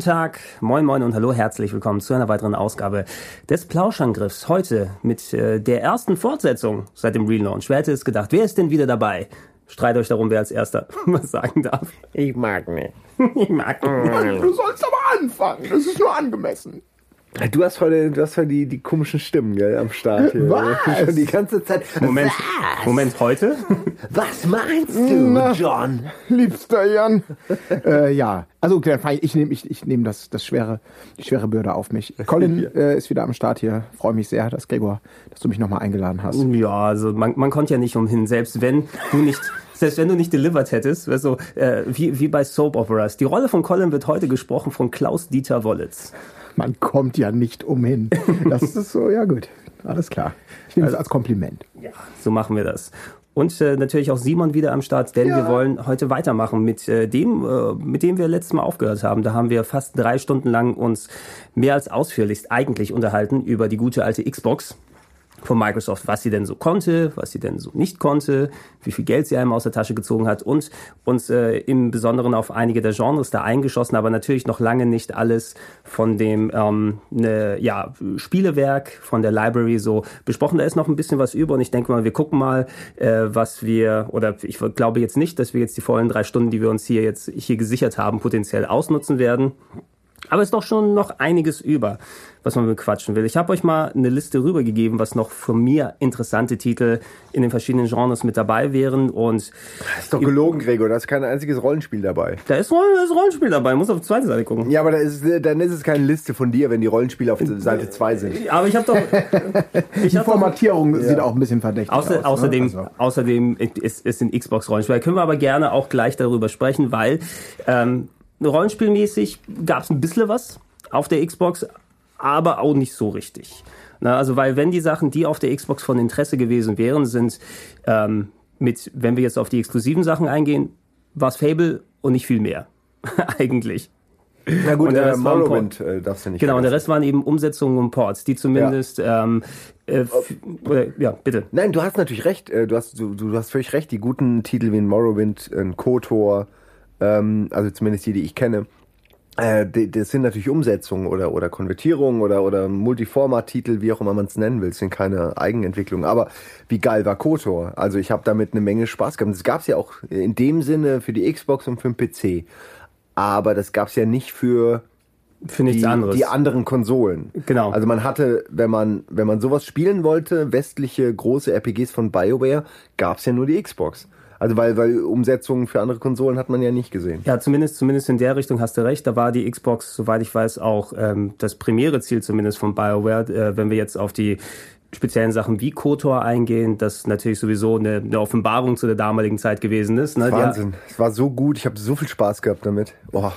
Guten Tag, moin moin und hallo, herzlich willkommen zu einer weiteren Ausgabe des Plauschangriffs. Heute mit äh, der ersten Fortsetzung seit dem Relaunch. Wer hätte es gedacht? Wer ist denn wieder dabei? Streit euch darum, wer als erster was sagen darf. Ich mag nicht. Ich mag nicht. Du sollst aber anfangen. Das ist nur angemessen. Du hast heute, du hast heute die, die komischen Stimmen gell, am Start hier. Was? Schon die ganze Zeit. Moment, Was? Moment, heute? Was meinst du, Na. John? Liebster Jan. äh, ja, also ich, nehme ich, ich nehm das, das schwere, die schwere Bürde auf mich. Colin äh, ist wieder am Start hier. Freue mich sehr, dass Gregor, dass du mich nochmal eingeladen hast. Ja, also man, man konnte ja nicht umhin, selbst wenn du nicht, selbst wenn du nicht delivered hättest, weißt du, äh, wie, wie bei Soap Operas. Die Rolle von Colin wird heute gesprochen von Klaus-Dieter Wollitz. Man kommt ja nicht umhin. Das ist so, ja gut. Alles klar. Ich nehme es als Kompliment. Ja, so machen wir das. Und äh, natürlich auch Simon wieder am Start, denn wir wollen heute weitermachen mit äh, dem, äh, mit dem wir letztes Mal aufgehört haben. Da haben wir fast drei Stunden lang uns mehr als ausführlichst eigentlich unterhalten über die gute alte Xbox von Microsoft, was sie denn so konnte, was sie denn so nicht konnte, wie viel Geld sie einem aus der Tasche gezogen hat und uns äh, im Besonderen auf einige der Genres da eingeschossen, aber natürlich noch lange nicht alles von dem ähm, ne, ja, Spielewerk, von der Library so besprochen. Da ist noch ein bisschen was über und ich denke mal, wir gucken mal, äh, was wir, oder ich glaube jetzt nicht, dass wir jetzt die vollen drei Stunden, die wir uns hier jetzt hier gesichert haben, potenziell ausnutzen werden. Aber es ist doch schon noch einiges über, was man bequatschen will. Ich habe euch mal eine Liste rübergegeben, was noch von mir interessante Titel in den verschiedenen Genres mit dabei wären. Und Das ist doch gelogen, Gregor. Da ist kein einziges Rollenspiel dabei. da ist, Roll- da ist Rollenspiel dabei, muss auf die zweite Seite gucken. Ja, aber da ist, dann ist es keine Liste von dir, wenn die Rollenspiele auf Seite 2 sind. Aber ich habe doch... Ich Die hab doch Formatierung sieht auch ein bisschen verdächtig Außer, aus. außerdem, Ne? Also, außerdem ist, ist ein Xbox-Rollenspiel. Da können wir aber gerne auch gleich darüber sprechen, weil ähm, rollenspielmäßig gab es ein bisschen was auf der Xbox, aber auch nicht so richtig. Na, also weil wenn die Sachen, die auf der Xbox von Interesse gewesen wären, sind ähm, mit, wenn wir jetzt auf die exklusiven Sachen eingehen, war es Fable und nicht viel mehr. Eigentlich. Na gut, Und der äh, Morrowind äh, darfst du nicht Genau, und der. Rest waren eben Umsetzungen und Ports, die zumindest ähm, äh, oder, ja, bitte. Nein, du hast natürlich recht. äh, Du hast, du, du hast völlig recht. Die guten Titel wie ein Morrowind, ein KOTOR, ähm, also zumindest die, die ich kenne, äh, das sind natürlich Umsetzungen oder, oder Konvertierungen oder, oder Multiformat-Titel, wie auch immer man es nennen will. Das sind keine Eigenentwicklungen. Aber wie geil war KOTOR? Also ich habe damit eine Menge Spaß gehabt. Das gab es ja auch in dem Sinne für die Xbox und für den PC. Aber das gab es ja nicht für Für nichts die, anderes. die anderen Konsolen. Genau. Also man hatte, wenn man, wenn man sowas spielen wollte, westliche große RPGs von BioWare, gab's ja nur die Xbox. Also weil, weil Umsetzungen für andere Konsolen hat man ja nicht gesehen. Ja, zumindest, zumindest in der Richtung hast du recht. Da war die Xbox, soweit ich weiß, auch ähm, das primäre Ziel zumindest von BioWare. Äh, wenn wir jetzt auf die speziellen Sachen wie KOTOR eingehen, das natürlich sowieso eine, eine Offenbarung zu der damaligen Zeit gewesen ist. Ne? Wahnsinn. Es war so gut, ich habe so viel Spaß gehabt damit. Boah.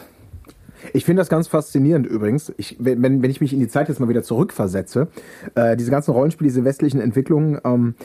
Ich finde das ganz faszinierend übrigens. Ich, wenn, wenn ich mich in die Zeit jetzt mal wieder zurückversetze, äh, diese ganzen Rollenspiele, diese westlichen Entwicklungen, ähm,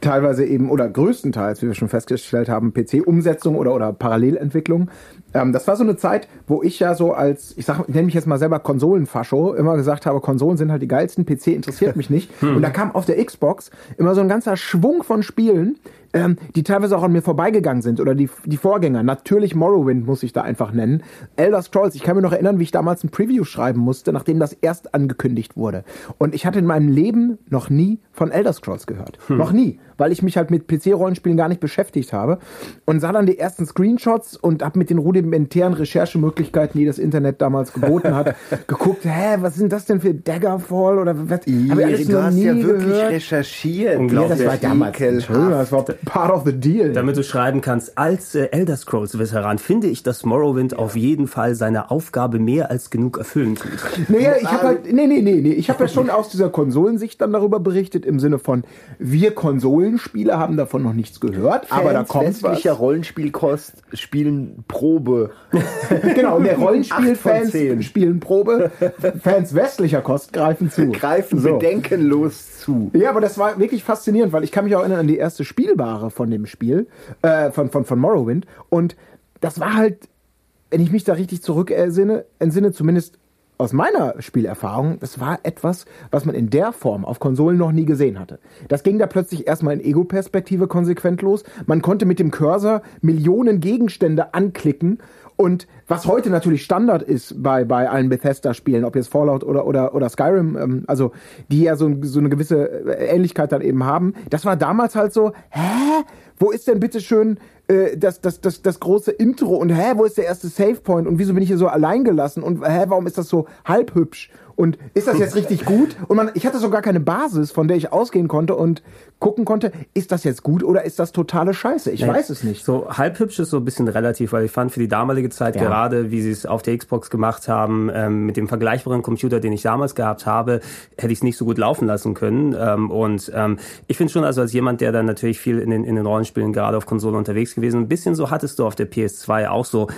teilweise eben oder größtenteils, wie wir schon festgestellt haben, PC-Umsetzung oder, oder Parallelentwicklung. Ähm, das war so eine Zeit, wo ich ja so als, ich sag, ich nenne mich jetzt mal selber Konsolenfascho, immer gesagt habe, Konsolen sind halt die geilsten, PC interessiert mich nicht. Und da kam auf der Xbox immer so ein ganzer Schwung von Spielen, ähm, die teilweise auch an mir vorbeigegangen sind oder die, die Vorgänger. Natürlich Morrowind muss ich da einfach nennen. Elder Scrolls, ich kann mir noch erinnern, wie ich damals ein Preview schreiben musste, nachdem das erst angekündigt wurde. Und ich hatte in meinem Leben noch nie von Elder Scrolls gehört. Noch nie, weil ich mich halt mit PC-Rollenspielen gar nicht beschäftigt habe. Und sah dann die ersten Screenshots und habe mit den rudimentären Recherchemöglichkeiten, die das Internet damals geboten hat, geguckt, hä, was sind das denn für Daggerfall oder was? Hab ich alles du hast nie ja wirklich gehört. recherchiert. Ja, das war damals. Das war part of the deal. Damit du schreiben kannst, als äh, Elder Scrolls Veteran finde ich, dass Morrowind auf jeden Fall seine Aufgabe mehr als genug erfüllen tut. Naja, ich habe halt, nee, nee, nee, nee, ich habe ja schon aus dieser Konsolensicht dann darüber berichtet, im Sinne von, wir Rollenspiele haben davon noch nichts gehört, Fans aber da kommt was. westlicher Rollenspielkost spielen Probe. genau, der Rollenspielfans spielen Probe. Fans westlicher Kost greifen zu. Greifen So. bedenkenlos zu. Ja, aber das war wirklich faszinierend, weil ich kann mich auch erinnern an die erste Spielbare von dem Spiel, äh, von, von, von Morrowind. Und das war halt, wenn ich mich da richtig zurück entsinne, entsinne, zumindest aus meiner Spielerfahrung, das war etwas, was man in der Form auf Konsolen noch nie gesehen hatte. Das ging da plötzlich erstmal in Ego-Perspektive konsequent los. Man konnte mit dem Cursor Millionen Gegenstände anklicken und was heute natürlich Standard ist bei, bei allen Bethesda-Spielen, ob jetzt Fallout oder, oder, oder Skyrim, ähm, also die ja so, so eine gewisse äh, Ähnlichkeit dann eben haben, das war damals halt so, hä? Wo ist denn bitte schön äh, das, das, das, das große Intro und hä, wo ist der erste Savepoint und wieso bin ich hier so allein gelassen und hä, warum ist das so halb hübsch? Und ist das jetzt richtig gut? Und man, ich hatte so gar keine Basis, von der ich ausgehen konnte und gucken konnte, ist das jetzt gut oder ist das totale Scheiße? Ich weiß es nicht. So halb hübsch ist so ein bisschen relativ, weil ich fand für die damalige Zeit Ja. gerade, wie sie es auf der Xbox gemacht haben, ähm, mit dem vergleichbaren Computer, den ich damals gehabt habe, hätte ich es nicht so gut laufen lassen können. Ähm, und ähm, ich finde schon, also als jemand, der dann natürlich viel in den, in den Rollenspielen gerade auf Konsole unterwegs gewesen, ein bisschen so hattest du auf der PS2 auch so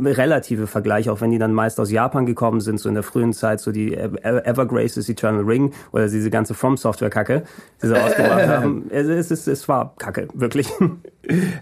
relative Vergleiche, auch wenn die dann meist aus Japan gekommen sind, so in der frühen Zeit, so die Ever- Evergraces Eternal Ring oder diese ganze From Software Kacke, die sie rausgebracht haben. Es, es, ist, es war Kacke, wirklich.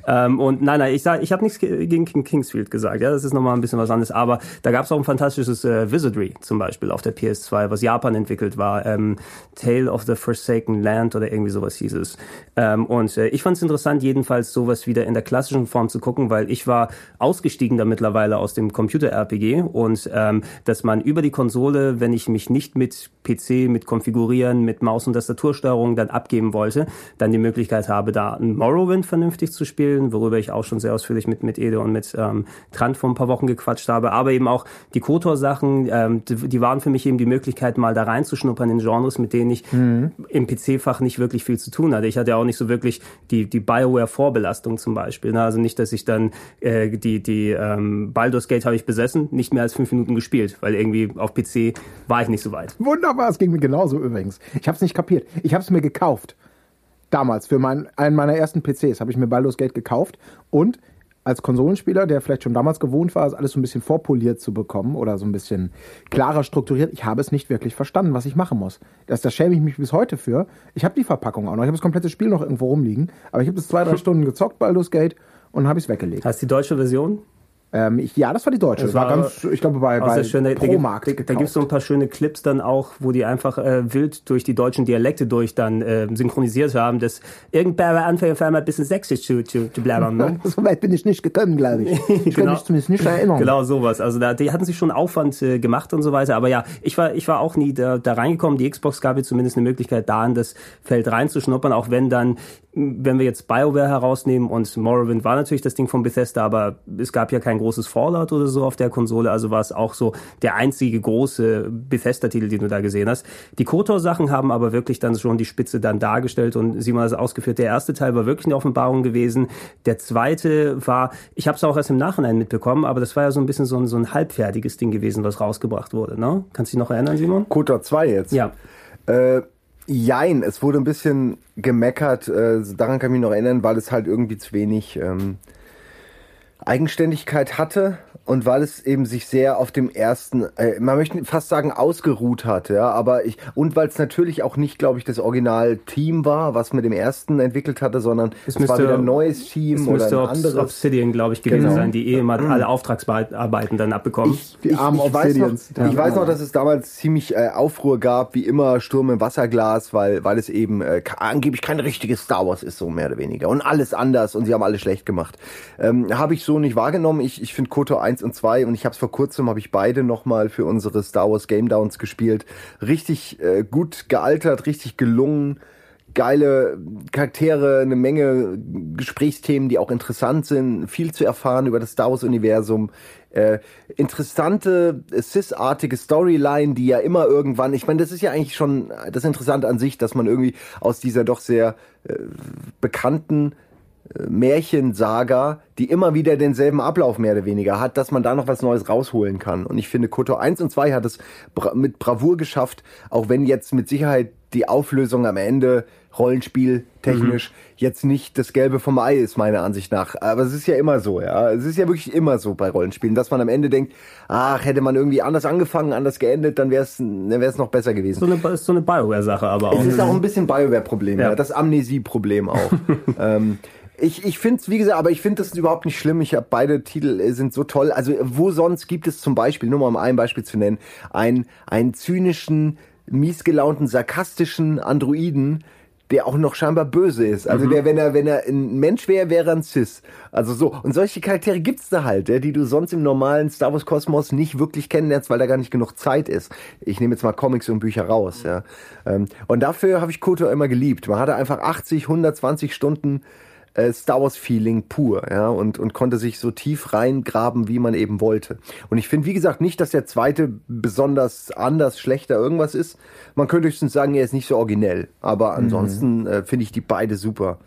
ähm, und nein, nein, ich sag, ich habe nichts ge- gegen King Kingsfield gesagt, ja, das ist nochmal ein bisschen was anderes, aber da gab es auch ein fantastisches äh, Wizardry zum Beispiel auf der PS2, was Japan entwickelt war, ähm, Tale of the Forsaken Land oder irgendwie sowas hieß es. Ähm, und äh, ich fand es interessant, jedenfalls sowas wieder in der klassischen Form zu gucken, weil ich war ausgestiegen da mittlerweile aus dem Computer-RPG und ähm, dass man über die Konsole, wenn ich mich nicht mit PC, mit Konfigurieren, mit Maus- und Tastatursteuerung dann abgeben wollte, dann die Möglichkeit habe, da ein Morrowind vernünftig zu spielen, worüber ich auch schon sehr ausführlich mit, mit Ede und mit ähm, Trant vor ein paar Wochen gequatscht habe, aber eben auch die KOTOR-Sachen, ähm, die, die waren für mich eben die Möglichkeit, mal da reinzuschnuppern in Genres, mit denen ich im PC-Fach nicht wirklich viel zu tun hatte. Ich hatte ja auch nicht so wirklich die, die Bioware-Vorbelastung zum Beispiel. Ne? Also nicht, dass ich dann äh, die, die ähm, Baldur's Gate habe ich besessen, nicht mehr als fünf Minuten gespielt, weil irgendwie auf PC war ich nicht so weit. Wunderbar, es ging mir genauso übrigens. Ich habe es nicht kapiert. Ich habe es mir gekauft. Damals, für mein, einen meiner ersten PCs, habe ich mir Baldur's Gate gekauft und als Konsolenspieler, der vielleicht schon damals gewohnt war, es alles so ein bisschen vorpoliert zu bekommen oder so ein bisschen klarer strukturiert, ich habe es nicht wirklich verstanden, was ich machen muss. Das, da schäme ich mich bis heute für. Ich habe die Verpackung auch noch, ich habe das komplette Spiel noch irgendwo rumliegen, aber ich habe das zwei, drei Stunden gezockt, Baldur's Gate, und habe es weggelegt. Hast du die deutsche Version? Ähm, ich, ja, das war die deutsche. Das Das war ganz, ich glaube, bei, bei schön. Da, da, gibt- Pro-Markt da, da gekauft. gibt es so ein paar schöne Clips dann auch, wo die einfach äh, wild durch die deutschen Dialekte durch dann äh, synchronisiert haben, dass irgendwer anfängt auf einmal ein bisschen sächsisch zu, zu, zu blabbern. Ne? So weit bin ich nicht gekommen, glaube ich. Ich kann Genau. mich zumindest nicht erinnern. Genau sowas. Also da, die hatten sich schon Aufwand äh, gemacht und so weiter. Aber ja, ich war, ich war auch nie da, da reingekommen. Die Xbox gab mir zumindest eine Möglichkeit, da in das Feld reinzuschnuppern, auch wenn dann, wenn wir jetzt BioWare herausnehmen und Morrowind war natürlich das Ding von Bethesda, aber es gab ja kein großes Fallout oder so auf der Konsole, also war es auch so der einzige große Bethesda-Titel, den du da gesehen hast. Die KOTOR-Sachen haben aber wirklich dann schon die Spitze dann dargestellt und Simon hat es ausgeführt, der erste Teil war wirklich eine Offenbarung gewesen. Der zweite war, ich habe es auch erst im Nachhinein mitbekommen, aber das war ja so ein bisschen so ein, so ein halbfertiges Ding gewesen, was rausgebracht wurde. Ne? Kannst du dich noch erinnern, Simon? Kotor 2 jetzt. Ja. Äh, jein, es wurde ein bisschen gemeckert, äh, daran kann ich mich noch erinnern, weil es halt irgendwie zu wenig ähm, Eigenständigkeit hatte und weil es eben sich sehr auf dem ersten, äh, man möchte fast sagen, ausgeruht hat, ja, aber ich, und weil es natürlich auch nicht, glaube ich, das Original-Team war, was mit dem ersten entwickelt hatte, sondern es, war müsste- wieder ein neues Team Es oder müsste ein anderes. Obsidian, glaube ich, gewesen Genau. sein, die eh immer alle Auftragsarbeiten dann abbekommen. Ich, Die ich, armen ich, weiß noch. Ja. ich weiß noch, dass es damals ziemlich äh, Aufruhr gab, wie immer Sturm im Wasserglas, weil, weil es eben äh, angeblich kein richtiges Star Wars ist, so mehr oder weniger. Und alles anders und sie haben alles schlecht gemacht. Ähm, habe ich so nicht wahrgenommen. Ich, ich finde KOTOR 1 und 2 und ich habe es vor kurzem, habe ich beide nochmal für unsere Star Wars Game Downs gespielt. Richtig äh, gut gealtert, richtig gelungen geile Charaktere, eine Menge Gesprächsthemen, die auch interessant sind, viel zu erfahren über das Star Wars-Universum. Äh, interessante, Sis-artige Storyline, die ja immer irgendwann, ich meine, das ist ja eigentlich schon das Interessante an sich, dass man irgendwie aus dieser doch sehr äh, bekannten Märchensaga, die immer wieder denselben Ablauf mehr oder weniger hat, dass man da noch was Neues rausholen kann. Und ich finde, Kotor 1 und 2 hat es bra mit Bravour geschafft, auch wenn jetzt mit Sicherheit die Auflösung am Ende Rollenspiel technisch mhm. jetzt nicht das Gelbe vom Ei ist, meiner Ansicht nach. Aber es ist ja immer so, ja. Es ist ja wirklich immer so bei Rollenspielen, dass man am Ende denkt, ach, hätte man irgendwie anders angefangen, anders geendet, dann wäre es dann wär's noch besser gewesen. So eine, ist so eine Bioware-Sache aber auch. Es ist auch ein bisschen Bioware-Problem, ja. ja. Das Amnesie-Problem auch. ähm, ich, ich finde es, wie gesagt, aber ich finde das überhaupt nicht schlimm. Ich habe beide Titel äh, sind so toll. Also wo sonst gibt es zum Beispiel, nur mal um ein Beispiel zu nennen, einen, einen zynischen, miesgelaunten, sarkastischen Androiden, der auch noch scheinbar böse ist. Also mhm. der, wenn er, wenn er ein Mensch wäre, wäre er ein Cis. Also so. Und solche Charaktere gibt's da halt, ja, die du sonst im normalen Star Wars Kosmos nicht wirklich kennenlernst, weil da gar nicht genug Zeit ist. Ich nehme jetzt mal Comics und Bücher raus, ja. Ähm, und dafür habe ich Kotor immer geliebt. Man hatte einfach 80, 120 Stunden äh, Star Wars Feeling pur, ja, und, und konnte sich so tief reingraben, wie man eben wollte. Und ich finde, wie gesagt, nicht, dass der zweite besonders anders, schlechter irgendwas ist. Man könnte höchstens sagen, er ist nicht so originell. Aber mhm. ansonsten mhm. äh, finde ich die beide super.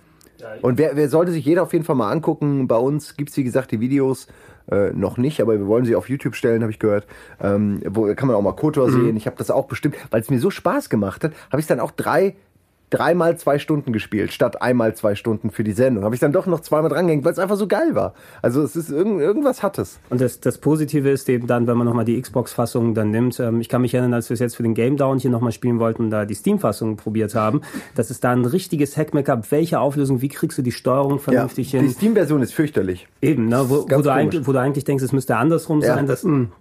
Und wer, wer sollte sich jeder auf jeden Fall mal angucken. Bei uns gibt's wie gesagt, die Videos äh, noch nicht, aber wir wollen sie auf YouTube stellen, habe ich gehört. Ähm, wo kann man auch mal Kotor mhm. sehen. Ich habe das auch bestimmt, weil es mir so Spaß gemacht hat, habe ich dann auch drei dreimal zwei Stunden gespielt, statt einmal zwei Stunden für die Sendung. Habe ich dann doch noch zweimal drangehängt, weil es einfach so geil war. Also es ist irgend, irgendwas hat es. Und das, das Positive ist eben dann, wenn man nochmal die Xbox-Fassung dann nimmt. Ähm, ich kann mich erinnern, als wir es jetzt für den Game Down hier nochmal spielen wollten und da die Steam-Fassung probiert haben, dass es da ein richtiges Hackmack gab. Welche Auflösung, wie kriegst du die Steuerung vernünftig ja, hin? Die Steam-Version ist fürchterlich. Eben, ne, wo, wo, du eigentlich, wo du eigentlich denkst, es müsste andersrum ja. sein. Das, mh, hm.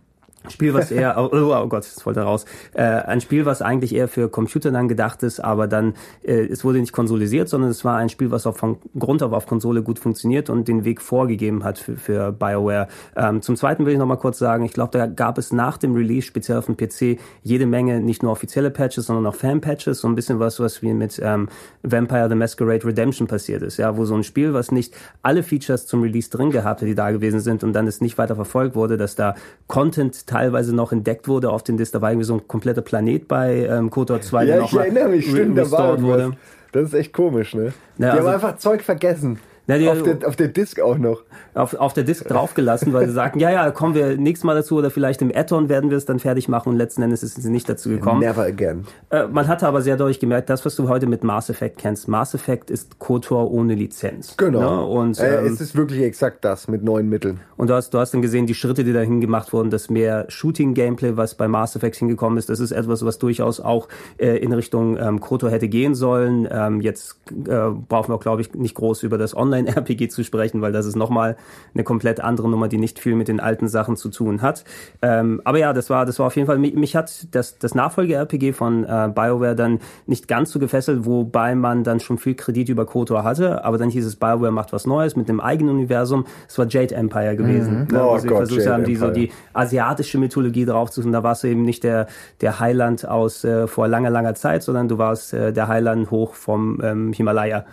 Spiel, was eher, oh, oh Gott, das wollte raus. Äh, ein Spiel, was eigentlich eher für Computer dann gedacht ist, aber dann, äh, es wurde nicht konsolisiert, sondern es war ein Spiel, was auch von Grund auf auf Konsole gut funktioniert und den Weg vorgegeben hat für, für BioWare. Ähm, zum Zweiten will ich noch mal kurz sagen, ich glaube, da gab es nach dem Release, speziell auf dem PC, jede Menge nicht nur offizielle Patches, sondern auch Fan-Patches, so ein bisschen was, was wie mit ähm, Vampire the Masquerade Redemption passiert ist, ja, wo so ein Spiel, was nicht alle Features zum Release drin gehabt hat, die da gewesen sind und dann es nicht weiter verfolgt wurde, dass da Content teilweise noch entdeckt wurde auf den Disc. Da war irgendwie so ein kompletter Planet bei ähm, KOTOR 2, ja, der erinnere mich, stimmt, da war wurde. Das ist echt komisch, ne? Ja, die also, haben einfach Zeug vergessen. Na, die, auf, der, auf der Disk auch noch. Auf, auf der Disk draufgelassen, weil sie sagten, ja, ja, kommen wir nächstes Mal dazu oder vielleicht im Add-on werden wir es dann fertig machen und letzten Endes ist es nicht dazu gekommen. Never again. Äh, man hatte aber sehr deutlich gemerkt, das, was du heute mit Mass Effect kennst, Mass Effect ist KOTOR ohne Lizenz. Genau. Ne? Und, äh, ähm, es ist wirklich exakt das mit neuen Mitteln. Und du hast, du hast dann gesehen, die Schritte, die dahin gemacht wurden, das mehr Shooting-Gameplay, was bei Mass Effect hingekommen ist, das ist etwas, was durchaus auch äh, in Richtung ähm, KOTOR hätte gehen sollen. Ähm, jetzt äh, brauchen wir, glaube ich, nicht groß über das Online-RPG zu sprechen weil das ist nochmal eine komplett andere Nummer, die nicht viel mit den alten Sachen zu tun hat. Ähm, aber ja, das war, das war auf jeden Fall, mich, mich hat das, das Nachfolge-RPG von äh, BioWare dann nicht ganz so gefesselt, wobei man dann schon viel Kredit über KOTOR hatte, aber dann hieß es, BioWare macht was Neues mit dem eigenen Universum. Es war Jade Empire gewesen. Mhm. Ne, oh sie Gott, versucht Jade haben, die, so die asiatische Mythologie draufzusuchen. Da warst du eben nicht der, der Highland aus äh, vor langer, langer Zeit, sondern du warst äh, der Highland hoch vom ähm, Himalaya.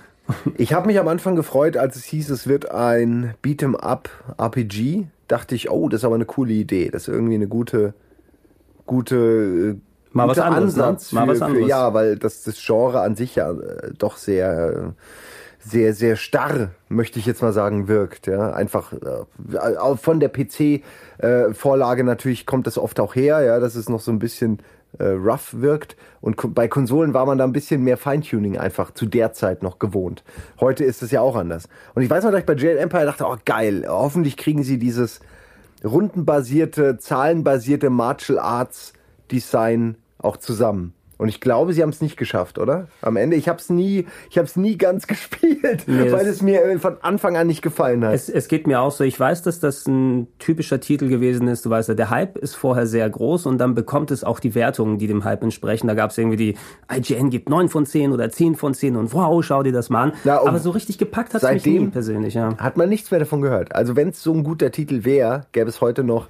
Ich habe mich am Anfang gefreut, als es hieß, es wird ein Beat'em Up RPG. Dachte ich, oh, das ist aber eine coole Idee. Das ist irgendwie eine gute, gute, äh, Mal was anderes, ne? Ansatz ne? Mal für, was anderes. Für, ja, weil das, das Genre an sich ja äh, doch sehr, sehr, sehr starr, möchte ich jetzt mal sagen, wirkt. Ja, einfach äh, von der PC-Vorlage äh, natürlich kommt das oft auch her. Ja, das ist noch so ein bisschen äh, rough wirkt. Und bei Konsolen war man da ein bisschen mehr Feintuning einfach zu der Zeit noch gewohnt. Heute ist es ja auch anders. Und ich weiß noch, dass ich bei Jade Empire dachte, oh geil, hoffentlich kriegen sie dieses rundenbasierte, zahlenbasierte Martial Arts Design auch zusammen. Und ich glaube, sie haben es nicht geschafft, oder? Am Ende, ich habe es nie, ich habe es nie ganz gespielt, nee, weil es mir von Anfang an nicht gefallen hat. Es, es geht mir auch so. Ich weiß, dass das ein typischer Titel gewesen ist. Du weißt ja, der Hype ist vorher sehr groß und dann bekommt es auch die Wertungen, die dem Hype entsprechen. Da gab es irgendwie die IGN gibt 9 von 10 oder 10 von 10 und wow, schau dir das mal an. Ja, Aber so richtig gepackt hat es mich nie persönlich. Ja. Hat man nichts mehr davon gehört. Also wenn es so ein guter Titel wäre, gäbe es heute noch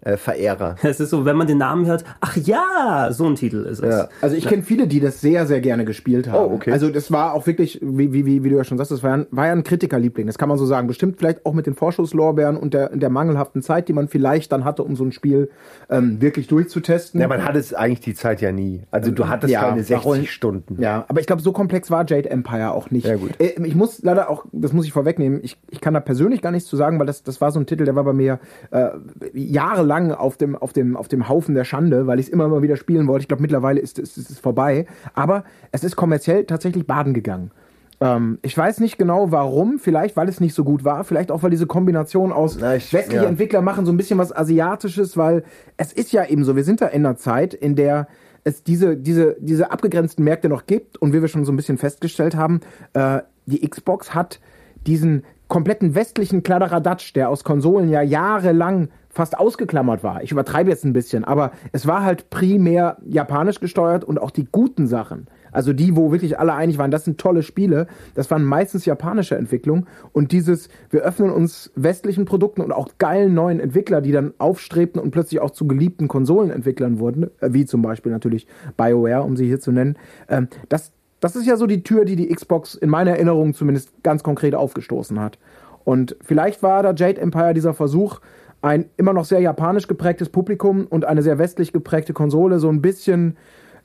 äh, Verehrer. Es ist so, wenn man den Namen hört, ach ja, so ein Titel ist es. Ja. Also ich ja. kenne viele, die das sehr, sehr gerne gespielt haben. Oh, okay. Also das war auch wirklich, wie, wie, wie, du ja schon sagst, das war, ja, war ja ein Kritikerliebling, das kann man so sagen. Bestimmt vielleicht auch mit den Vorschusslorbeeren und der, der mangelhaften Zeit, die man vielleicht dann hatte, um so ein Spiel ähm, wirklich durchzutesten. Ja, man hatte es eigentlich die Zeit ja nie. Also du hattest ja, keine 60 warum? Stunden. Ja, aber ich glaube, so komplex war Jade Empire auch nicht. Ja, gut. Äh, ich muss leider auch, das muss ich vorwegnehmen, ich, ich kann da persönlich gar nichts zu sagen, weil das, das war so ein Titel, der war bei mir äh, jahrelang jahrelang auf dem, auf dem, auf dem Haufen der Schande, weil ich es immer mal wieder spielen wollte. Ich glaube, mittlerweile ist es ist, ist vorbei. Aber es ist kommerziell tatsächlich baden gegangen. Ähm, ich weiß nicht genau warum, vielleicht weil es nicht so gut war, vielleicht auch weil diese Kombination aus Na, ich- westliche ja. Entwickler machen so ein bisschen was Asiatisches, weil es ist ja eben so, wir sind da in einer Zeit, in der es diese, diese, diese abgegrenzten Märkte noch gibt und wie wir schon so ein bisschen festgestellt haben, äh, die Xbox hat diesen kompletten westlichen Kladderadatsch, der aus Konsolen ja jahrelang fast ausgeklammert war. Ich übertreibe jetzt ein bisschen, aber es war halt primär japanisch gesteuert und auch die guten Sachen. Also die, wo wirklich alle einig waren, das sind tolle Spiele, das waren meistens japanische Entwicklungen. Und dieses, wir öffnen uns westlichen Produkten und auch geilen neuen Entwickler, die dann aufstrebten und plötzlich auch zu geliebten Konsolenentwicklern wurden, äh, wie zum Beispiel natürlich BioWare, um sie hier zu nennen. Ähm, das, das ist ja so die Tür, die die Xbox in meiner Erinnerung zumindest ganz konkret aufgestoßen hat. Und vielleicht war da Jade Empire dieser Versuch, ein immer noch sehr japanisch geprägtes Publikum und eine sehr westlich geprägte Konsole so ein bisschen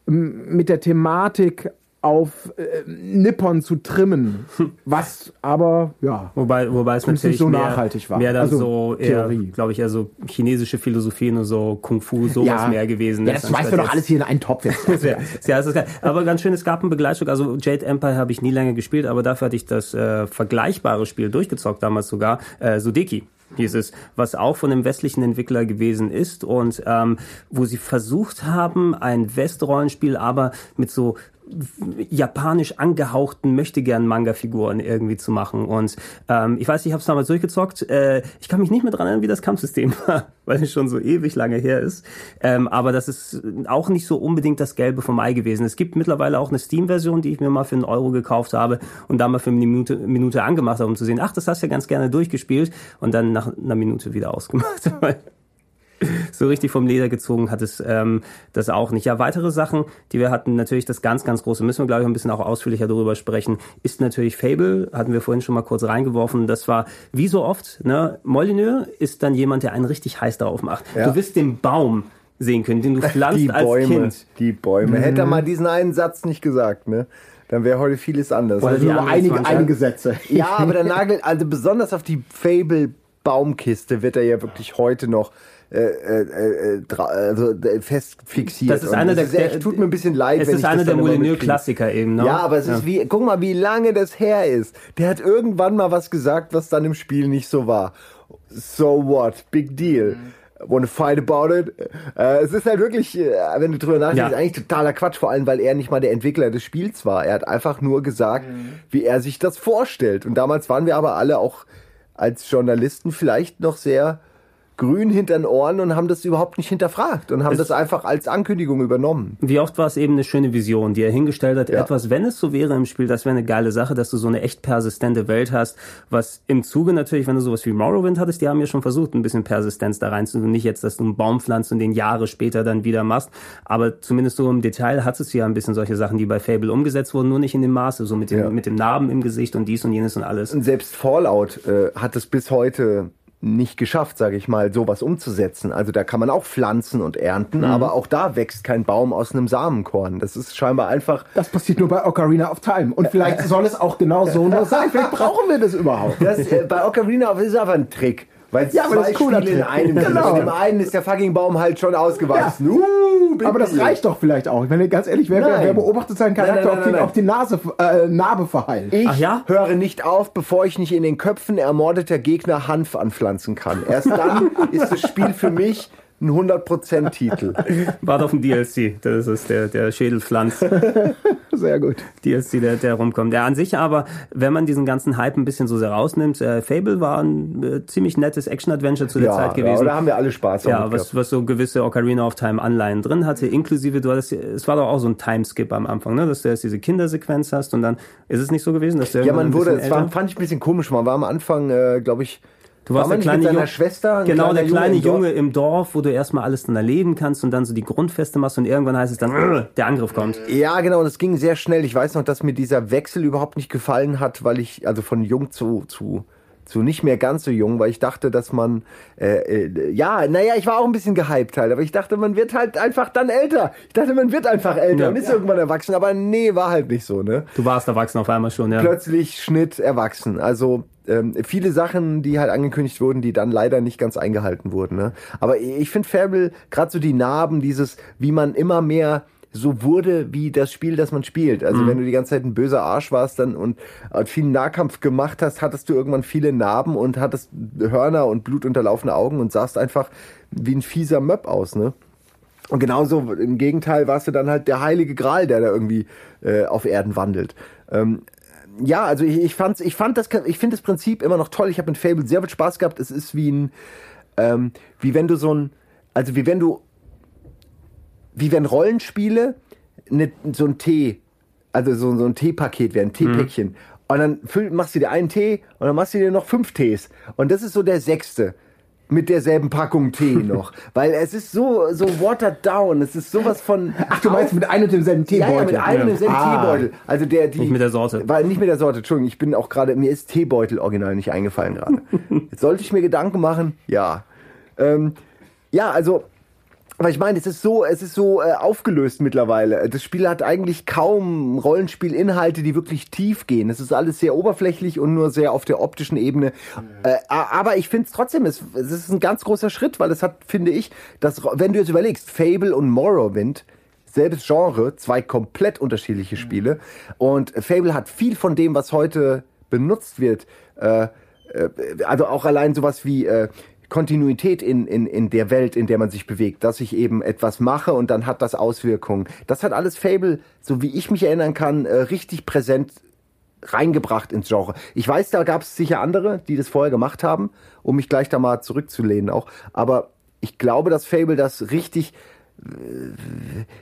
m, mit der Thematik auf äh, Nippon zu trimmen. Was aber, ja. Wobei, wobei es natürlich nicht so mehr, nachhaltig war. mehr dann Also, so eher, glaube ich, eher so chinesische Philosophien und so Kung Fu, sowas mehr gewesen Ja, das schmeißen wir doch alles hier in einen Topf jetzt. ja, ja, das ist geil. Aber ganz schön, es gab ein Begleitstück. Also Jade Empire habe ich nie lange gespielt, aber dafür hatte ich das äh, vergleichbare Spiel durchgezockt, damals sogar, äh, Sudeki hieß es, was auch von einem westlichen Entwickler gewesen ist und ähm, wo sie versucht haben, ein Westrollenspiel, aber mit so japanisch angehauchten möchtegern Manga-Figuren irgendwie zu machen. Und ähm, ich weiß, ich habe es damals durchgezockt. Äh, ich kann mich nicht mehr dran erinnern, wie das Kampfsystem war, weil es schon so ewig lange her ist. Ähm, aber das ist auch nicht so unbedingt das Gelbe vom Ei gewesen. Es gibt mittlerweile auch eine Steam-Version, die ich mir mal für einen Euro gekauft habe und da mal für eine Minute, Minute angemacht habe, um zu sehen, ach, das hast du ja ganz gerne durchgespielt und dann nach einer Minute wieder ausgemacht. So richtig vom Leder gezogen hat es ähm, das auch nicht. Ja, weitere Sachen, die wir hatten, natürlich das ganz, ganz große, müssen wir glaube ich ein bisschen auch ausführlicher darüber sprechen, ist natürlich Fable, hatten wir vorhin schon mal kurz reingeworfen. Das war wie so oft, ne, Molyneux ist dann jemand, der einen richtig heiß darauf macht. Ja. Du wirst den Baum sehen können, den du pflanzt Die als Bäume, Kind. die Bäume. Hätte er mal diesen einen Satz nicht gesagt, ne? Dann wäre heute vieles anders. Oder Also nur einige, 20. einige Sätze. Ja, aber der Nagel, also besonders auf die Fable-Baumkiste wird er ja wirklich heute noch äh, äh, äh, also, fest fixiert. Das ist einer der, ist echt, tut mir ein bisschen leid, Es wenn ist einer der. Molyneux-Klassiker eben, ne? Ja, aber es ist wie, guck mal, wie lange das her ist. Der hat irgendwann mal was gesagt, was dann im Spiel nicht so war. So what? Big deal. Wanna fight about it? Äh, es ist halt wirklich, wenn du drüber nachdenkst, Ja. eigentlich totaler Quatsch, vor allem, weil er nicht mal der Entwickler des Spiels war. Er hat einfach nur gesagt, wie er sich das vorstellt. Und damals waren wir aber alle auch als Journalisten vielleicht noch sehr grün hinter den Ohren und haben das überhaupt nicht hinterfragt und haben das einfach als Ankündigung übernommen. Wie oft war es eben eine schöne Vision, die er hingestellt hat. Ja. Etwas, wenn es so wäre im Spiel, das wäre eine geile Sache, dass du so eine echt persistente Welt hast. Was im Zuge natürlich, wenn du sowas wie Morrowind hattest, die haben ja schon versucht, ein bisschen Persistenz da reinzutun. Nicht jetzt, dass du einen Baum pflanzt und den Jahre später dann wieder machst. Aber zumindest so im Detail hat es ja ein bisschen solche Sachen, die bei Fable umgesetzt wurden, nur nicht in dem Maße. So mit dem, Ja. mit dem Narben im Gesicht und dies und jenes und alles. Und selbst Fallout äh, hat es bis heute nicht geschafft, sage ich mal, sowas umzusetzen. Also da kann man auch pflanzen und ernten, aber auch da wächst kein Baum aus einem Samenkorn. Das ist scheinbar einfach. Das passiert nur bei Ocarina of Time. Und vielleicht soll es auch genau so nur sein. Vielleicht brauchen wir das überhaupt. Das, äh, bei Ocarina of ist einfach ein Trick. Weil es Ja, aber das zwei Spiele in einem sind. Genau. Und im einen ist der fucking Baum halt schon ausgewachsen. Uh, big Aber das reicht doch vielleicht auch. Wenn ganz ehrlich, wer, wer, wer beobachtet seinen Charakter, nein, nein, die, nein. ob die Nase, äh, Narbe verheilt? Ich Ach ja? höre nicht auf, bevor ich nicht in den Köpfen ermordeter Gegner Hanf anpflanzen kann. Erst dann ist das Spiel für mich ein 100%-Titel. Wart auf den DLC. Das ist der, der Schädelpflanz. Sehr gut. DLC, der, der rumkommt. Ja, an sich aber, wenn man diesen ganzen Hype ein bisschen so sehr rausnimmt, äh, Fable war ein äh, ziemlich nettes Action-Adventure zu der Ja, Zeit ja, gewesen. da haben wir alle Spaß Ja, was, was so gewisse Ocarina of Time Anleihen drin hatte, inklusive, du hattest, es war doch auch so ein Timeskip am Anfang, ne, dass du erst diese Kindersequenz hast und dann ist es nicht so gewesen, dass der Ja, man wurde, es war, fand ich ein bisschen komisch. Man war am Anfang, äh, glaube ich, Du warst war der kleine seiner Junge, Schwester. genau, der kleine im Dorf? Junge im Dorf, wo du erstmal alles dann erleben kannst und dann so die Grundfeste machst und irgendwann heißt es dann, "Rrr", der Angriff kommt. Ja, genau, und es ging sehr schnell. Ich weiß noch, dass mir dieser Wechsel überhaupt nicht gefallen hat, weil ich, also von jung zu, zu so nicht mehr ganz so jung, weil ich dachte, dass man, äh, äh, ja, naja, ich war auch ein bisschen gehypt halt, aber ich dachte, man wird halt einfach dann älter. Ich dachte, man wird einfach älter Ja. und ist irgendwann erwachsen, aber nee, war halt nicht so, ne? Du warst erwachsen auf einmal schon, ja. Plötzlich Schnitt erwachsen. Also ähm, viele Sachen, die halt angekündigt wurden, die dann leider nicht ganz eingehalten wurden. Ne? Aber ich finde Fable, gerade so die Narben, dieses, wie man immer mehr so wurde wie das Spiel, das man spielt. Also wenn du die ganze Zeit ein böser Arsch warst dann und äh, viel Nahkampf gemacht hast, hattest du irgendwann viele Narben und hattest Hörner und blutunterlaufene Augen und sahst einfach wie ein fieser Möb aus, ne? Und genauso im Gegenteil warst du dann halt der heilige Gral, der da irgendwie äh, auf Erden wandelt. Ähm, ja, also ich, ich fand's, ich fand das, ich finde das Prinzip immer noch toll. Ich habe mit Fable sehr viel Spaß gehabt. Es ist wie ein, ähm, wie wenn du so ein, also wie wenn du, wie wenn Rollenspiele ne, so ein Tee, also so, so ein Teepaket wären, ein Teepäckchen. Und dann füll, machst du dir einen Tee und dann machst du dir noch fünf Tees. Und das ist so der sechste. Mit derselben Packung Tee noch. Weil es ist so, so watered down. Es ist sowas von. Ach, du meinst mit einem und demselben Ja, Teebeutel? ja, mit einem und demselben Ah. Teebeutel. Also der, die, Nicht mit der Sorte. War nicht mit der Sorte, Entschuldigung. Ich bin auch gerade, mir ist Teebeutel original nicht eingefallen gerade. Jetzt sollte ich mir Gedanken machen? Ja. Ähm, ja, also, aber ich meine, es ist so, es ist so äh, aufgelöst mittlerweile. Das Spiel hat eigentlich kaum Rollenspielinhalte, die wirklich tief gehen. Es ist alles sehr oberflächlich und nur sehr auf der optischen Ebene. Äh, aber ich finde es trotzdem, es, es ist ein ganz großer Schritt, weil es hat, finde ich, dass, wenn du jetzt überlegst, Fable und Morrowind, selbes Genre, zwei komplett unterschiedliche Spiele. Und Fable hat viel von dem, was heute benutzt wird, äh, äh, also auch allein sowas wie äh, Kontinuität in, in, in der Welt, in der man sich bewegt, dass ich eben etwas mache und dann hat das Auswirkungen. Das hat alles Fable, so wie ich mich erinnern kann, äh, richtig präsent reingebracht ins Genre. Ich weiß, da gab es sicher andere, die das vorher gemacht haben, um mich gleich da mal zurückzulehnen auch. Aber ich glaube, dass Fable das richtig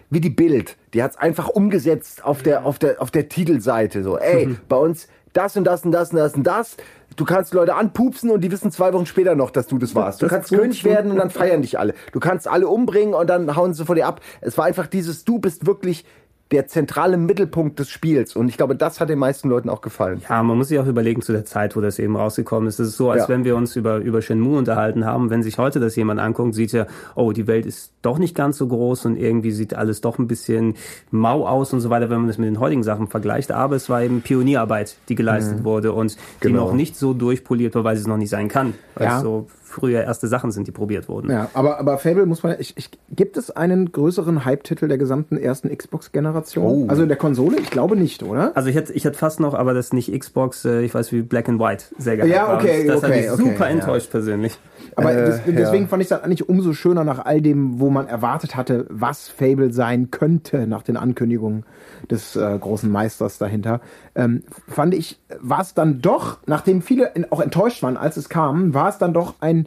wie die Bild. Die hat's einfach umgesetzt auf der, auf der, auf der Titelseite. So, ey, bei uns das und das und das und das und das. Du kannst Leute anpupsen und die wissen zwei Wochen später noch, dass du das warst. Du Das kannst. König werden und dann feiern dich alle. Du kannst alle umbringen und dann hauen sie vor dir ab. Es war einfach dieses, du bist wirklich der zentrale Mittelpunkt des Spiels. Und ich glaube, das hat den meisten Leuten auch gefallen. Ja, man muss sich auch überlegen zu der Zeit, wo das eben rausgekommen ist. Es ist so, als Ja. wenn wir uns über, über Shenmue unterhalten haben. Wenn sich heute das jemand anguckt, sieht er, oh, die Welt ist doch nicht ganz so groß und irgendwie sieht alles doch ein bisschen mau aus und so weiter, wenn man das mit den heutigen Sachen vergleicht. Aber es war eben Pionierarbeit, die geleistet wurde und die Genau. noch nicht so durchpoliert war, weil sie es noch nicht sein kann. Weil Ja. es so früher erste Sachen sind, die probiert wurden. Ja, aber, aber Fable muss man, ich, ich, gibt es einen größeren Hype-Titel der gesamten ersten Xbox-Generation? Oh. Also der Konsole? Ich glaube nicht, oder? Also ich hätte, ich hätte fast noch, aber das nicht Xbox, äh, ich weiß wie Black and White sehr geil Ja, war. okay, das hat okay, mich okay, super ja. enttäuscht persönlich. Aber Äh, das, deswegen ja. fand ich das eigentlich umso schöner nach all dem, wo man erwartet hatte, was Fable sein könnte nach den Ankündigungen des äh, großen Meisters dahinter. Ähm, fand ich, war es dann doch, nachdem viele auch enttäuscht waren, als es kam, war es dann doch ein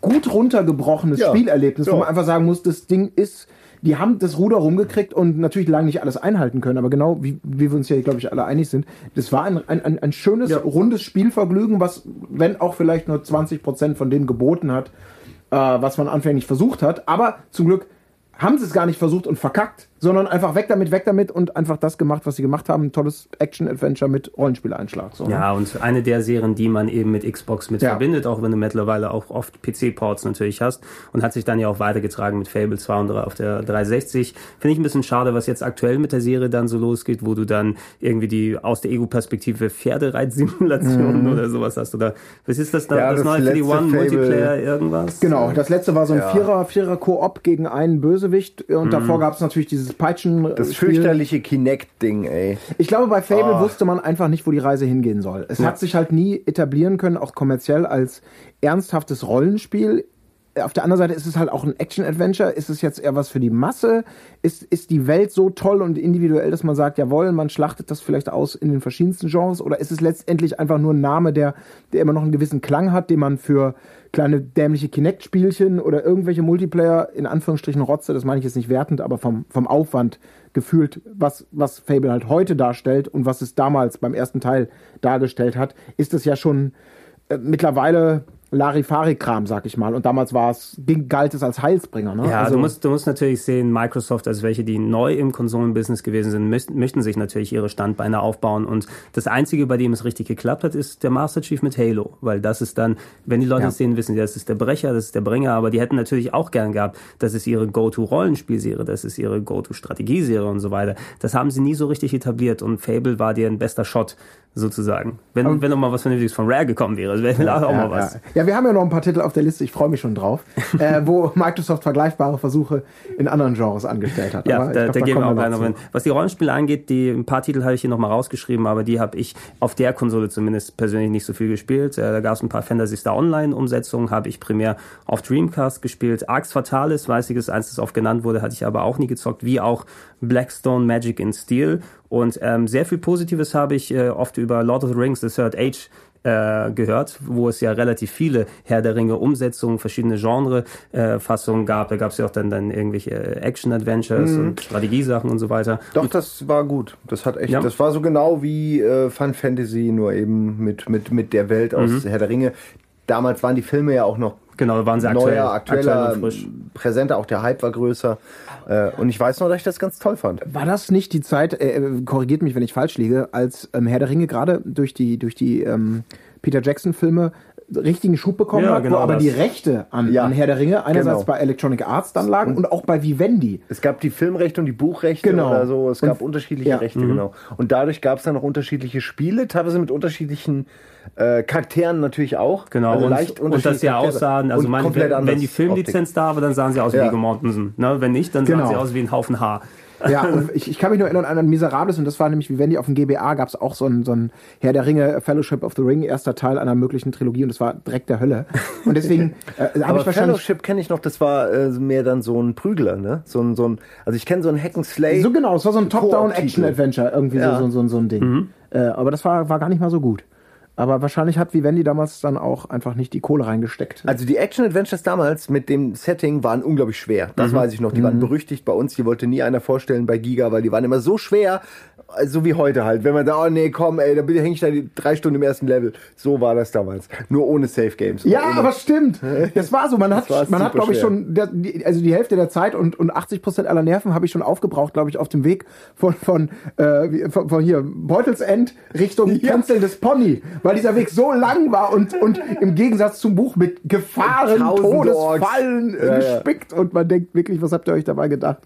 gut runtergebrochenes Ja, Spielerlebnis, wo ja. man einfach sagen muss, das Ding ist, die haben das Ruder rumgekriegt und natürlich lange nicht alles einhalten können, aber genau wie, wie wir uns ja, glaube ich, alle einig sind, das war ein, ein, ein, schönes, rundes Spielvergnügen, was, wenn auch vielleicht nur 20% von dem geboten hat, äh, was man anfänglich versucht hat, aber zum Glück haben sie es gar nicht versucht und verkackt, sondern einfach weg damit, weg damit und einfach das gemacht, was sie gemacht haben. Ein tolles Action-Adventure mit Rollenspieleinschlag. So, ne? Ja, und eine der Serien, die man eben mit Xbox mit Ja. verbindet, auch wenn du mittlerweile auch oft PC-Ports natürlich hast und hat sich dann ja auch weitergetragen mit Fable 2 und auf der 360. Finde ich ein bisschen schade, was jetzt aktuell mit der Serie dann so losgeht, wo du dann irgendwie die aus der Ego-Perspektive Pferdereitsimulation oder sowas hast oder was ist das da, Ja, das, das neue für die letzte One Fable- Multiplayer irgendwas? Genau, das letzte war so ein Ja. Vierer, Vierer Koop gegen einen Bösewicht und davor gab es natürlich dieses Peitschen. Das fürchterliche Kinect-Ding, ey. Ich glaube, bei Fable Oh. wusste man einfach nicht, wo die Reise hingehen soll. Es hat sich halt nie etablieren können, auch kommerziell als ernsthaftes Rollenspiel. Auf der anderen Seite ist es halt auch ein Action-Adventure. Ist es jetzt eher was für die Masse? Ist, ist die Welt so toll und individuell, dass man sagt, jawohl, man schlachtet das vielleicht aus in den verschiedensten Genres? Oder ist es letztendlich einfach nur ein Name, der, der immer noch einen gewissen Klang hat, den man für kleine dämliche Kinect-Spielchen oder irgendwelche Multiplayer, in Anführungsstrichen Rotze, das meine ich jetzt nicht wertend, aber vom, vom Aufwand gefühlt, was, was Fable halt heute darstellt und was es damals beim ersten Teil dargestellt hat, ist es ja schon äh, mittlerweile Larifari-Kram, sag ich mal. Und damals war es, galt es als Heilsbringer. Ne? Ja, also, du, musst, du musst natürlich sehen, Microsoft, als welche, die neu im Konsolenbusiness gewesen sind, möchten, möchten sich natürlich ihre Standbeine aufbauen. Und das Einzige, bei dem es richtig geklappt hat, ist der Master Chief mit Halo. Weil das ist dann, wenn die Leute Ja. es sehen, wissen die, das ist der Brecher, das ist der Bringer. Aber die hätten natürlich auch gern gehabt, das ist ihre Go-To-Rollenspielserie, das ist ihre Go-To-Strategieserie und so weiter. Das haben sie nie so richtig etabliert. Und Fable war dir ein bester Shot, sozusagen. Wenn, wenn noch mal was Vernünftiges von Rare gekommen wäre, wäre auch ja, mal was. Ja. ja, wir haben ja noch ein paar Titel auf der Liste, ich freue mich schon drauf, äh, wo Microsoft vergleichbare Versuche in anderen Genres angestellt hat. Ja, Aber da, glaub, da gehen wir auch gleich noch noch hin. Was die Rollenspiele angeht, die ein paar Titel habe ich hier nochmal rausgeschrieben, aber die habe ich auf der Konsole zumindest persönlich nicht so viel gespielt. Äh, da gab es ein paar Fantasy Star Online-Umsetzungen, habe ich primär auf Dreamcast gespielt. Arx Fatalis, weiß ich, ist eins, das oft genannt wurde, hatte ich aber auch nie gezockt, wie auch Blackstone Magic in Steel. Und ähm, sehr viel Positives habe ich äh, oft über Lord of the Rings, The Third Age äh, gehört, wo es ja relativ viele Herr der Ringe Umsetzungen, verschiedene Genre-Fassungen gab. Da gab es ja auch dann, dann irgendwelche äh, Action-Adventures und Strategiesachen und so weiter. Doch, das war gut. Das hat echt, Ja. das war so genau wie äh, Fun Fantasy, nur eben mit, mit, mit der Welt aus Herr der Ringe. Damals waren die Filme ja auch noch Genau, da waren sie aktuell, neuer, aktueller, aktuell und frisch. präsenter, auch der Hype war größer. Äh, und ich weiß noch, dass ich das ganz toll fand. War das nicht die Zeit, äh, äh, korrigiert mich, wenn ich falsch liege, als ähm, Herr der Ringe gerade durch die, durch die ähm, Peter Jackson-Filme richtigen Schub bekommen Ja, hat, genau wo aber das. die Rechte an, Ja, an Herr der Ringe einerseits genau. bei Electronic Arts dann lagen und auch bei Vivendi. Es gab die Filmrechte und die Buchrechte Genau. oder so. Es gab Und- unterschiedliche ja. Rechte, genau. Und dadurch gab es dann noch unterschiedliche Spiele, teilweise mit unterschiedlichen äh, Charakteren natürlich auch. Genau, also und, leicht und dass sie aussahen, also Und meine, komplett wenn, wenn die Filmlizenz da war, dann sahen sie aus wie Ja. Viggo Mortensen. Ne? Wenn nicht, dann sahen Genau. sie aus wie ein Haufen Haar. Ja, und ich, ich kann mich nur erinnern an ein Miserables und das war nämlich Vivendi auf dem GBA gab es auch so ein, so ein Herr der Ringe Fellowship of the Ring, erster Teil einer möglichen Trilogie und das war Dreck der Hölle. Und deswegen äh, habe ich wahrscheinlich Fellowship kenne ich noch, das war äh, mehr dann so ein Prügler, ne? So ein, so ein, also ich kenne so ein Hack and Slay. So genau, es war so ein. Top-Down-Action-Adventure, irgendwie Ja. so, so, so, so ein Ding. Äh, aber das war, war gar nicht mal so gut. Aber wahrscheinlich hat Vivendi damals dann auch einfach nicht die Kohle reingesteckt. Also die Action-Adventures damals mit dem Setting waren unglaublich schwer. Das weiß ich noch. Die waren berüchtigt bei uns. Die wollte nie einer vorstellen bei Giga, weil die waren immer so schwer, so wie heute halt. Wenn man da, oh nee, komm, ey, da häng ich da die drei Stunden im ersten Level. So war das damals. Nur ohne Safe Games. Ja, ohne. aber stimmt. Das war so. Man hat, man hat, glaube ich, schon, der, die, also die Hälfte der Zeit und, und 80 Prozent aller Nerven habe ich schon aufgebraucht, glaube ich, auf dem Weg von, von, äh, von, von hier Beutelsend Richtung Tänzel des Pony, weil dieser Weg so lang war und, und im Gegensatz zum Buch mit Gefahren. Todesfallen äh, Ja, ja. gespickt und man denkt wirklich, was habt ihr euch dabei gedacht?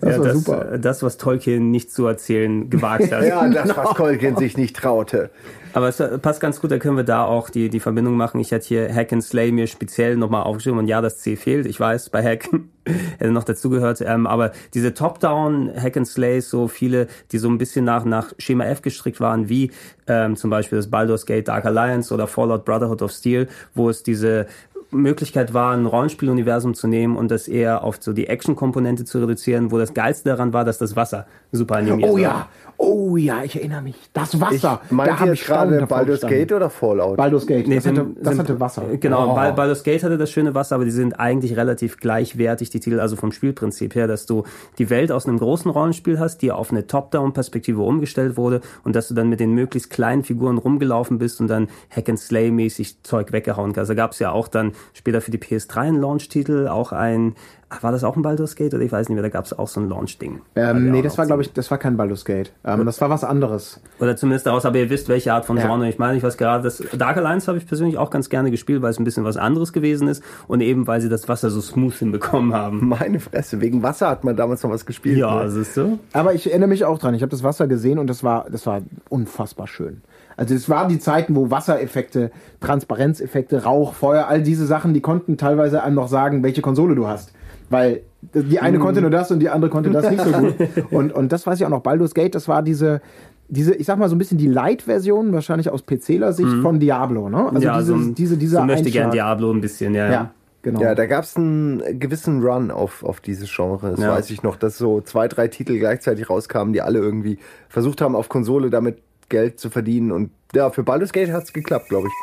Das Ja, war das, super. das, was Tolkien nicht zu erzählen gewagt hat. Ja, das, was Kolkin sich nicht traute. Aber es äh, passt ganz gut, da können wir da auch die, die Verbindung machen. Ich hatte hier Hack and Slay mir speziell nochmal aufgeschrieben und ja, das C fehlt. Ich weiß, bei Hack hätte noch dazugehört. Ähm, aber diese Top-Down Hack and Slays, so viele, die so ein bisschen nach, nach Schema F gestrickt waren, wie ähm, zum Beispiel das Baldur's Gate Dark Alliance oder Fallout Brotherhood of Steel, wo es diese Möglichkeit war, ein Rollenspieluniversum zu nehmen und das eher auf so die Action-Komponente zu reduzieren, wo das Geilste daran war, dass das Wasser super animiert Oh war. ja, oh ja, ich erinnere mich. Das Wasser. Da habe ich staunend gerade davor Baldur's gestanden. Gate oder Fallout? Baldur's Gate. Nee, das hatte, sind- das sind- hatte Wasser. Genau, Oh. Bal- Baldur's Gate hatte das schöne Wasser, aber die sind eigentlich relativ gleichwertig, die Titel, also vom Spielprinzip her, dass du die Welt aus einem großen Rollenspiel hast, die auf eine Top-Down-Perspektive umgestellt wurde und dass du dann mit den möglichst kleinen Figuren rumgelaufen bist und dann Hack-and-Slay-mäßig Zeug weggehauen kannst. Da gab es ja auch dann später für die PS3 einen Launch-Titel, auch ein, war das auch ein Baldur's Gate oder ich weiß nicht mehr, da gab es auch so ein Launch-Ding. Ähm, nee, das war, glaube ich, das war kein Baldur's Gate. Ähm, das war was anderes. Oder zumindest aus, aber ihr wisst, welche Art von Ja. Genre ich meine. Ich weiß gerade, das Dark Alliance habe ich persönlich auch ganz gerne gespielt, weil es ein bisschen was anderes gewesen ist und eben, weil sie das Wasser so smooth hinbekommen haben. Meine Fresse, wegen Wasser hat man damals noch was gespielt. Ja, ne? siehst du? Aber ich erinnere mich auch dran. Ich habe das Wasser gesehen und das war, das war unfassbar schön. Also es waren die Zeiten, wo Wassereffekte, Transparenzeffekte, Rauch, Feuer, all diese Sachen, die konnten teilweise einem noch sagen, welche Konsole du hast. Weil die eine konnte nur das und die andere konnte das nicht so gut. Und, und das weiß ich auch noch. Baldur's Gate, das war diese, diese, ich sag mal so ein bisschen die Light-Version, wahrscheinlich aus PCler Sicht von Diablo, ne? Also ja, diese, so, ein- diese, dieser so möchte gern. Diablo ein bisschen, ja. Ja, genau. Ja, da gab es einen gewissen Run auf, auf dieses Genre. Das Ja. weiß ich noch, dass so zwei, drei Titel gleichzeitig rauskamen, die alle irgendwie versucht haben, auf Konsole damit Geld zu verdienen. Und ja, für Baldur's Gate hat's geklappt, glaube ich.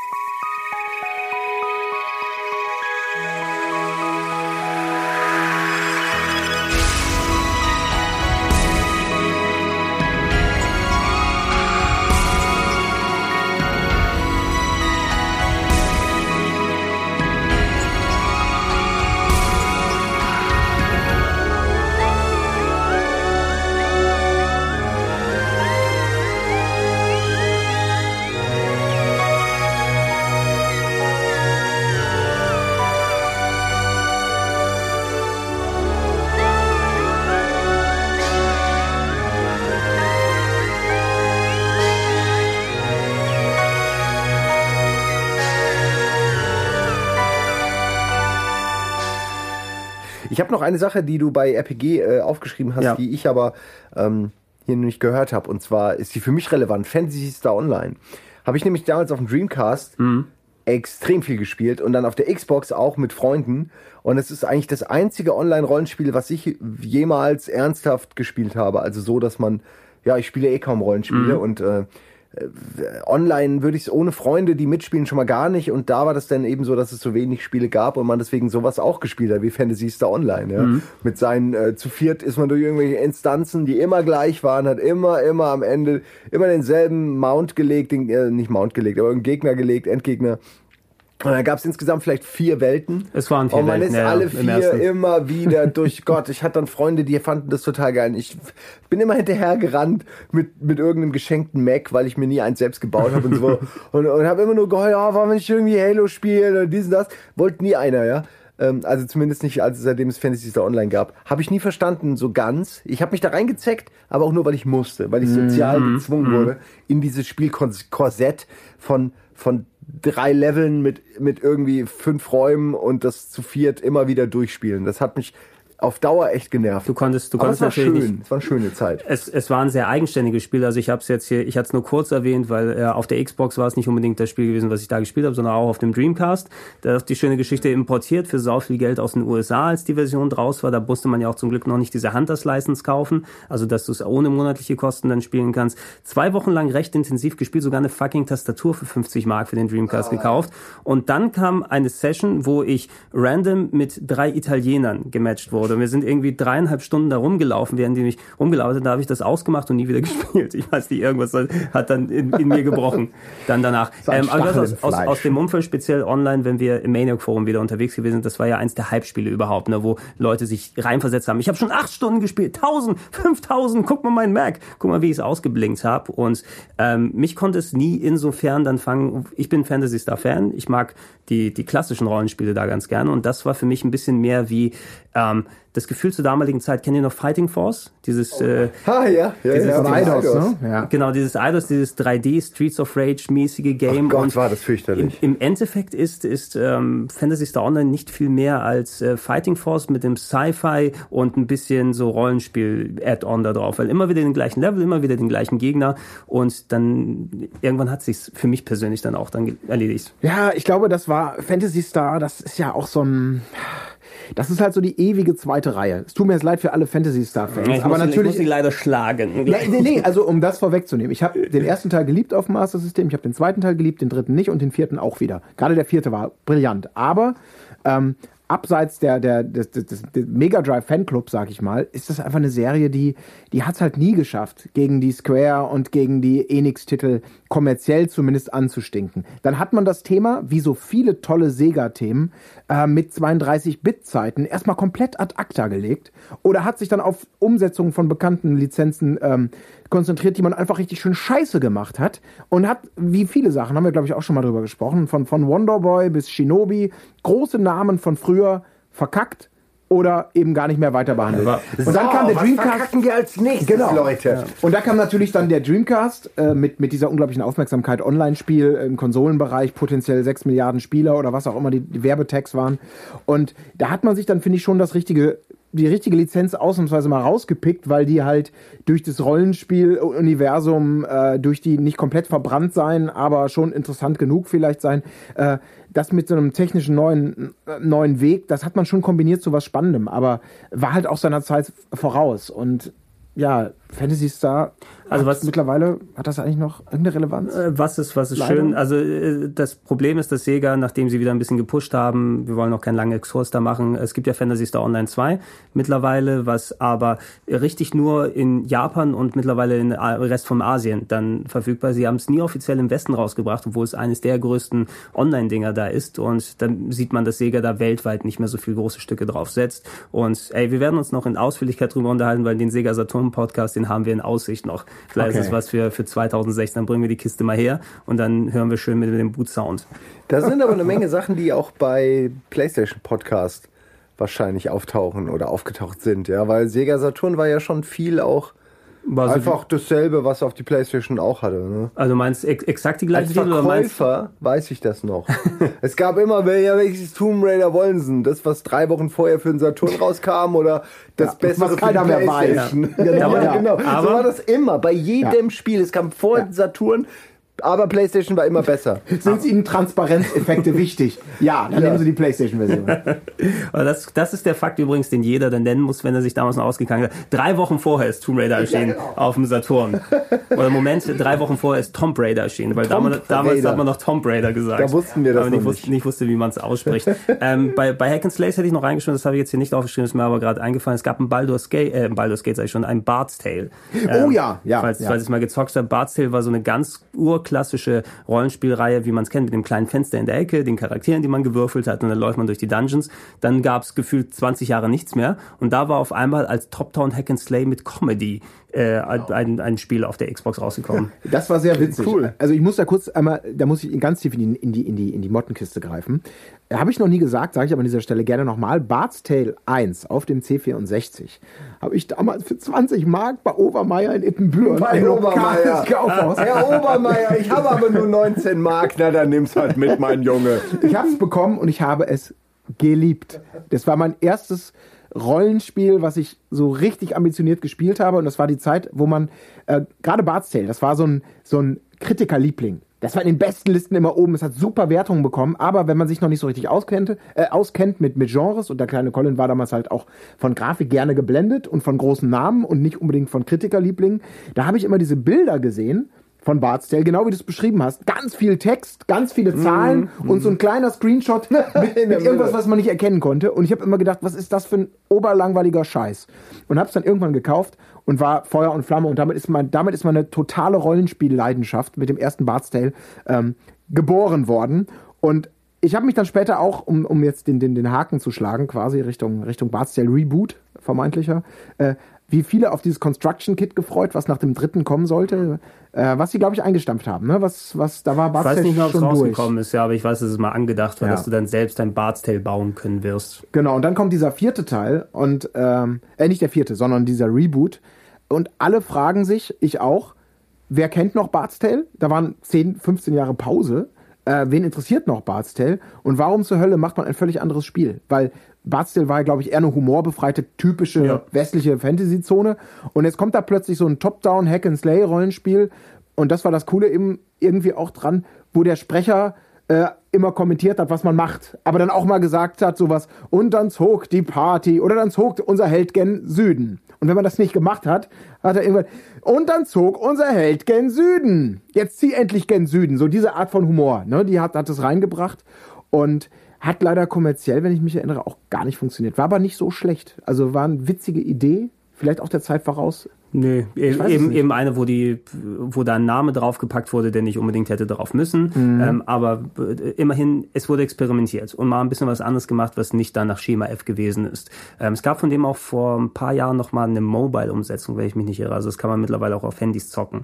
Ich habe noch eine Sache, die du bei RPG äh, aufgeschrieben hast, Ja. die ich aber ähm, hier nicht gehört habe. Und zwar ist sie für mich relevant. Fantasy Star Online. Habe ich nämlich damals auf dem Dreamcast extrem viel gespielt und dann auf der Xbox auch mit Freunden. Und es ist eigentlich das einzige Online-Rollenspiel, was ich jemals ernsthaft gespielt habe. Also so, dass man, ja, ich spiele eh kaum Rollenspiele und äh, online würde ich es ohne Freunde, die mitspielen, schon mal gar nicht. Und da war das dann eben so, dass es so wenig Spiele gab und man deswegen sowas auch gespielt hat, wie Fantasy Star Online. Ja? Mit seinen, äh, zu viert ist man durch irgendwelche Instanzen, die immer gleich waren, hat immer, immer am Ende immer denselben Mount gelegt, den, äh, nicht Mount gelegt, aber einen Gegner gelegt, Endgegner. Und dann gab es insgesamt vielleicht vier Welten. Es waren vier Und man Welten, ist ja, alle im vier ersten. immer wieder durch Gott. Ich hatte dann Freunde, die fanden das total geil. Ich bin immer hinterher gerannt mit, mit irgendeinem geschenkten Mac, weil ich mir nie eins selbst gebaut habe und so. Und, und habe immer nur geheult, oh, warum nicht irgendwie Halo spielen und dies und das. Wollte nie einer, ja. Ähm, Also zumindest nicht, als seitdem es Fantasy Star Online gab. Habe ich nie verstanden, so ganz. Ich habe mich da reingezeckt, aber auch nur, weil ich musste, weil ich sozial Mhm. gezwungen wurde, in dieses Spielkorsett von, von drei Leveln mit, mit irgendwie fünf Räumen und das zu viert immer wieder durchspielen. Das hat mich auf Dauer echt genervt. Du konntest, du Aber es konntest war natürlich schön. nicht, Es war eine schöne Zeit. es, es war ein sehr eigenständiges Spiel. Also ich habe es jetzt hier, ich hatte es nur kurz erwähnt, weil äh, auf der Xbox war es nicht unbedingt das Spiel gewesen, was ich da gespielt habe, sondern auch auf dem Dreamcast. Da ist die schöne Geschichte importiert für sau viel Geld aus den USA, als die Version draus war. Da musste man ja auch zum Glück noch nicht diese Hunters License kaufen, also dass du es ohne monatliche Kosten dann spielen kannst. Zwei Wochen lang recht intensiv gespielt, sogar eine fucking Tastatur für 50 Mark für den Dreamcast gekauft. Und dann kam eine Session, wo ich random mit drei Italienern gematcht wurde. Und wir sind irgendwie dreieinhalb Stunden da rumgelaufen, während die mich rumgelaufen sind. Da habe ich das ausgemacht und nie wieder gespielt. Ich weiß nicht, irgendwas hat dann in, in mir gebrochen. Dann danach. Ähm, aber das aus, aus, aus dem Umfeld, speziell online, wenn wir im Maniac Forum wieder unterwegs gewesen sind, das war ja eins der Hype-Spiele überhaupt, ne, wo Leute sich reinversetzt haben. Ich habe schon acht Stunden gespielt, 1000, 5000, guck mal meinen Mac, guck mal, wie ich es ausgeblinkt habe. Und ähm, mich konnte es nie insofern dann fangen, ich bin Fantasy Star Fan, ich mag die, die klassischen Rollenspiele da ganz gerne und das war für mich ein bisschen mehr wie ähm, das Gefühl zur damaligen Zeit, kennt ihr noch Fighting Force? Dieses äh, Ah, ja. ja, Dieses ja, Von Eidos. Eidos, ne? Ja. Genau, dieses Eidos, dieses 3D Streets of Rage mäßige Game. Ach Gott, und war das fürchterlich. Im, Im Endeffekt ist, ist ähm, Fantasy Star Online nicht viel mehr als äh, Fighting Force mit dem Sci-Fi und ein bisschen so Rollenspiel-Add-on da drauf. Weil immer wieder den gleichen Level, immer wieder den gleichen Gegner und dann irgendwann hat sich's für mich persönlich dann auch dann erledigt. Ja, ich glaube, das war Fantasy Star, das ist ja auch so ein. Das ist halt so die ewige zweite Reihe. Es tut mir jetzt leid für alle Fantasy Star-Fans, aber natürlich. leider schlagen. Ja, nee, nee, also um das vorwegzunehmen. Ich habe den ersten Teil geliebt auf dem Master System, ich habe den zweiten Teil geliebt, den dritten nicht und den vierten auch wieder. Gerade der vierte war brillant. Aber ähm, abseits der, der, des, des, des des Mega Drive Fanclub, sag ich mal, ist das einfach eine Serie, die, die hat es halt nie geschafft, gegen die Square und gegen die Enix-Titel kommerziell zumindest anzustinken. Dann hat man das Thema, wie so viele tolle Sega-Themen, äh, mit 32-Bit-Zeiten erstmal komplett ad acta gelegt oder hat sich dann auf Umsetzungen von bekannten Lizenzen ähm, konzentriert, die man einfach richtig schön scheiße gemacht hat und hat, wie viele Sachen, haben wir glaube ich auch schon mal drüber gesprochen, von, von Wonderboy bis Shinobi, große Namen von früher verkackt oder eben gar nicht mehr weiter behandelt. Und dann So, kam der was Dreamcast. verkacken wir als nächstes, Genau. Leute? Und da kam natürlich dann der Dreamcast äh, mit, mit dieser unglaublichen Aufmerksamkeit, Online-Spiel im Konsolenbereich, potenziell 6 Milliarden Spieler oder was auch immer die, die Werbetags waren. Und da hat man sich dann, finde ich, schon das richtige, die richtige Lizenz ausnahmsweise mal rausgepickt, weil die halt durch das Rollenspiel-Universum, äh, durch die nicht komplett verbrannt sein, aber schon interessant genug vielleicht sein, äh, das mit so einem technischen neuen, neuen Weg, das hat man schon kombiniert zu was Spannendem, aber war halt auch seiner Zeit voraus. Und ja, Fantasy Star, Also was- mittlerweile, hat das eigentlich noch irgendeine Relevanz? Äh, Was ist, was ist Leider. schön? Also äh, das Problem ist, dass Sega, nachdem sie wieder ein bisschen gepusht haben, wir wollen noch keinen langen Exkurs da machen, es gibt ja Fantasy Star Online 2 mittlerweile, was aber richtig nur in Japan und mittlerweile in Rest von Asien dann verfügbar ist. Sie haben es nie offiziell im Westen rausgebracht, obwohl es eines der größten Online-Dinger da ist und dann sieht man, dass Sega da weltweit nicht mehr so viel große Stücke drauf setzt und ey, wir werden uns noch in Ausführlichkeit drüber unterhalten, weil den Sega Saturn Podcast, den haben wir in Aussicht noch. Vielleicht ist Okay. es was für, für 2016, dann bringen wir die Kiste mal her und dann hören wir schön mit, mit dem Boot-Sound. Da sind aber eine Menge Sachen, die auch bei PlayStation Podcast wahrscheinlich auftauchen oder aufgetaucht sind, ja, weil Sega Saturn war ja schon viel auch Also Einfach dasselbe, was auf die Playstation auch hatte. Ne? Also meinst ex exakt die gleichen Als Titel oder meinst Verkäufer weiß ich das noch. es gab immer, ja, welches Tomb Raider wollen sie? denn? Das, was drei Wochen vorher für den Saturn rauskam oder das Ja, Bessere was für keiner die mehr weiß. Playstation? Ja. Genau, ja, ja. genau. so Aber- war das immer, bei jedem Spiel. Es kam vor Saturn, aber Playstation war immer besser. Sind Ihnen Transparenzeffekte wichtig? Ja, dann Ja. nehmen Sie die Playstation-Version. Aber das, das ist der Fakt übrigens, den jeder dann nennen muss, wenn er sich damals noch ausgegangen hat. Drei Wochen vorher ist Tomb Raider erschienen genau. auf dem Saturn. Oder Moment, drei Wochen vorher ist Tomb Raider erschienen, weil damals, damals Raider. hat man noch Tomb Raider gesagt. Da wussten wir das aber nicht, noch wusste, nicht. wusste, wie man es ausspricht. ähm, bei, bei Hack and Slays hätte ich noch reingeschrieben, das habe ich jetzt hier nicht aufgeschrieben, ist mir aber gerade eingefallen. Es gab ein Baldur's Gate, äh, ein Baldur's Gate sag ich schon, ein Bard's Tale. Oh ja, ja, Falls, ja. falls ich mal gezockt habe, Bard's Tale war so eine ganz urklassische Rollenspielreihe, wie man es kennt, mit dem kleinen Fenster in der Ecke, den Charakteren, die man gewürfelt hat und dann läuft man durch die Dungeons. Dann gab es gefühlt 20 Jahre nichts mehr und da war auf einmal als Top-Down Hack and Slay mit Comedy äh, ein, ein Spiel auf der Xbox rausgekommen. Das war sehr witzig. Cool. Also ich muss da kurz einmal, da muss ich ganz tief in die, in die, in die, in die Mottenkiste greifen. Habe ich noch nie gesagt, sage ich aber an dieser Stelle gerne nochmal. Bart's Tale 1 auf dem C64 habe ich damals für 20 Mark bei Obermeier in Ippenbüren Bei Obermeier. Kaufhaus. Herr Obermeier, ich habe aber nur 19 Mark. Na, dann nimm's halt mit, mein Junge. Ich habe es bekommen und ich habe es geliebt. Das war mein erstes Rollenspiel, was ich so richtig ambitioniert gespielt habe. Und das war die Zeit, wo man, äh, gerade Bart's Tale, das war so ein, so ein Kritikerliebling. Das war in den besten Listen immer oben. Es hat super Wertungen bekommen. Aber wenn man sich noch nicht so richtig auskennte, äh, auskennt mit, mit Genres, und der kleine Colin war damals halt auch von Grafik gerne geblendet und von großen Namen und nicht unbedingt von Kritikerlieblingen, da habe ich immer diese Bilder gesehen von Bart's Tale, genau wie du es beschrieben hast. Ganz viel Text, ganz viele Zahlen und so ein kleiner Screenshot mit, mit irgendwas, was man nicht erkennen konnte. Und ich habe immer gedacht, was ist das für ein oberlangweiliger Scheiß? Und habe es dann irgendwann gekauft und war Feuer und Flamme. Und damit ist, mein, damit ist meine totale Rollenspielleidenschaft mit dem ersten Bart's Tale ähm, geboren worden. Und ich habe mich dann später auch, um, um jetzt den, den, den Haken zu schlagen, quasi Richtung, Richtung Bart's Tale Reboot, vermeintlicher, äh, wie viele auf dieses Construction Kit gefreut, was nach dem dritten kommen sollte, äh, was sie, glaube ich, eingestampft haben. Ne? Was, was, da war Ich Bart's weiß Tale nicht ob es schon durch. rausgekommen ist, ja, aber ich weiß, dass es mal angedacht war, Ja. dass du dann selbst dein Bard's Tale bauen können wirst. Genau, und dann kommt dieser vierte Teil und, ähm, äh, nicht der vierte, sondern dieser Reboot. Und alle fragen sich, ich auch, wer kennt noch Bart's Tale? Da waren 10, 15 Jahre Pause. Äh, wen interessiert noch Bart's Tale? Und warum zur Hölle macht man ein völlig anderes Spiel? Weil Bart's Tale war glaube ich, eher eine humorbefreite, typische Ja. westliche Fantasy-Zone. Und jetzt kommt da plötzlich so ein Top-Down Hack-and-Slay-Rollenspiel. Und das war das Coole eben irgendwie auch dran, wo der Sprecher äh, immer kommentiert hat, was man macht. Aber dann auch mal gesagt hat, sowas, und dann zog die Party oder dann zog unser Held gen Süden. Und wenn man das nicht gemacht hat, hat er irgendwann, und dann zog unser Held gen Süden. Jetzt zieh endlich gen Süden. So diese Art von Humor, ne, die hat, hat es reingebracht. Und hat leider kommerziell, wenn ich mich erinnere, auch gar nicht funktioniert. War aber nicht so schlecht. Also war eine witzige Idee, vielleicht auch der Zeit voraus. Es eben, eben eine, wo die, wo da ein Name draufgepackt wurde, der nicht unbedingt hätte drauf müssen. Mhm. Ähm, aber äh, immerhin, es wurde experimentiert und mal ein bisschen was anderes gemacht, was nicht dann nach Schema F gewesen ist. Ähm, es gab von dem auch vor ein paar Jahren noch mal eine Mobile-Umsetzung, wenn ich mich nicht irre. Also das kann man mittlerweile auch auf Handys zocken,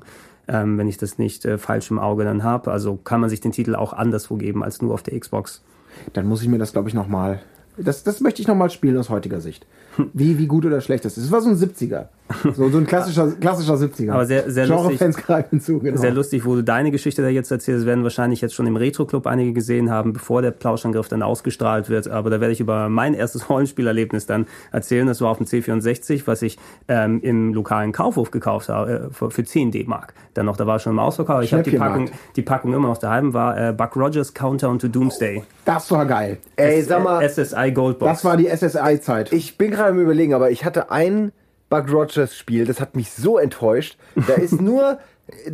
ähm, wenn ich das nicht äh, falsch im Auge dann habe. Also kann man sich den Titel auch anderswo geben als nur auf der Xbox. Dann muss ich mir das, glaube ich, nochmal. Das, das möchte ich nochmal spielen aus heutiger Sicht. Wie, wie gut oder schlecht das ist. Es war so ein 70er. So, so ein klassischer, klassischer 70er. Aber sehr- sehr Genre-Fans greifen zu, genau. Sehr lustig, wo du deine Geschichte da jetzt erzählst, werden wahrscheinlich jetzt schon im Retro-Club einige gesehen haben, bevor der Plauschangriff dann ausgestrahlt wird. Aber da werde ich über mein erstes Rollenspielerlebnis dann erzählen. Das war auf dem C64, was ich ähm, im lokalen Kaufhof gekauft habe, äh, für, für 10 D-Mark. Dann noch, da war schon im Ausverkauf. Ich habe die Packung, die Packung immer noch daheim, war äh, Buck Rogers Countdown to Doomsday. Das war geil. Ey, sag mal, SSI Goldbox. Das war die SSI-Zeit. ich bin gerade am überlegen, aber ich hatte ein Buck Rogers Spiel, das hat mich so enttäuscht. Da ist nur,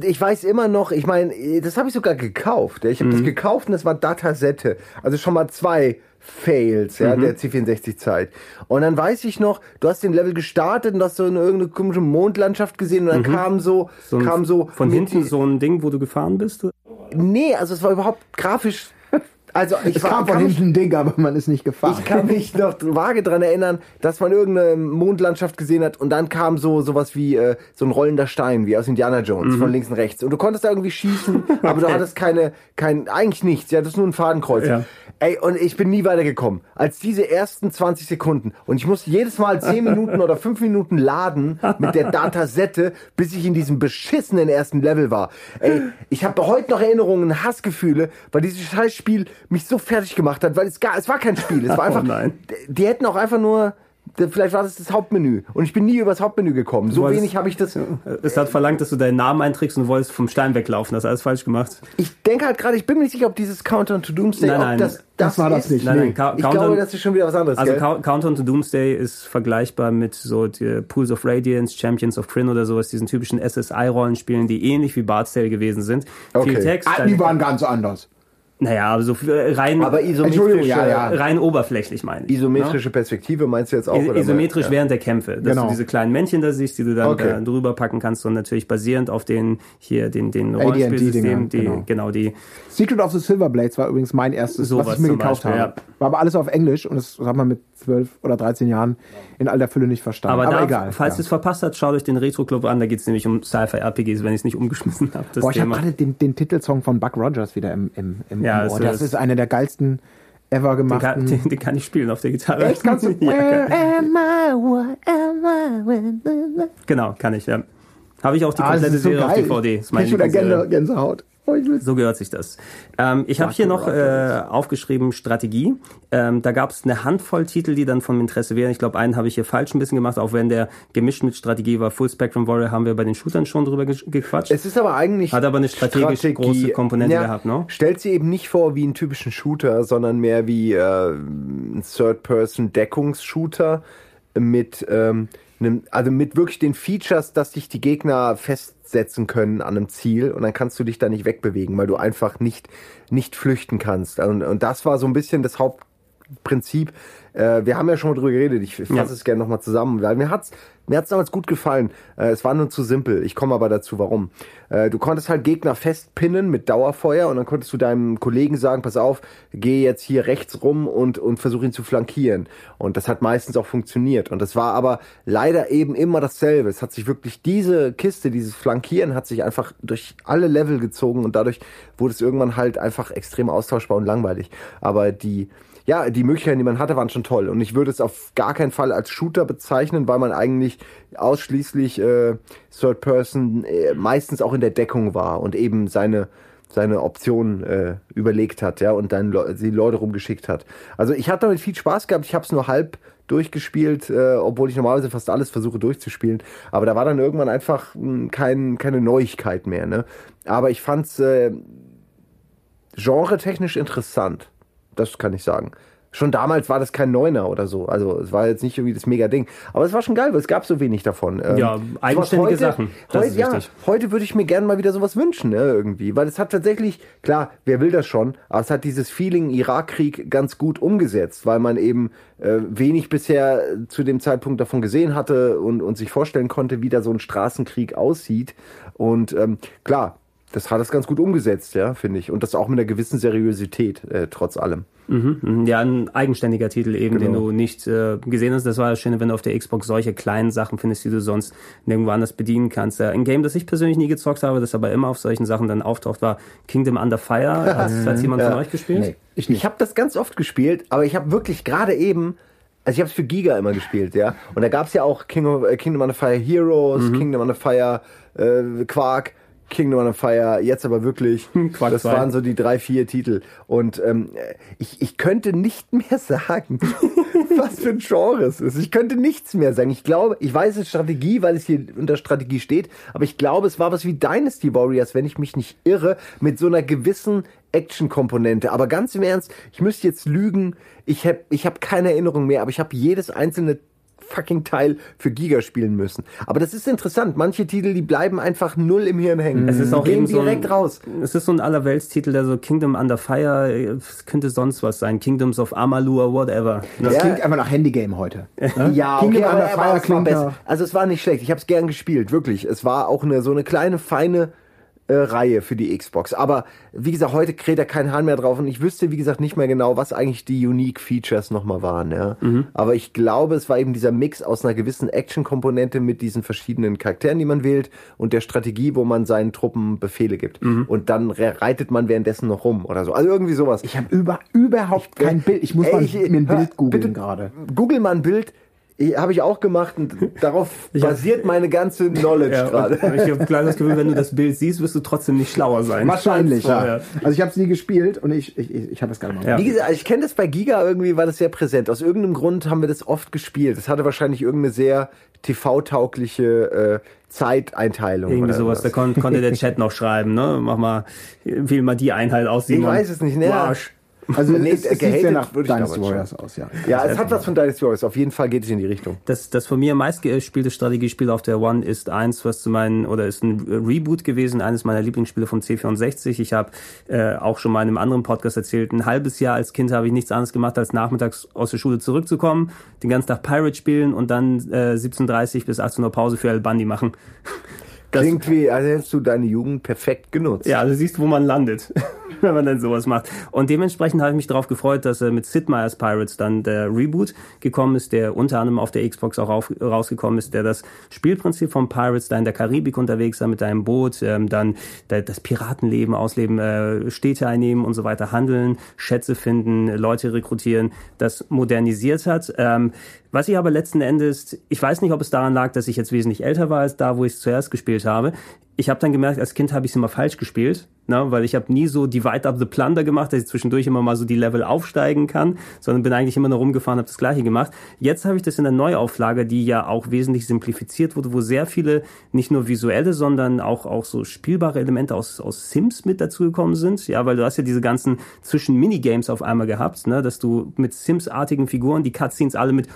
ich weiß immer noch, ich meine, das habe ich sogar gekauft. Ich habe das gekauft und das war Datasette. Also schon mal zwei Fails, ja, der C64-Zeit. Und dann weiß ich noch, du hast den Level gestartet und hast so eine irgendeine komische Mondlandschaft gesehen und dann kam so, so ein, kam so von hinten so ein Ding, wo du gefahren bist. Nee, also es war überhaupt grafisch Also ich Es war- kam von hinten ein Ding, aber man ist nicht gefahren. Ich kann mich noch vage dran erinnern, dass man irgendeine Mondlandschaft gesehen hat und dann kam so sowas wie äh, so ein rollender Stein, wie aus Indiana Jones, von links und rechts. Und du konntest da irgendwie schießen, aber du hattest keine, kein, eigentlich nichts. Ja, das ist nur ein Fadenkreuz. Ja. Ey, und ich bin nie weitergekommen. Als diese ersten 20 Sekunden. Und ich musste jedes Mal 10 Minuten oder 5 Minuten laden mit der Datasette, bis ich in diesem beschissenen ersten Level war. Ey, ich habe heute noch Erinnerungen, Hassgefühle, weil dieses Scheißspiel mich so fertig gemacht hat, weil es gar, es war kein Spiel. Es war einfach, Oh nein. die hätten auch einfach nur, vielleicht war das das Hauptmenü. Und ich bin nie übers Hauptmenü gekommen. So wolltest- wenig habe ich das. Es hat verlangt, dass du deinen Namen einträgst und du wolltest vom Stein weglaufen. Hast du alles falsch gemacht. Ich denke halt gerade, ich bin mir nicht sicher, ob dieses Countdown to Doomsday, Nein, ob nein, das, das war das ist. nicht. Nein, nein, Count- Ich Countdown- glaube, das ist schon wieder was anderes. Also gell? Count- Countdown to Doomsday ist vergleichbar mit so die Pools of Radiance, Champions of Kryn oder sowas, diesen typischen SSI-Rollenspielen, die ähnlich wie Bard's Tale gewesen sind. Okay. Viel Text. Ah, die waren ganz anders. Naja, aber so viel- rein, Aber isometrische, ja, ja. rein oberflächlich meine ich. isometrische Perspektive meinst du jetzt auch? I- oder? Isometrisch Ja. während der Kämpfe, dass Genau. du diese kleinen Männchen da siehst, die du dann Okay. da drüber packen kannst und natürlich basierend auf den hier den den AD&D Rollenspielsystemen, die Dinger, genau, die Secret of the Silver Blades war übrigens mein erstes, Sowas was ich mir gekauft Beispiel, habe. ja. War aber alles auf Englisch und das hat man mit 12 oder 13 Jahren in all der Fülle nicht verstanden. aber, Aber, da, egal. falls ja. ihr es verpasst habt, schaut euch den Retro Club an, da geht es nämlich um Sci-Fi RPGs, wenn ich es nicht umgeschmissen habe. Boah, ich habe gerade den, den Titelsong von Buck Rogers wieder im, im, im, Ja, im das ist- einer der geilsten ever den, kann, gemachten. den, den kann ich spielen auf der Gitarre. Echt? Kannst du? ja, kann, genau, kann ich, ja. Habe ich auch die Ah, komplette so Serie auf geil. DVD. Das ist Ich meine krieg wieder Gänsehaut. So gehört sich das. Ähm, ich habe hier noch äh, aufgeschrieben Strategie. Ähm, da gab es eine Handvoll Titel, die dann von Interesse wären. Ich glaube, einen habe ich hier falsch ein bisschen gemacht, auch wenn der gemischt mit Strategie war. Full Spectrum Warrior haben wir bei den Shootern schon drüber ge gequatscht. Es ist aber eigentlich. Hat aber eine strategisch große Komponente gehabt, ne? Stellt sie eben nicht vor wie einen typischen Shooter, sondern mehr wie äh, ein Third-Person-Deckungsshooter mit ähm, einem, also mit wirklich den Features, dass sich die Gegner festsetzen können an einem Ziel und dann kannst du dich da nicht wegbewegen, weil du einfach nicht nicht flüchten kannst. Und, und das war so ein bisschen das Hauptprinzip. Äh, wir haben ja schon mal drüber geredet. Ich fasse Ja. es gerne nochmal zusammen, weil mir hat's mir hat's damals gut gefallen. Äh, es war nur zu simpel. Ich komme aber dazu, warum. Äh, du konntest halt Gegner festpinnen mit Dauerfeuer und dann konntest du deinem Kollegen sagen, pass auf, geh jetzt hier rechts rum und, und versuch ihn zu flankieren. Und das hat meistens auch funktioniert. Und das war aber leider eben immer dasselbe. Es hat sich wirklich diese Kiste, dieses Flankieren hat sich einfach durch alle Level gezogen und dadurch wurde es irgendwann halt einfach extrem austauschbar und langweilig. Aber die, ja, die Möglichkeiten, die man hatte, waren schon toll. Und ich würde es auf gar keinen Fall als Shooter bezeichnen, weil man eigentlich ausschließlich äh, Third Person äh, meistens auch in der Deckung war und eben seine seine Optionen äh, überlegt hat, ja, und dann Le die Leute rumgeschickt hat. Also ich hatte damit viel Spaß gehabt. Ich habe es nur halb durchgespielt, äh, obwohl ich normalerweise fast alles versuche durchzuspielen. Aber da war dann irgendwann einfach mh, kein, keine Neuigkeit mehr. Ne? Aber ich fand's äh, genre-technisch interessant. Das kann ich sagen. Schon damals war das kein Neuner oder so. Also es war jetzt nicht irgendwie das Mega-Ding. Aber es war schon geil, weil es gab so wenig davon. Ähm, Ja, sowas eigenständige Sachen. Das heute, ja, heute würde ich mir gerne mal wieder sowas wünschen, ne, irgendwie. Weil es hat tatsächlich, klar, wer will das schon, aber es hat dieses Feeling Irakkrieg ganz gut umgesetzt, weil man eben äh, wenig bisher zu dem Zeitpunkt davon gesehen hatte und, und sich vorstellen konnte, wie da so ein Straßenkrieg aussieht. Und ähm, klar, das hat es ganz gut umgesetzt, ja, finde ich. Und das auch mit einer gewissen Seriosität, äh, trotz allem. Mhm, Ja, ein eigenständiger Titel eben, den Genau. du nicht äh, gesehen hast. Das war das Schöne, wenn du auf der Xbox solche kleinen Sachen findest, die du sonst nirgendwo anders bedienen kannst. Äh, ein Game, das ich persönlich nie gezockt habe, das aber immer auf solchen Sachen dann auftaucht, war Kingdom Under Fire. Hat hat jemand von euch gespielt? Nee, ich Ich, nicht. habe das ganz oft gespielt, aber ich habe wirklich gerade eben, also ich habe es für Giga immer gespielt, ja. Und da gab's ja auch King of, äh, Kingdom Under Fire Heroes, Kingdom Under Fire äh, Quark, Kingdom Under Fire, jetzt aber wirklich. Quark das 2. waren so die drei, vier Titel. Und ähm, ich, ich könnte nicht mehr sagen, was für ein Genre es ist. Ich könnte nichts mehr sagen. Ich glaube, ich weiß es Strategie, weil es hier unter Strategie steht, aber ich glaube, es war was wie Dynasty Warriors, wenn ich mich nicht irre, mit so einer gewissen Action-Komponente. Aber ganz im Ernst, ich müsste jetzt lügen. Ich habe ich hab keine Erinnerung mehr, aber ich habe jedes einzelne fucking Teil für Giga spielen müssen. Aber das ist interessant. Manche Titel, die bleiben einfach null im Hirn hängen. Es ist auch Gehen eben so direkt ein, raus. Es ist so ein Allerweltstitel, der so Kingdom Under Fire, es könnte sonst was sein. Kingdoms of Amalur, whatever. Das Ja. klingt einfach nach Handygame heute. Ne? Ja, Kingdom okay, aber, Under Fire klingt besser. Also es war nicht schlecht. Ich habe es gern gespielt, wirklich. Es war auch eine so eine kleine feine äh, Reihe für die Xbox. Aber wie gesagt, heute kräht er kein Hahn mehr drauf und ich wüsste, wie gesagt, nicht mehr genau, was eigentlich die Unique Features nochmal waren. Ja. Mhm. Aber ich glaube, es war eben dieser Mix aus einer gewissen Action-Komponente mit diesen verschiedenen Charakteren, die man wählt und der Strategie, wo man seinen Truppen Befehle gibt. Mhm. Und dann re- reitet man währenddessen noch rum oder so. Also irgendwie sowas. Ich habe über, überhaupt kein Bild. Ich muss Ey, mal ich- mir ein hör, Bild googeln gerade. Google mal ein Bild. Habe ich auch gemacht und darauf Ich hab- basiert meine ganze Knowledge Ja, gerade. ich habe gleich das Gefühl, wenn du das Bild siehst, wirst du trotzdem nicht schlauer sein. Wahrscheinlich, ja. Also ich habe es nie gespielt und ich, ich, ich, ich habe es gerade mal. Ja. Wie gesagt, ich kenne das bei Giga irgendwie, war das sehr präsent. Aus irgendeinem Grund haben wir das oft gespielt. Das hatte wahrscheinlich irgendeine sehr TV-taugliche äh, Zeiteinteilung. Irgendwie sowas, da was. kon konnte der Chat noch schreiben, ne? Mach mal, wähl mal die Einheit aus, Ich Simon. weiß es nicht, ne? Arsch. Also Nee, es, es sieht sehr nach Dynasty Warriors aus, ja. Ja, es hat was von Dynasty Warriors. Auf jeden Fall geht es in die Richtung. Das, das von mir meistgespielte Strategiespiel auf der One ist eins, was zu meinen, oder ist ein Reboot gewesen, eines meiner Lieblingsspiele vom C64. Ich habe äh, auch schon mal in einem anderen Podcast erzählt, ein halbes Jahr als Kind habe ich nichts anderes gemacht, als nachmittags aus der Schule zurückzukommen, den ganzen Tag Pirate spielen und dann äh, 17.30 bis 18 Uhr Pause für El Bandi machen. Das- Klingt wie, als hättest du deine Jugend perfekt genutzt. Ja, also siehst, wo man landet, wenn man dann sowas macht. Und dementsprechend habe ich mich darauf gefreut, dass äh, mit Sid Meier's Pirates dann der Reboot gekommen ist, der unter anderem auf der Xbox auch auf, rausgekommen ist, der das Spielprinzip von Pirates da in der Karibik unterwegs war mit deinem Boot, ähm, dann da, das Piratenleben ausleben, äh, Städte einnehmen und so weiter, handeln, Schätze finden, Leute rekrutieren, das modernisiert hat. Ähm, was ich aber letzten Endes, ich weiß nicht, ob es daran lag, dass ich jetzt wesentlich älter war als da, wo ich es zuerst gespielt habe. Ich habe dann gemerkt, als Kind habe ich es immer falsch gespielt, ne, weil ich habe nie so Divide Up the Plunder gemacht, dass ich zwischendurch immer mal so die Level aufsteigen kann, sondern bin eigentlich immer nur rumgefahren, habe das gleiche gemacht. Jetzt habe ich das in der Neuauflage, die ja auch wesentlich simplifiziert wurde, wo sehr viele nicht nur visuelle, sondern auch auch so spielbare Elemente aus aus Sims mit dazugekommen sind. Ja, weil du hast ja diese ganzen zwischen Minigames auf einmal gehabt, ne, dass du mit Sims-artigen Figuren die Cutscenes alle mit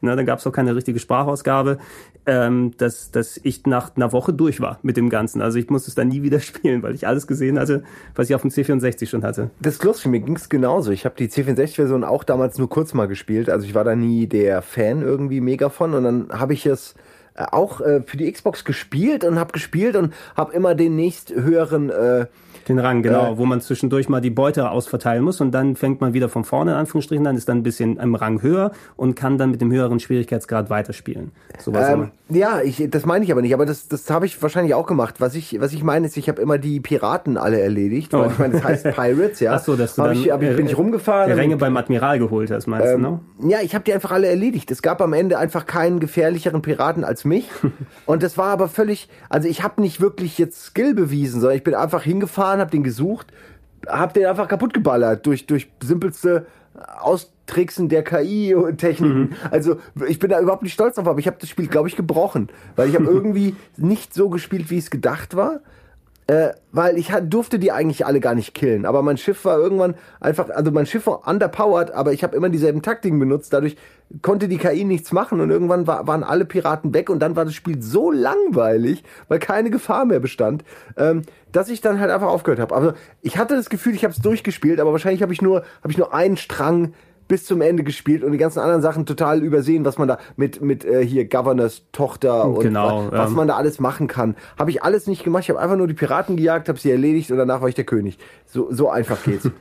ne, dann gab es auch keine richtige Sprachausgabe, ähm, dass dass ich nach einer Woche durch war mit dem Ganzen. Also ich musste es dann nie wieder spielen, weil ich alles gesehen hatte, was ich auf dem C64 schon hatte. Das ist lustig, mir ging's genauso. Ich habe die C64-Version auch damals nur kurz mal gespielt. Also ich war da nie der Fan irgendwie mega von. Und dann habe ich es äh, auch äh, für die Xbox gespielt und habe gespielt und habe immer den nächst höheren... Äh, Den Rang, genau, Äh. wo man zwischendurch mal die Beute ausverteilen muss und dann fängt man wieder von vorne in Anführungsstrichen an, ist dann ein bisschen im Rang höher und kann dann mit dem höheren Schwierigkeitsgrad weiterspielen. Sowas Ähm, ja, ich, das meine ich aber nicht, aber das, das habe ich wahrscheinlich auch gemacht. Was ich, was ich meine, ist, ich habe immer die Piraten alle erledigt, weil Oh. ich meine, das heißt Pirates, ja. Ach so, dass du hab dann ich, hab ich, bin ich rumgefahren. die Ränge beim Admiral geholt hast, meinst Ähm, du, ne? Ja, ich habe die einfach alle erledigt. Es gab am Ende einfach keinen gefährlicheren Piraten als mich. Und das war aber völlig, also ich habe nicht wirklich jetzt Skill bewiesen, sondern ich bin einfach hingefahren, habe den gesucht, habe den einfach kaputt geballert durch durch simpelste Austricksen der KI und Techniken. Also ich bin da überhaupt nicht stolz drauf, aber ich habe das Spiel, glaube ich, gebrochen, weil ich habe irgendwie nicht so gespielt, wie es gedacht war. Äh, weil ich durfte die eigentlich alle gar nicht killen. Aber mein Schiff war irgendwann einfach, also mein Schiff war underpowered, aber ich habe immer dieselben Taktiken benutzt. Dadurch konnte die KI nichts machen und irgendwann war, waren alle Piraten weg und dann war das Spiel so langweilig, weil keine Gefahr mehr bestand, ähm, dass ich dann halt einfach aufgehört habe. Also ich hatte das Gefühl, ich habe es durchgespielt, aber wahrscheinlich habe ich nur, habe ich nur einen Strang bis zum Ende gespielt und die ganzen anderen Sachen total übersehen, was man da mit mit äh, hier Governors Tochter und Genau, was, was ähm. man da alles machen kann. Habe ich alles nicht gemacht. Ich habe einfach nur die Piraten gejagt, habe sie erledigt und danach war ich der König. So so einfach geht's.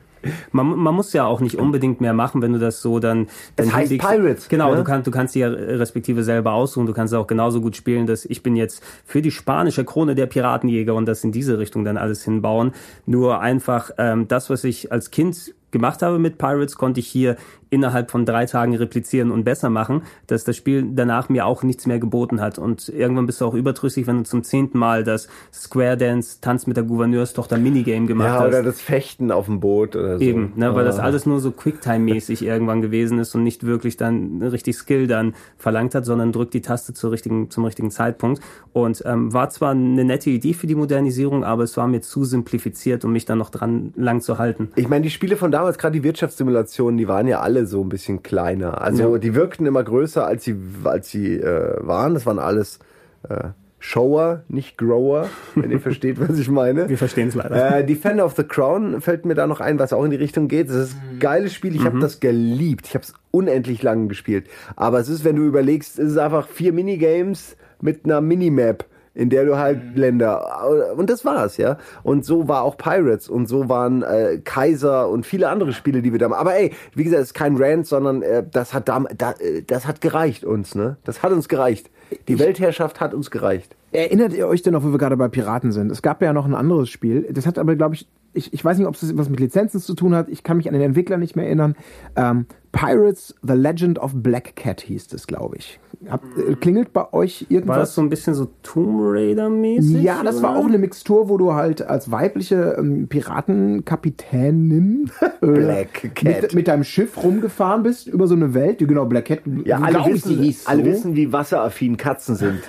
Man, man muss ja auch nicht unbedingt mehr machen, wenn du das so dann. dann Es heißt hinlegst. Pirates, Genau, ne? du kannst, du kannst die ja respektive selber aussuchen. Du kannst auch genauso gut spielen, dass ich bin jetzt für die spanische Krone der Piratenjäger und das in diese Richtung dann alles hinbauen. Nur einfach ähm, das, was ich als Kind gemacht habe mit Pirates, konnte ich hier innerhalb von drei Tagen replizieren und besser machen, dass das Spiel danach mir auch nichts mehr geboten hat. Und irgendwann bist du auch überdrüssig, wenn du zum zehnten Mal das Square Dance Tanz mit der Gouverneurstochter Minigame gemacht ja, hast. oder das Fechten auf dem Boot oder so. Eben, ne, weil das Ah. alles nur so Quicktime-mäßig irgendwann gewesen ist und nicht wirklich dann richtig Skill dann verlangt hat, sondern drückt die Taste zur richtigen, zum richtigen Zeitpunkt. Und ähm, war zwar eine nette Idee für die Modernisierung, aber es war mir zu simplifiziert, um mich dann noch dran lang zu halten. Ich meine, die Spiele von damals, gerade die Wirtschaftssimulationen, die waren ja alle so ein bisschen kleiner. Also Ja. die wirkten immer größer, als sie, als sie äh, waren. Das waren alles äh, Shower, nicht Grower, wenn ihr versteht, was ich meine. Wir verstehen es leider. Äh, Defender of the Crown fällt mir da noch ein, was auch in die Richtung geht. Das ist ein geiles Spiel. Ich habe das geliebt. Ich habe es unendlich lang gespielt. Aber es ist, wenn du überlegst, es ist einfach vier Minigames mit einer Minimap in der du halt Länder und das war's, ja. Und so war auch Pirates und so waren äh, Kaiser und viele andere Spiele, die wir da. Aber ey, wie gesagt, es ist kein Rant, sondern äh, das hat da, da, äh, das hat gereicht uns, ne? Das hat uns gereicht. Die Ich- Weltherrschaft hat uns gereicht. Erinnert ihr euch denn noch, wo wir gerade bei Piraten sind? Es gab ja noch ein anderes Spiel. Das hat aber, glaube ich, ich, ich weiß nicht, ob es was mit Lizenzen zu tun hat. Ich kann mich an den Entwickler nicht mehr erinnern. Ähm, Pirates, The Legend of Black Cat hieß es, glaube ich. Hab, äh, klingelt bei euch War das irgendwas? so ein bisschen so Tomb Raider-mäßig? Ja, das war oder? auch eine Mixtur, wo du halt als weibliche ähm, Piratenkapitänin äh, Black Cat. Mit, mit deinem Schiff rumgefahren bist über so eine Welt, die genau Black Cat, Ja, alle ich, wissen, hieß alle so. wissen, wie wasseraffin Katzen sind.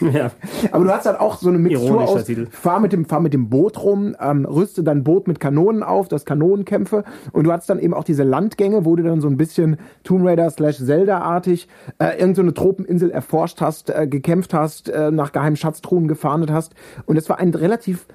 Ja. Aber du hast halt auch so eine Mixtur Ironischer aus, Titel. fahr mit, dem, fahr mit dem Boot rum, ähm, rüste dein Boot mit Kanonen auf, das Kanonenkämpfe und du hattest dann eben auch diese Landgänge, wo du dann so ein bisschen Tomb Raider slash Zelda-artig äh, irgend so Tropeninsel erforscht hast, äh, gekämpft hast, äh, nach geheimen Schatztruhen gefahndet hast und es war ein relativ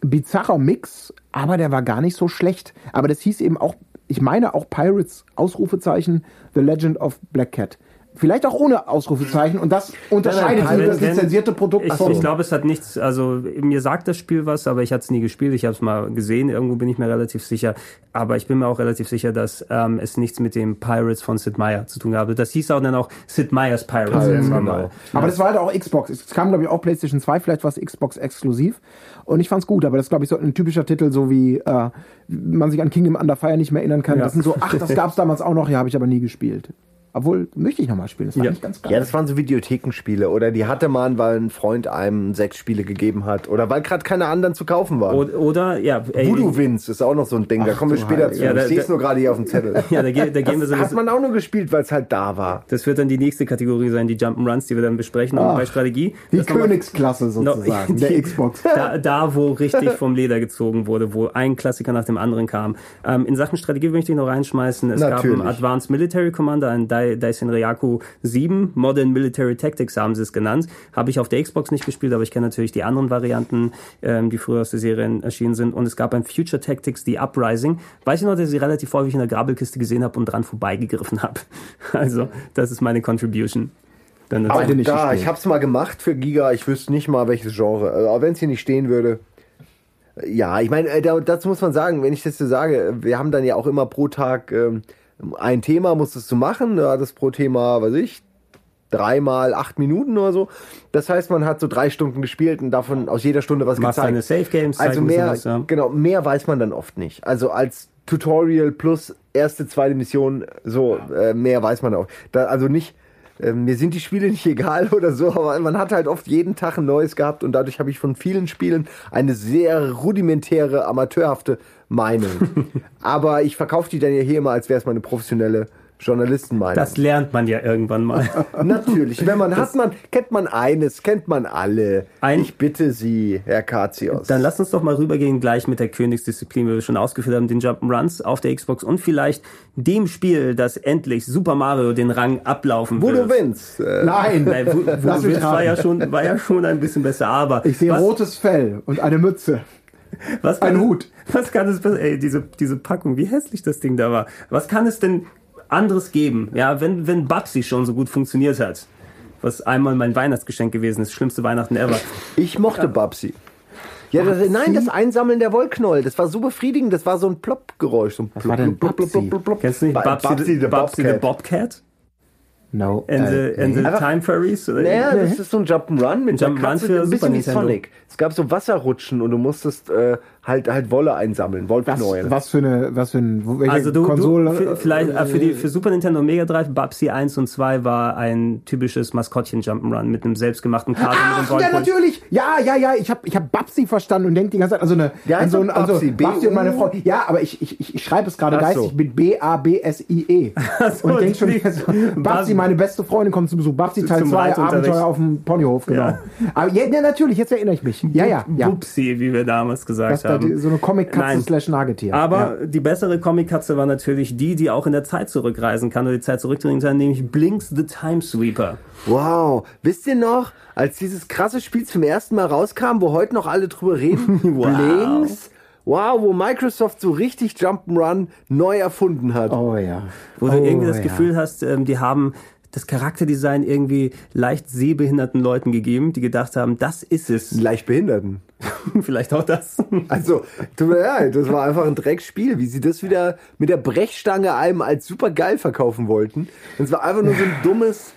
bizarrer Mix, aber der war gar nicht so schlecht. Aber das hieß eben auch, ich meine auch Pirates, Ausrufezeichen, The Legend of Black Cat. Vielleicht auch ohne Ausrufezeichen und das unterscheidet Wenn- das wenn- lizenzierte Produkt Ich, von. ich glaube, es hat nichts, also mir sagt das Spiel was, aber ich hatte es nie gespielt. Ich habe es mal gesehen, irgendwo bin ich mir relativ sicher. Aber ich bin mir auch relativ sicher, dass ähm, es nichts mit dem Pirates von Sid Meier zu tun gehabt. Das hieß auch dann auch Sid Meier's Pirates. Pirates, genau. mal. Aber das war halt auch Xbox. Es kam, glaube ich, auch PlayStation 2, vielleicht war es Xbox exklusiv. Und ich fand's gut, aber das ist, glaube ich, so ein typischer Titel, so wie äh, man sich an Kingdom Under Fire nicht mehr erinnern kann. Ja. Das sind so, ach, das gab's damals auch noch, ja, habe ich aber nie gespielt. Obwohl, möchte ich nochmal spielen. Das war Ja. eigentlich ganz geil. Ja, das waren so Videothekenspiele. Oder die hatte man, weil ein Freund einem sechs Spiele gegeben hat. Oder weil gerade keine anderen zu kaufen waren. Oder, oder ja, ey, Voodoo Vince ist auch noch so ein Ding. da kommen wir später Heilige. zu. Ja, da- ich sehe es nur gerade hier auf dem Zettel. ja, da, da gehen wir so Das hat ein man auch nur gespielt, weil es halt da war. Das wird dann die nächste Kategorie sein, die Jump'n'Runs, die wir dann besprechen. Und Ach, bei Strategie. Die das Königsklasse sozusagen, die- der Xbox. Da, da, wo richtig vom Leder gezogen wurde, wo ein Klassiker nach dem anderen kam. Ähm, in Sachen Strategie möchte ich noch reinschmeißen. Es Natürlich. gab einen Advanced Military Commander, einen Dai- Daisen Ryaku 7. Modern Military Tactics haben sie es genannt. Habe ich auf der Xbox nicht gespielt, aber ich kenne natürlich die anderen Varianten, ähm, die früher aus der Serie erschienen sind. Und es gab ein Future Tactics, die Uprising. Weiß ich noch, dass ich sie relativ häufig in der Grabelkiste gesehen habe und dran vorbeigegriffen habe. Also, das ist meine Contribution. Dann nicht da, gespielt. ich hab's mal gemacht für Giga. Ich wüsste nicht mal, welches Genre. Äh, Aber wenn es hier nicht stehen würde. äh, Ja, ich meine, äh, da- dazu muss man sagen, wenn ich das so sage, wir haben dann ja auch immer pro Tag ähm, ein Thema, musstest du machen. Du hattest pro Thema, weiß ich, dreimal acht Minuten oder so. Das heißt, man hat so drei Stunden gespielt und davon aus jeder Stunde was Machst deine gezeigt. Safe Games, Also mehr, was, ja. genau, mehr weiß man dann oft nicht. Also als Tutorial plus erste, zweite Mission, so, äh, mehr weiß man auch. Da, also nicht, äh, mir sind die Spiele nicht egal oder so, aber man hat halt oft jeden Tag ein neues gehabt und dadurch habe ich von vielen Spielen eine sehr rudimentäre, amateurhafte Meinung. aber ich verkaufe die dann ja hier immer, als wäre es meine professionelle Journalistenmeinung. Das lernt man ja irgendwann mal. Natürlich, wenn man hat man, kennt man eines, kennt man alle. Ein- ich bitte Sie, Herr Katsios. Dann lass uns doch mal rübergehen gleich mit der Königsdisziplin, wie wir schon ausgeführt haben, den Jump'n'Runs auf der Xbox und vielleicht dem Spiel, das endlich Super Mario den Rang ablaufen Wo wird. du willst. Äh, Nein, Nein, wo, wo Lass du willst, war ja schon, war ja schon ein bisschen besser, aber Ich sehe was, rotes Fell und eine Mütze. Was kann ein es, Hut. Was kann es, ey, diese, diese Packung, wie hässlich das Ding da war. Was kann es denn anderes geben? Ja, wenn, wenn Babsi schon so gut funktioniert hat. Was einmal mein Weihnachtsgeschenk gewesen ist, schlimmste Weihnachten ever. Ich mochte Babsi. Ja, das, nein, das Einsammeln der Wollknäuel, das war so befriedigend, das war so ein Plopp-Geräusch. So ein war denn Babsi? Kennst du nicht Ba- Babsi, Babsi the Bobcat. No. And the, äh, and the Einfach- Time Furries? Naja, das ist so ein Jump'n'Run mit Jump'n'Run Katze, ein bisschen wie. Sonic. Es gab so Wasserrutschen und du musstest äh, halt halt Wolle einsammeln, was, Wollknäuel. was für eine, was für ein, welche Also du, Konsole? du für, vielleicht äh, für die für Super Nintendo und Mega Drive Babsi 1 und 2 war ein typisches Maskottchen Jump'n'Run mit einem selbstgemachten Karton mit Ach, einem ja, natürlich. Ja, ja, ja. Ich habe ich hab Babsi verstanden und denke die ganze Zeit, also eine, Ja, an so ein, also Babsi, Babsi und meine Frau. Ja, aber ich, ich, ich, ich schreibe es gerade Ach so. geistig mit B-A-B-S-I-E. so, und denk schon, also, Babsi, meine beste Freundin, kommt zu Besuch. Babsi Teil Zum 2, Reitunterricht. Abenteuer auf dem Ponyhof, genau. Ja. Aber ja, natürlich, jetzt erinnere ich mich. Ja, ja, ja. Bubsi, wie wir damals gesagt Das war haben. die, so eine Comic-Katze slash Nagetier. Aber ja. die bessere Comic-Katze war natürlich die, die auch in der Zeit zurückreisen kann oder die Zeit zurückdrehen kann, nämlich Blinks the Time Sweeper. Wow, wisst ihr noch, als dieses krasse Spiel zum ersten Mal rauskam, wo heute noch alle drüber reden? Wow. Blinks. Wow, wo Microsoft so richtig Jump'n'Run neu erfunden hat. Oh ja. Wo du oh, irgendwie das ja. Gefühl hast, ähm, die haben das Charakterdesign irgendwie leicht sehbehinderten Leuten gegeben, die gedacht haben, das ist es. Leicht Behinderten. Vielleicht auch das. Also, tut mir leid, das war einfach ein Dreckspiel, wie sie das wieder mit der Brechstange einem als super geil verkaufen wollten. Und es war einfach nur so ein dummes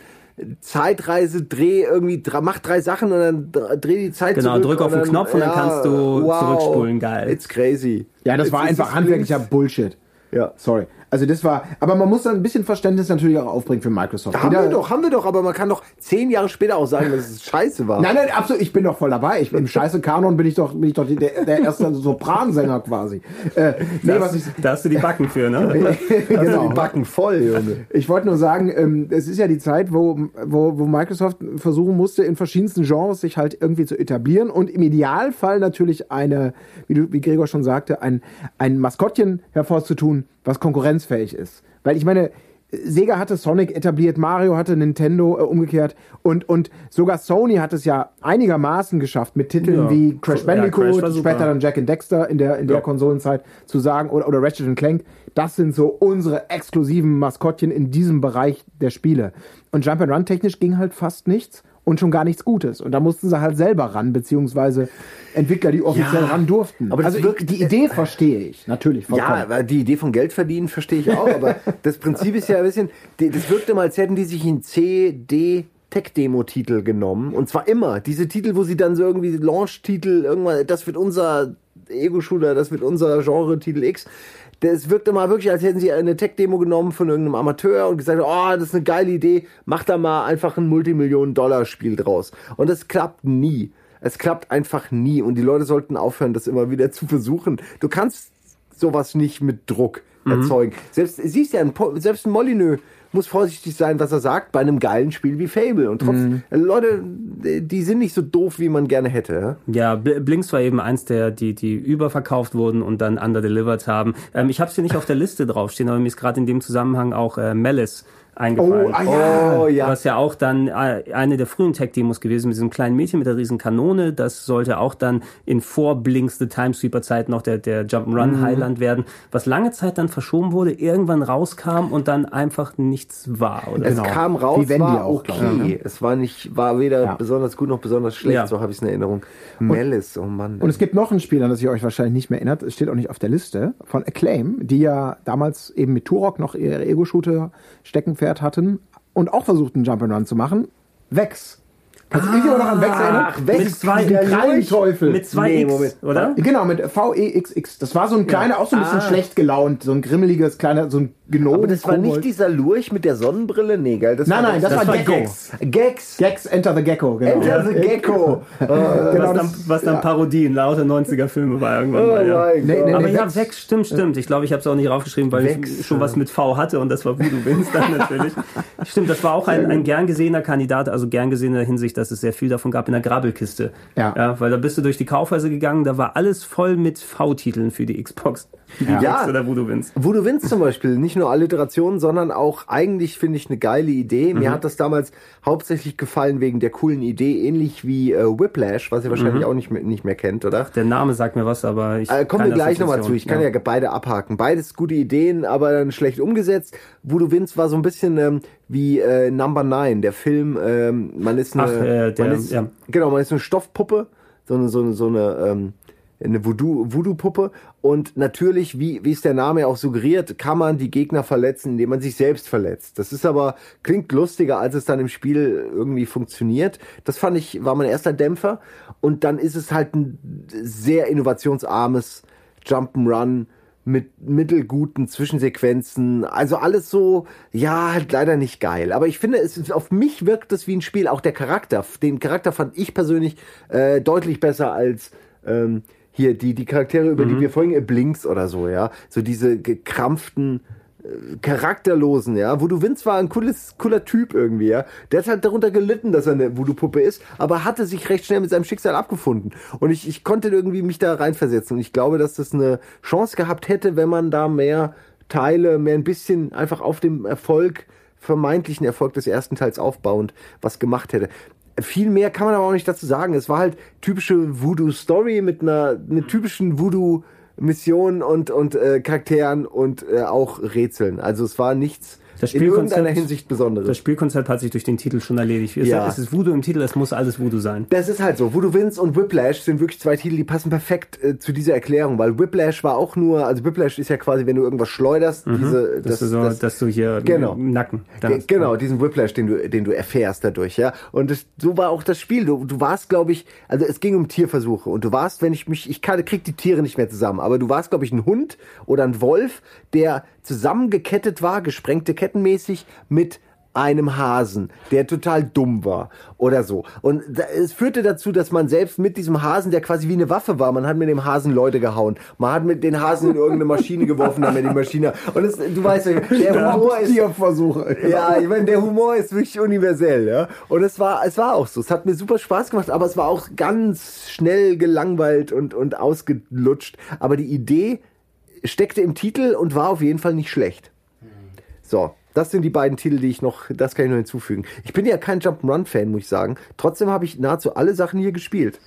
Zeitreise, dreh irgendwie, mach drei Sachen und dann dr- dreh die Zeit Genau, zurück. drück auf den Knopf und dann kannst du zurückspulen, geil. It's crazy. Ja, das It's- war einfach handwerklicher Bullshit. Ja. Sorry. Also das war, aber man muss dann ein bisschen Verständnis natürlich auch aufbringen für Microsoft. Haben Jeder- wir doch, haben wir doch, aber man kann doch zehn Jahre später auch sagen, dass es scheiße war. Nein, nein, absolut. Ich bin doch voll dabei. Ich, Im scheiße Kanon bin ich doch, bin ich doch der, der erste Sopransänger quasi. Äh, nee, was ich, Da hast du die Backen für, ne? genau. Die Backen voll, Junge. Ich wollte nur sagen, ähm, es ist ja die Zeit, wo, wo, wo Microsoft versuchen musste, in verschiedensten Genres sich halt irgendwie zu etablieren und im Idealfall natürlich eine, wie, du, wie Gregor schon sagte, ein, ein Maskottchen hervorzutun, was konkurrenzfähig ist. Weil ich meine, Sega hatte Sonic etabliert, Mario hatte Nintendo äh, umgekehrt und, und sogar Sony hat es ja einigermaßen geschafft mit Titeln Ja. wie Crash Ja, Bandicoot, Crash war super. später dann Jack and Dexter in der, in der Ja. Konsolenzeit zu sagen oder, oder Ratchet and Clank, das sind so unsere exklusiven Maskottchen in diesem Bereich der Spiele. Und Jump and Run technisch ging halt fast nichts und schon gar nichts Gutes. Und da mussten sie halt selber ran, beziehungsweise Entwickler, die offiziell Ja, ran durften. aber also wirkt- die Idee verstehe ich, natürlich. Ja, vollkommen. aber die Idee von Geld verdienen verstehe ich auch, aber das Prinzip ist ja ein bisschen, das wirkt immer, als hätten die sich in C, D, Tech-Demo-Titel genommen. Und zwar immer. Diese Titel, wo sie dann so irgendwie Launch-Titel, irgendwann, das wird unser Ego-Shooter, das wird unser Genre-Titel X. Das wirkt immer wirklich, als hätten sie eine Tech-Demo genommen von irgendeinem Amateur und gesagt, oh, das ist eine geile Idee, mach da mal einfach ein Multimillionen-Dollar-Spiel draus. Und das klappt nie. Es klappt einfach nie. Und die Leute sollten aufhören, das immer wieder zu versuchen. Du kannst sowas nicht mit Druck erzeugen. Selbst, siehst ja, selbst ein Molyneux muss vorsichtig sein, was er sagt, bei einem geilen Spiel wie Fable. Und trotzdem, Leute, die sind nicht so doof, wie man gerne hätte. Ja, Bl- Blinks war eben eins der, die, die überverkauft wurden und dann underdelivered haben. Ähm, ich habe es hier nicht auf der Liste draufstehen, aber mir ist gerade in dem Zusammenhang auch äh, Malice eingefallen. Oh, ah ja. Oh ja. Was ja auch dann äh, eine der frühen Tech-Demos gewesen mit diesem kleinen Mädchen mit der riesen Kanone. Das sollte auch dann in vor Blinks The Timesweeper-Zeit noch der, der Jump'n'Run-Highland werden, was lange Zeit dann verschoben wurde, irgendwann rauskam und dann einfach nichts war. Oder? Es Genau. kam raus, Wie Wendy war auch, okay. ich, ne? Es war nicht, war weder Ja. besonders gut noch besonders schlecht. Ja. So habe ich es in Erinnerung. Malice, oh Mann. Und es gibt noch ein Spiel, an das ihr euch wahrscheinlich nicht mehr erinnert, es steht auch nicht auf der Liste, von Acclaim, die ja damals eben mit Turok noch ihr Ego-Shooter-Steckenpferd hatten und auch versuchten, Jump'n'Run zu machen. Vex. Kannst du dich aber noch an Vex erinnern? Ach, Vex, mit zwei der Krallenteufel. Mit zwei Nee, X, Moment. oder? Genau, mit V-E-X-X. Das war so ein kleiner, auch so ein bisschen Ah. schlecht gelaunt, so ein grimmeliges, kleiner, so ein Gnome. Aber das war nicht Kobold. dieser Lurch mit der Sonnenbrille? Nee, geil. Das Nein, war nein, das, war, war Gecko. Gex. Gex. Gex, Enter the Gecko, genau. Enter the Gecko. Genau, was, dann, das- was dann Parodien, lauter 90er-Filme war irgendwann Oh mal. Ja. Nee, nee, Aber nee, ja. Vex, stimmt, stimmt. Ich glaube, ich habe es auch nicht raufgeschrieben, weil Vex, ich schon was mit V hatte und das war Voodoo Wins dann natürlich. Stimmt, das war auch ein, ein gern gesehener Kandidat, also gern gesehen in der Hinsicht, dass es sehr viel davon gab in der Grabbelkiste. Ja. ja. Weil da bist du durch die Kaufhäuser gegangen, da war alles voll mit V-Titeln für die Xbox. Die Ja. Vex oder Voodoo Wins. Wo du Wins zum Beispiel, nicht nur Alliterationen, sondern auch eigentlich finde ich eine geile Idee. Mir hat das damals hauptsächlich gefallen wegen der coolen Idee, ähnlich wie äh, Whiplash, was ihr wahrscheinlich auch nicht mehr, nicht mehr kennt, oder? Der Name sagt mir was, aber ich Äh, kommen wir gleich nochmal zu. Ich kann ja. beide abhaken. Beides gute Ideen, aber dann schlecht umgesetzt. Voodoo Vince war so ein bisschen ähm, wie äh, Number Nine, der Film. Ähm, man ist eine, Ach, äh, der- man ist, ja. genau, man ist eine Stoffpuppe, so eine, so eine, so eine, ähm, eine Voodoo- Voodoo-Puppe. Und natürlich, wie, wie es der Name auch suggeriert, kann man die Gegner verletzen, indem man sich selbst verletzt. Das ist aber, klingt lustiger, als es dann im Spiel irgendwie funktioniert. Das fand ich, war mein erster Dämpfer. Und dann ist es halt ein sehr innovationsarmes Jump'n'Run mit mittelguten Zwischensequenzen. Also alles so, ja, halt leider nicht geil. Aber ich finde, es auf mich wirkt es wie ein Spiel. Auch der Charakter. Den Charakter fand ich persönlich äh, deutlich besser als ähm, hier die, die Charaktere, über die wir vorhin, Blinks oder so, ja. So diese gekrampften, charakterlosen, ja. Voodoo Vince war ein cooles, cooler Typ irgendwie, ja. Der hat halt darunter gelitten, dass er eine Voodoo-Puppe ist, aber hatte sich recht schnell mit seinem Schicksal abgefunden. Und ich, ich konnte irgendwie mich da reinversetzen. Und ich glaube, dass das eine Chance gehabt hätte, wenn man da mehr Teile, mehr ein bisschen einfach auf dem Erfolg, vermeintlichen Erfolg des ersten Teils aufbauend was gemacht hätte. Viel mehr kann man aber auch nicht dazu sagen. Es war halt typische Voodoo-Story mit einer, mit typischen Voodoo-Missionen und, und äh, Charakteren und äh, auch Rätseln. Also es war nichts in irgendeiner Hinsicht Besonderes. Das Spielkonzept hat sich durch den Titel schon erledigt. Es, Ja. es ist Voodoo im Titel, es muss alles Voodoo sein. Das ist halt so. Voodoo Vince und Whiplash sind wirklich zwei Titel, die passen perfekt äh, zu dieser Erklärung, weil Whiplash war auch nur, also Whiplash ist ja quasi, wenn du irgendwas schleuderst, diese, Dass, du, so, dass du hier Genau. Nacken. Ge-. Genau, diesen Whiplash, den du, den du erfährst dadurch, ja. Und das, so war auch das Spiel. Du, du warst, glaube ich, also es ging um Tierversuche und du warst, wenn ich mich, ich kann, krieg die Tiere nicht mehr zusammen, aber du warst, glaube ich, ein Hund oder ein Wolf, der zusammengekettet war, gesprengte Kettenmäßig mit einem Hasen, der total dumm war oder so. Und es führte dazu, dass man selbst mit diesem Hasen, der quasi wie eine Waffe war, man hat mit dem Hasen Leute gehauen. Man hat mit den Hasen in irgendeine Maschine geworfen, damit die Maschine. Und es, du weißt ja, der Humor ist Tierversuche. ja, ich meine, der Humor ist wirklich universell, ja. Und es war, es war auch so. Es hat mir super Spaß gemacht, aber es war auch ganz schnell gelangweilt und, und ausgelutscht. Aber die Idee steckte im Titel und war auf jeden Fall nicht schlecht. So. Das sind die beiden Titel, die ich noch, das kann ich noch hinzufügen. Ich bin ja kein Jump'n'Run-Fan, muss ich sagen. Trotzdem habe ich nahezu alle Sachen hier gespielt.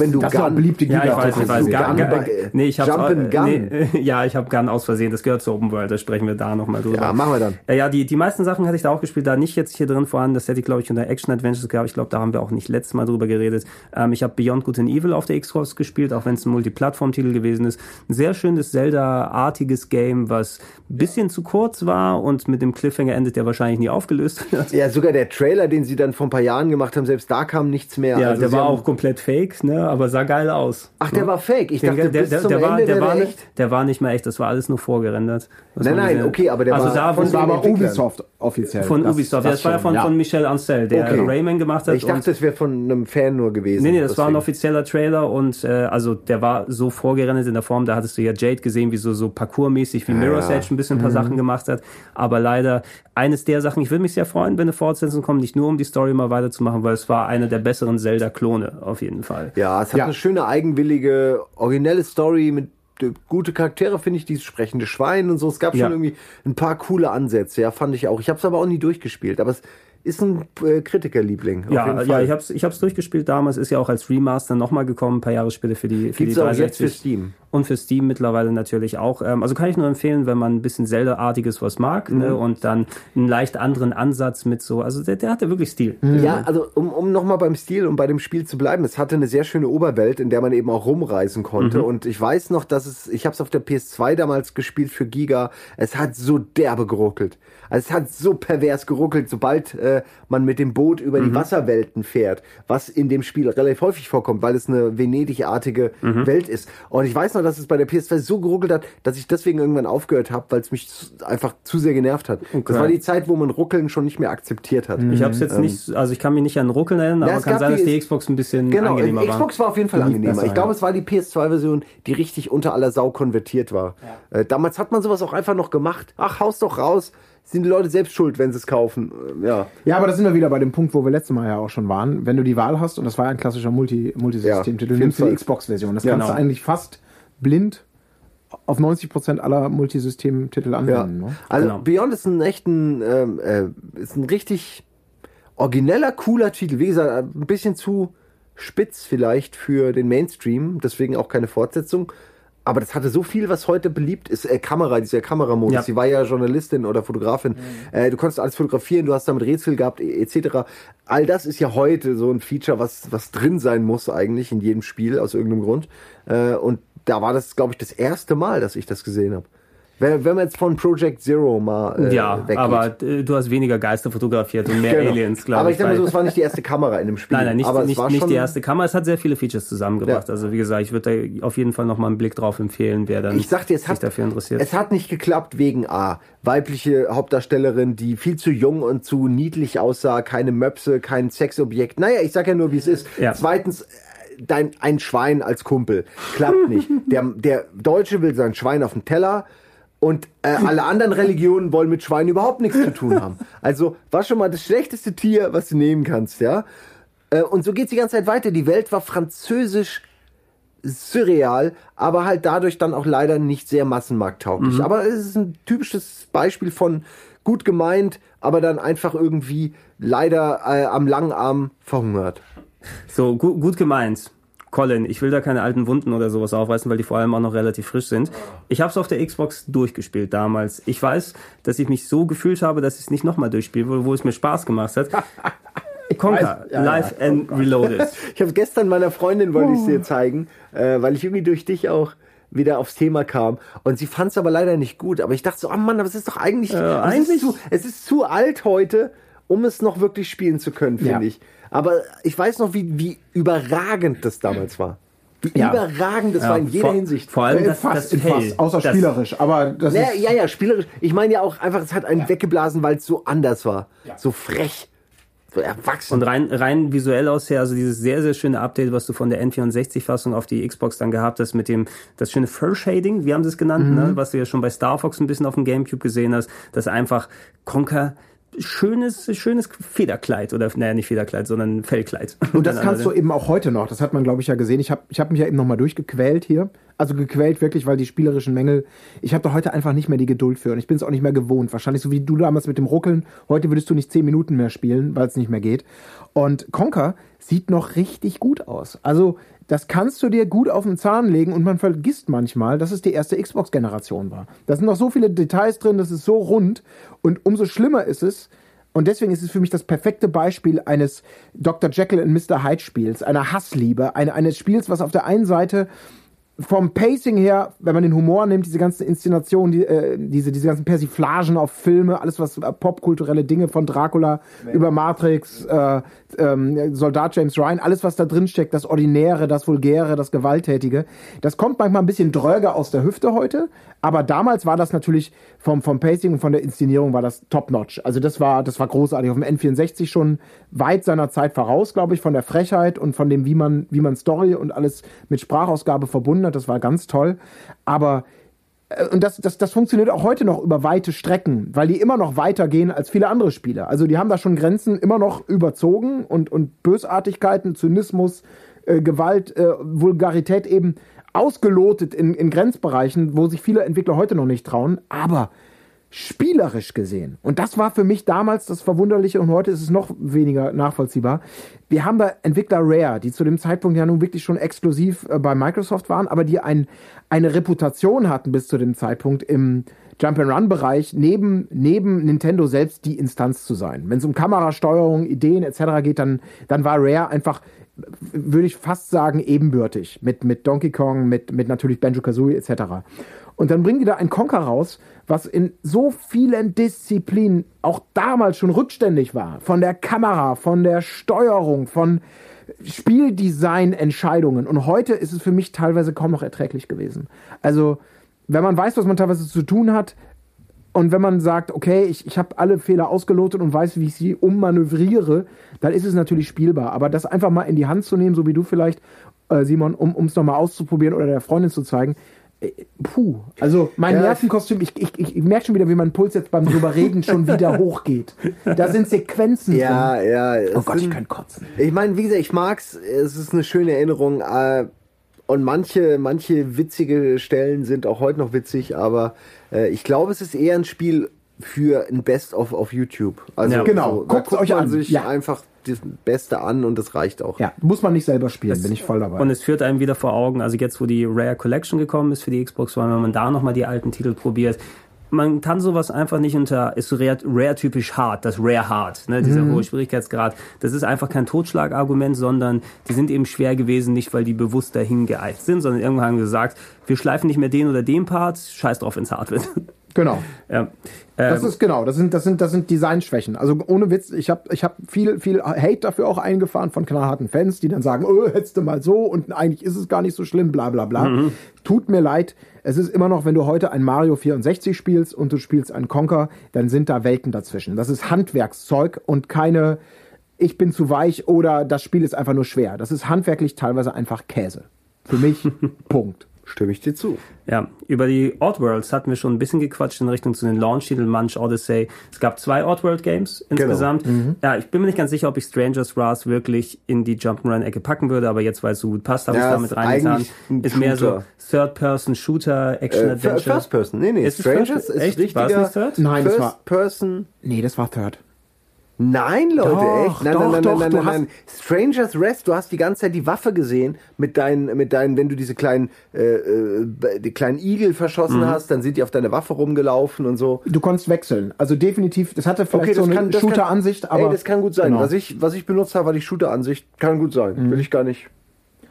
Wenn du das war Gun- beliebte Ja, ich weiß, ich weiß. Gun- Gun, Gun- nee, ich hab's, Jump and Gun. Nee, ja, ich habe Gun aus Versehen. Das gehört zur Open World. Da sprechen wir da nochmal drüber. Ja, machen wir dann. Ja, ja, die, die meisten Sachen hatte ich da auch gespielt. Da nicht jetzt hier drin vorhanden. Das hätte ich, glaube ich, unter Action Adventures gehabt. Ich glaube, da haben wir auch nicht letztes Mal drüber geredet. Ähm, ich habe Beyond Good and Evil auf der Xbox gespielt, auch wenn es ein Multiplattform-Titel gewesen ist. Ein sehr schönes Zelda-artiges Game, was ein bisschen zu kurz war und mit dem Cliffhanger endet, der wahrscheinlich nie aufgelöst wird. Ja, sogar der Trailer, den sie dann vor ein paar Jahren gemacht haben, selbst da kam nichts mehr. Ja, Also der war auch komplett fake, ne? Aber sah geil aus. Ach, der war fake. Ich Der, dachte, der, bis der, zum der, war, Ende der, wäre war der nicht, der war nicht mehr echt, das war alles nur vorgerendert. Was Nein, nein, okay, aber der also war da, von Das war aber. Ubisoft offiziell. Von Das- Ubisoft. Ja, das war ja schon, von, von Michel Ancel, der Okay. Rayman gemacht hat. Ich dachte, das wäre von einem Fan nur gewesen. nee, nee, das war ein Deswegen. offizieller Trailer und äh, also der war so vorgerendert in der Form, da hattest du ja Jade gesehen, wie so, so parkourmäßig wie Mirror's ja. Edge ein bisschen ein paar Sachen gemacht hat. Aber leider eines der Sachen, ich würde mich sehr freuen, wenn eine Fortsetzung kommt, nicht nur um die Story mal weiterzumachen, weil es war einer der besseren Zelda-Klone auf jeden Fall. Ja, es hat Ja. eine schöne, eigenwillige, originelle Story mit äh, gute Charaktere, finde ich, dieses sprechende Schwein und so. Es gab Ja. schon irgendwie ein paar coole Ansätze, ja, fand ich auch. Ich habe es aber auch nie durchgespielt, aber es ist ein äh, Kritikerliebling. Ja, ja, ich hab's, ich hab's durchgespielt damals, ist ja auch als Remaster nochmal gekommen, ein paar Jahre später für die, für Gibt's die auch jetzt für 360. Steam. Und für Steam mittlerweile natürlich auch. Ähm, also kann ich nur empfehlen, wenn man ein bisschen Zelda-artiges was mag Mhm. ne, und dann einen leicht anderen Ansatz mit so, also der, der hatte wirklich Stil. Ja, also um, um nochmal beim Stil und bei dem Spiel zu bleiben, es hatte eine sehr schöne Oberwelt, in der man eben auch rumreisen konnte. Und ich weiß noch, dass es, ich habe es auf der PS2 damals gespielt für Giga, es hat so derbe geruckelt. Also es hat so pervers geruckelt, sobald äh, man mit dem Boot über die Wasserwelten fährt, was in dem Spiel relativ häufig vorkommt, weil es eine Venedig-artige Welt ist. Und ich weiß noch, dass es bei der PS2 so geruckelt hat, dass ich deswegen irgendwann aufgehört habe, weil es mich einfach zu sehr genervt hat. Das war die Zeit, wo man Ruckeln schon nicht mehr akzeptiert hat. Ich habe es jetzt nicht, also ich kann mich nicht an Ruckeln erinnern, aber Ähm. es kann sein, dass die- Xbox ein bisschen Genau, angenehmer Xbox war. war auf jeden Fall angenehmer. besser, ich glaube, ja. es war die PS2-Version, die richtig unter aller Sau konvertiert war. Äh, damals hat man sowas auch einfach noch gemacht. Ach, haus doch raus. Sind die Leute selbst schuld, wenn sie es kaufen. Äh, ja. Ja, aber da sind wir wieder bei dem Punkt, wo wir letztes Mal ja auch schon waren. Wenn du die Wahl hast, und das war ja ein klassischer Multi Multisystem-Titel, Ja, nimmst du die Xbox-Version. Das Genau. kannst du eigentlich fast blind auf 90% aller Multisystem-Titel ja. anwenden. Ne? Also Genau. Beyond ist ein echten, ähm, äh, ist ein richtig origineller, cooler Titel. Wie gesagt, ein bisschen zu spitz vielleicht für den Mainstream, deswegen auch keine Fortsetzung. Aber das hatte so viel, was heute beliebt ist. Äh, Kamera, dieser Kameramodus. Ja. Sie war ja Journalistin oder Fotografin. Äh, du konntest alles fotografieren, du hast damit Rätsel gehabt, e- etc. All das ist ja heute so ein Feature, was, was drin sein muss eigentlich in jedem Spiel aus irgendeinem Grund. Äh, und da war das, glaube ich, das erste Mal, dass ich das gesehen habe. Wenn, wenn man jetzt von Project Zero mal äh, ja, weggeht. aber äh, du hast weniger Geister fotografiert und mehr Genau. Aliens, glaube Aber ich. ich denke mal so, es war nicht die erste Kamera in dem Spiel. Nein, nein, nicht, aber es nicht, nicht die erste Kamera. Es hat sehr viele Features zusammengebracht. Ja. Also wie gesagt, ich würde da auf jeden Fall noch mal einen Blick drauf empfehlen, wer dann Ich sag dir, es sich hat, dafür interessiert. es hat nicht geklappt wegen A. Weibliche Hauptdarstellerin, die viel zu jung und zu niedlich aussah, keine Möpse, kein Sexobjekt. Naja, ich sag ja nur, wie es ist. Ja. Zweitens, äh, dein, ein Schwein als Kumpel. Klappt nicht. Der, der Deutsche will sein Schwein auf dem Teller. Und äh, alle anderen Religionen wollen mit Schweinen überhaupt nichts zu tun haben. Also war schon mal das schlechteste Tier, was du nehmen kannst, ja. Äh, und so geht's die ganze Zeit weiter. Die Welt war französisch surreal, aber halt dadurch dann auch leider nicht sehr massenmarkttauglich. Aber es ist ein typisches Beispiel von gut gemeint, aber dann einfach irgendwie leider äh, am langen Arm verhungert. So, gut, gut gemeint. Colin, ich will da keine alten Wunden oder sowas aufreißen, weil die vor allem auch noch relativ frisch sind. Ich habe es auf der Xbox durchgespielt damals. Ich weiß, dass ich mich so gefühlt habe, dass ich es nicht nochmal durchspiele, wo, wo es mir Spaß gemacht hat. Conker, ja, Live ja, and Reloaded. Ich habe gestern meiner Freundin wollte ich dir zeigen, äh, weil ich irgendwie durch dich auch wieder aufs Thema kam und sie fand es aber leider nicht gut. Aber ich dachte so, oh Mann, aber es ist doch eigentlich, es, eigentlich- ist zu, es ist zu alt heute, um es noch wirklich spielen zu können, finde Ja. ich. Aber ich weiß noch, wie, wie überragend das damals war. Wie Ja. überragend das war in jeder vor, Hinsicht. Vor allem Äh, das, fast, das fast, außer das, spielerisch. Aber das Naja, ist, ja, ja, spielerisch. Ich meine ja auch einfach, es hat einen weggeblasen, weil es so anders war. So frech. So erwachsen. Und rein, rein visuell aus her, also dieses sehr, sehr schöne Update, was du von der N64-Fassung auf die Xbox dann gehabt hast, mit dem, das schöne Fur-Shading, wie haben sie es genannt, ne? was du ja schon bei Star Fox ein bisschen auf dem Gamecube gesehen hast, dass einfach Conker schönes, schönes Federkleid oder, naja, nicht Federkleid, sondern Fellkleid. Und das kannst du eben auch heute noch. Das hat man, glaube ich, ja gesehen. Ich habe ich hab mich ja eben nochmal durchgequält hier. Also gequält wirklich, weil die spielerischen Mängel. Ich habe da heute einfach nicht mehr die Geduld für. Und ich bin es auch nicht mehr gewohnt. Wahrscheinlich so wie du damals mit dem Ruckeln. Heute würdest du nicht zehn Minuten mehr spielen, weil es nicht mehr geht. Und Conker sieht noch richtig gut aus. Also das kannst du dir gut auf den Zahn legen und man vergisst manchmal, dass es die erste Xbox-Generation war. Da sind noch so viele Details drin, das ist so rund. Und umso schlimmer ist es, und deswegen ist es für mich das perfekte Beispiel eines Dr. Jekyll und Mr. Hyde Spiels, einer Hassliebe, eine, eines Spiels, was auf der einen Seite vom Pacing her, wenn man den Humor nimmt, diese ganzen Inszenationen, die, äh, diese, diese ganzen Persiflagen auf Filme, alles was äh, popkulturelle Dinge von Dracula über Matrix, äh, ähm, Soldat James Ryan, alles was da drin steckt, das Ordinäre, das Vulgäre, das Gewalttätige, das kommt manchmal ein bisschen dröger aus der Hüfte heute, aber damals war das natürlich vom, vom Pacing und von der Inszenierung war das top-notch. Also das war, das war großartig. Auf dem N64 schon weit seiner Zeit voraus, glaube ich, von der Frechheit und von dem, wie man, wie man Story und alles mit Sprachausgabe verbunden hat. Das war ganz toll. Aber und das, das, das funktioniert auch heute noch über weite Strecken, weil die immer noch weiter gehen als viele andere Spiele. Also die haben da schon Grenzen immer noch überzogen und, und Bösartigkeiten, Zynismus, äh, Gewalt, äh, Vulgarität eben ausgelotet in, in Grenzbereichen, wo sich viele Entwickler heute noch nicht trauen. Aber spielerisch gesehen, und das war für mich damals das Verwunderliche und heute ist es noch weniger nachvollziehbar. Wir haben da Entwickler Rare, die zu dem Zeitpunkt ja nun wirklich schon exklusiv äh, bei Microsoft waren, aber die ein, eine Reputation hatten bis zu dem Zeitpunkt im Jump-and-Run-Bereich neben, neben Nintendo selbst die Instanz zu sein. Wenn es um Kamerasteuerung, Ideen etc. geht, dann, dann war Rare einfach, würde ich fast sagen, ebenbürtig mit, mit Donkey Kong, mit, mit natürlich Banjo-Kazooie etc. Und dann bringen die da ein Conker raus, was in so vielen Disziplinen auch damals schon rückständig war. Von der Kamera, von der Steuerung, von Spieldesign-Entscheidungen. Und heute ist es für mich teilweise kaum noch erträglich gewesen. Also, wenn man weiß, was man teilweise zu tun hat, und wenn man sagt, okay, ich, ich habe alle Fehler ausgelotet und weiß, wie ich sie ummanövriere, dann ist es natürlich spielbar. Aber das einfach mal in die Hand zu nehmen, so wie du vielleicht, äh, Simon, um es nochmal auszuprobieren oder der Freundin zu zeigen, äh, puh. Also mein Ja, Nervenkostüm, ich, ich, ich, ich merke schon wieder, wie mein Puls jetzt beim drüber reden schon wieder hochgeht. Da sind Sequenzen ja, drin. ja. Oh es Gott, ich sind- kann kotzen. Ich meine, wie gesagt, ich mag's. Es ist eine schöne Erinnerung. Äh, und manche, manche witzige Stellen sind auch heute noch witzig, aber äh, ich glaube, es ist eher ein Spiel für ein Best-of auf YouTube. Also Ja. Genau. Guckt's guckt euch man an. sich Ja. einfach das Beste an und das reicht auch. Ja, muss man nicht selber spielen, bin ich voll dabei. Und es führt einem wieder vor Augen, also jetzt, wo die Rare Collection gekommen ist für die Xbox One, wenn man da nochmal die alten Titel probiert, man kann sowas einfach nicht unter, ist so Rare- Rare-typisch hart, das Rare Hard, ne, dieser Mhm. hohe Schwierigkeitsgrad. Das ist einfach kein Totschlagargument, sondern die sind eben schwer gewesen, nicht weil die bewusst dahin geeicht sind, sondern irgendwann haben gesagt, wir schleifen nicht mehr den oder den Part, scheiß drauf, wenn's hart wird. genau. ja. Das Ähm, ist genau, das sind, das sind, das sind Designschwächen. Also ohne Witz, ich habe ich hab viel, viel Hate dafür auch eingefahren von knallharten Fans, die dann sagen, oh, hättest du mal so und eigentlich ist es gar nicht so schlimm, bla bla bla. Mhm. Tut mir leid. Es ist immer noch, wenn du heute ein Mario 64 spielst und du spielst ein Conker, dann sind da Welten dazwischen. Das ist Handwerkszeug und keine, ich bin zu weich oder das Spiel ist einfach nur schwer. Das ist handwerklich teilweise einfach Käse. Für mich, Punkt. Stimme ich dir zu. Ja, über die Oddworlds hatten wir schon ein bisschen gequatscht in Richtung zu den Launch-Titeln Munch Odyssey. Es gab zwei Oddworld-Games insgesamt. Mhm. Ja, ich bin mir nicht ganz sicher, ob ich Strangers Wrath wirklich in die Jump'n'Run-Ecke packen würde, aber jetzt, weil es so gut passt, habe ich Ja, es damit reingetan. Ist mehr so Shooter. Third-Person-Shooter, Äh, Action-Adventure. First Person. Nee, nee, Ist Strangers First- ist echt? richtiger War es nicht Third? Nein, das war, First Person. nee, das war Third. Nein, Leute, Doch, echt? Nein, doch, nein, nein, doch, nein, nein, nein. Strangers Rest, du hast die ganze Zeit die Waffe gesehen mit deinen, mit deinen, wenn du diese kleinen, äh, äh, die kleinen Igel verschossen hast, dann sind die auf deine Waffe rumgelaufen und so. Du konntest wechseln. Also definitiv, das hatte vielleicht Okay, so das eine kann, das kann, Shooter-Ansicht, aber. ey, das kann gut sein. Genau. Was ich, was ich benutzt habe, war die Shooter-Ansicht. Kann gut sein. Will ich gar nicht.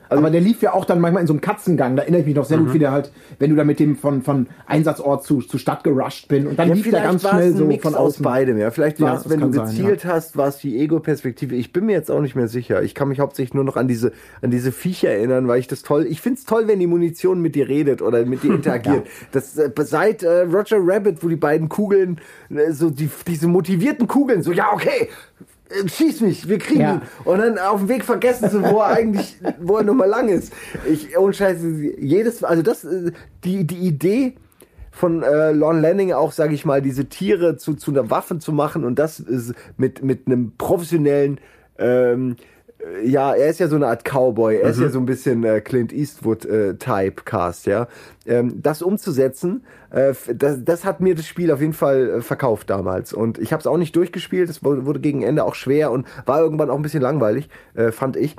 Also- aber der lief ja auch dann manchmal in so einem Katzengang. Da erinnere ich mich noch sehr Mhm. gut, wie der halt, wenn du da mit dem von, von Einsatzort zu, zu Stadt gerusht bin und dann lief der ganz es schnell so Mix von aus außen. beidem, ja. Vielleicht Ja, war es, das wenn du kann sein, gezielt hast, war es die Ego-Perspektive. Ich bin mir jetzt auch nicht mehr sicher. Ich kann mich hauptsächlich nur noch an diese, an diese Viecher erinnern, weil ich das toll, ich find's toll, wenn die Munition mit dir redet oder mit dir interagiert. Das, äh, seit äh, Roger Rabbit, wo die beiden Kugeln, äh, so die, diese motivierten Kugeln, so, ja, okay, schieß mich, wir kriegen Ja. ihn. Und dann auf dem Weg vergessen sie, wo er eigentlich, wo er nochmal lang ist. Ich, ohne Scheiße, jedes, also das, äh, die, die Idee, von äh, Lon Lanning auch, sage ich mal, diese Tiere zu, zu einer Waffe zu machen und das ist mit, mit einem professionellen, ähm, äh, ja, er ist ja so eine Art Cowboy, er ist ja so ein bisschen äh, Clint Eastwood äh, ja. Ähm, das umzusetzen, äh, das, das hat mir das Spiel auf jeden Fall äh, verkauft damals und ich habe es auch nicht durchgespielt, es wurde, wurde gegen Ende auch schwer und war irgendwann auch ein bisschen langweilig, äh, fand ich.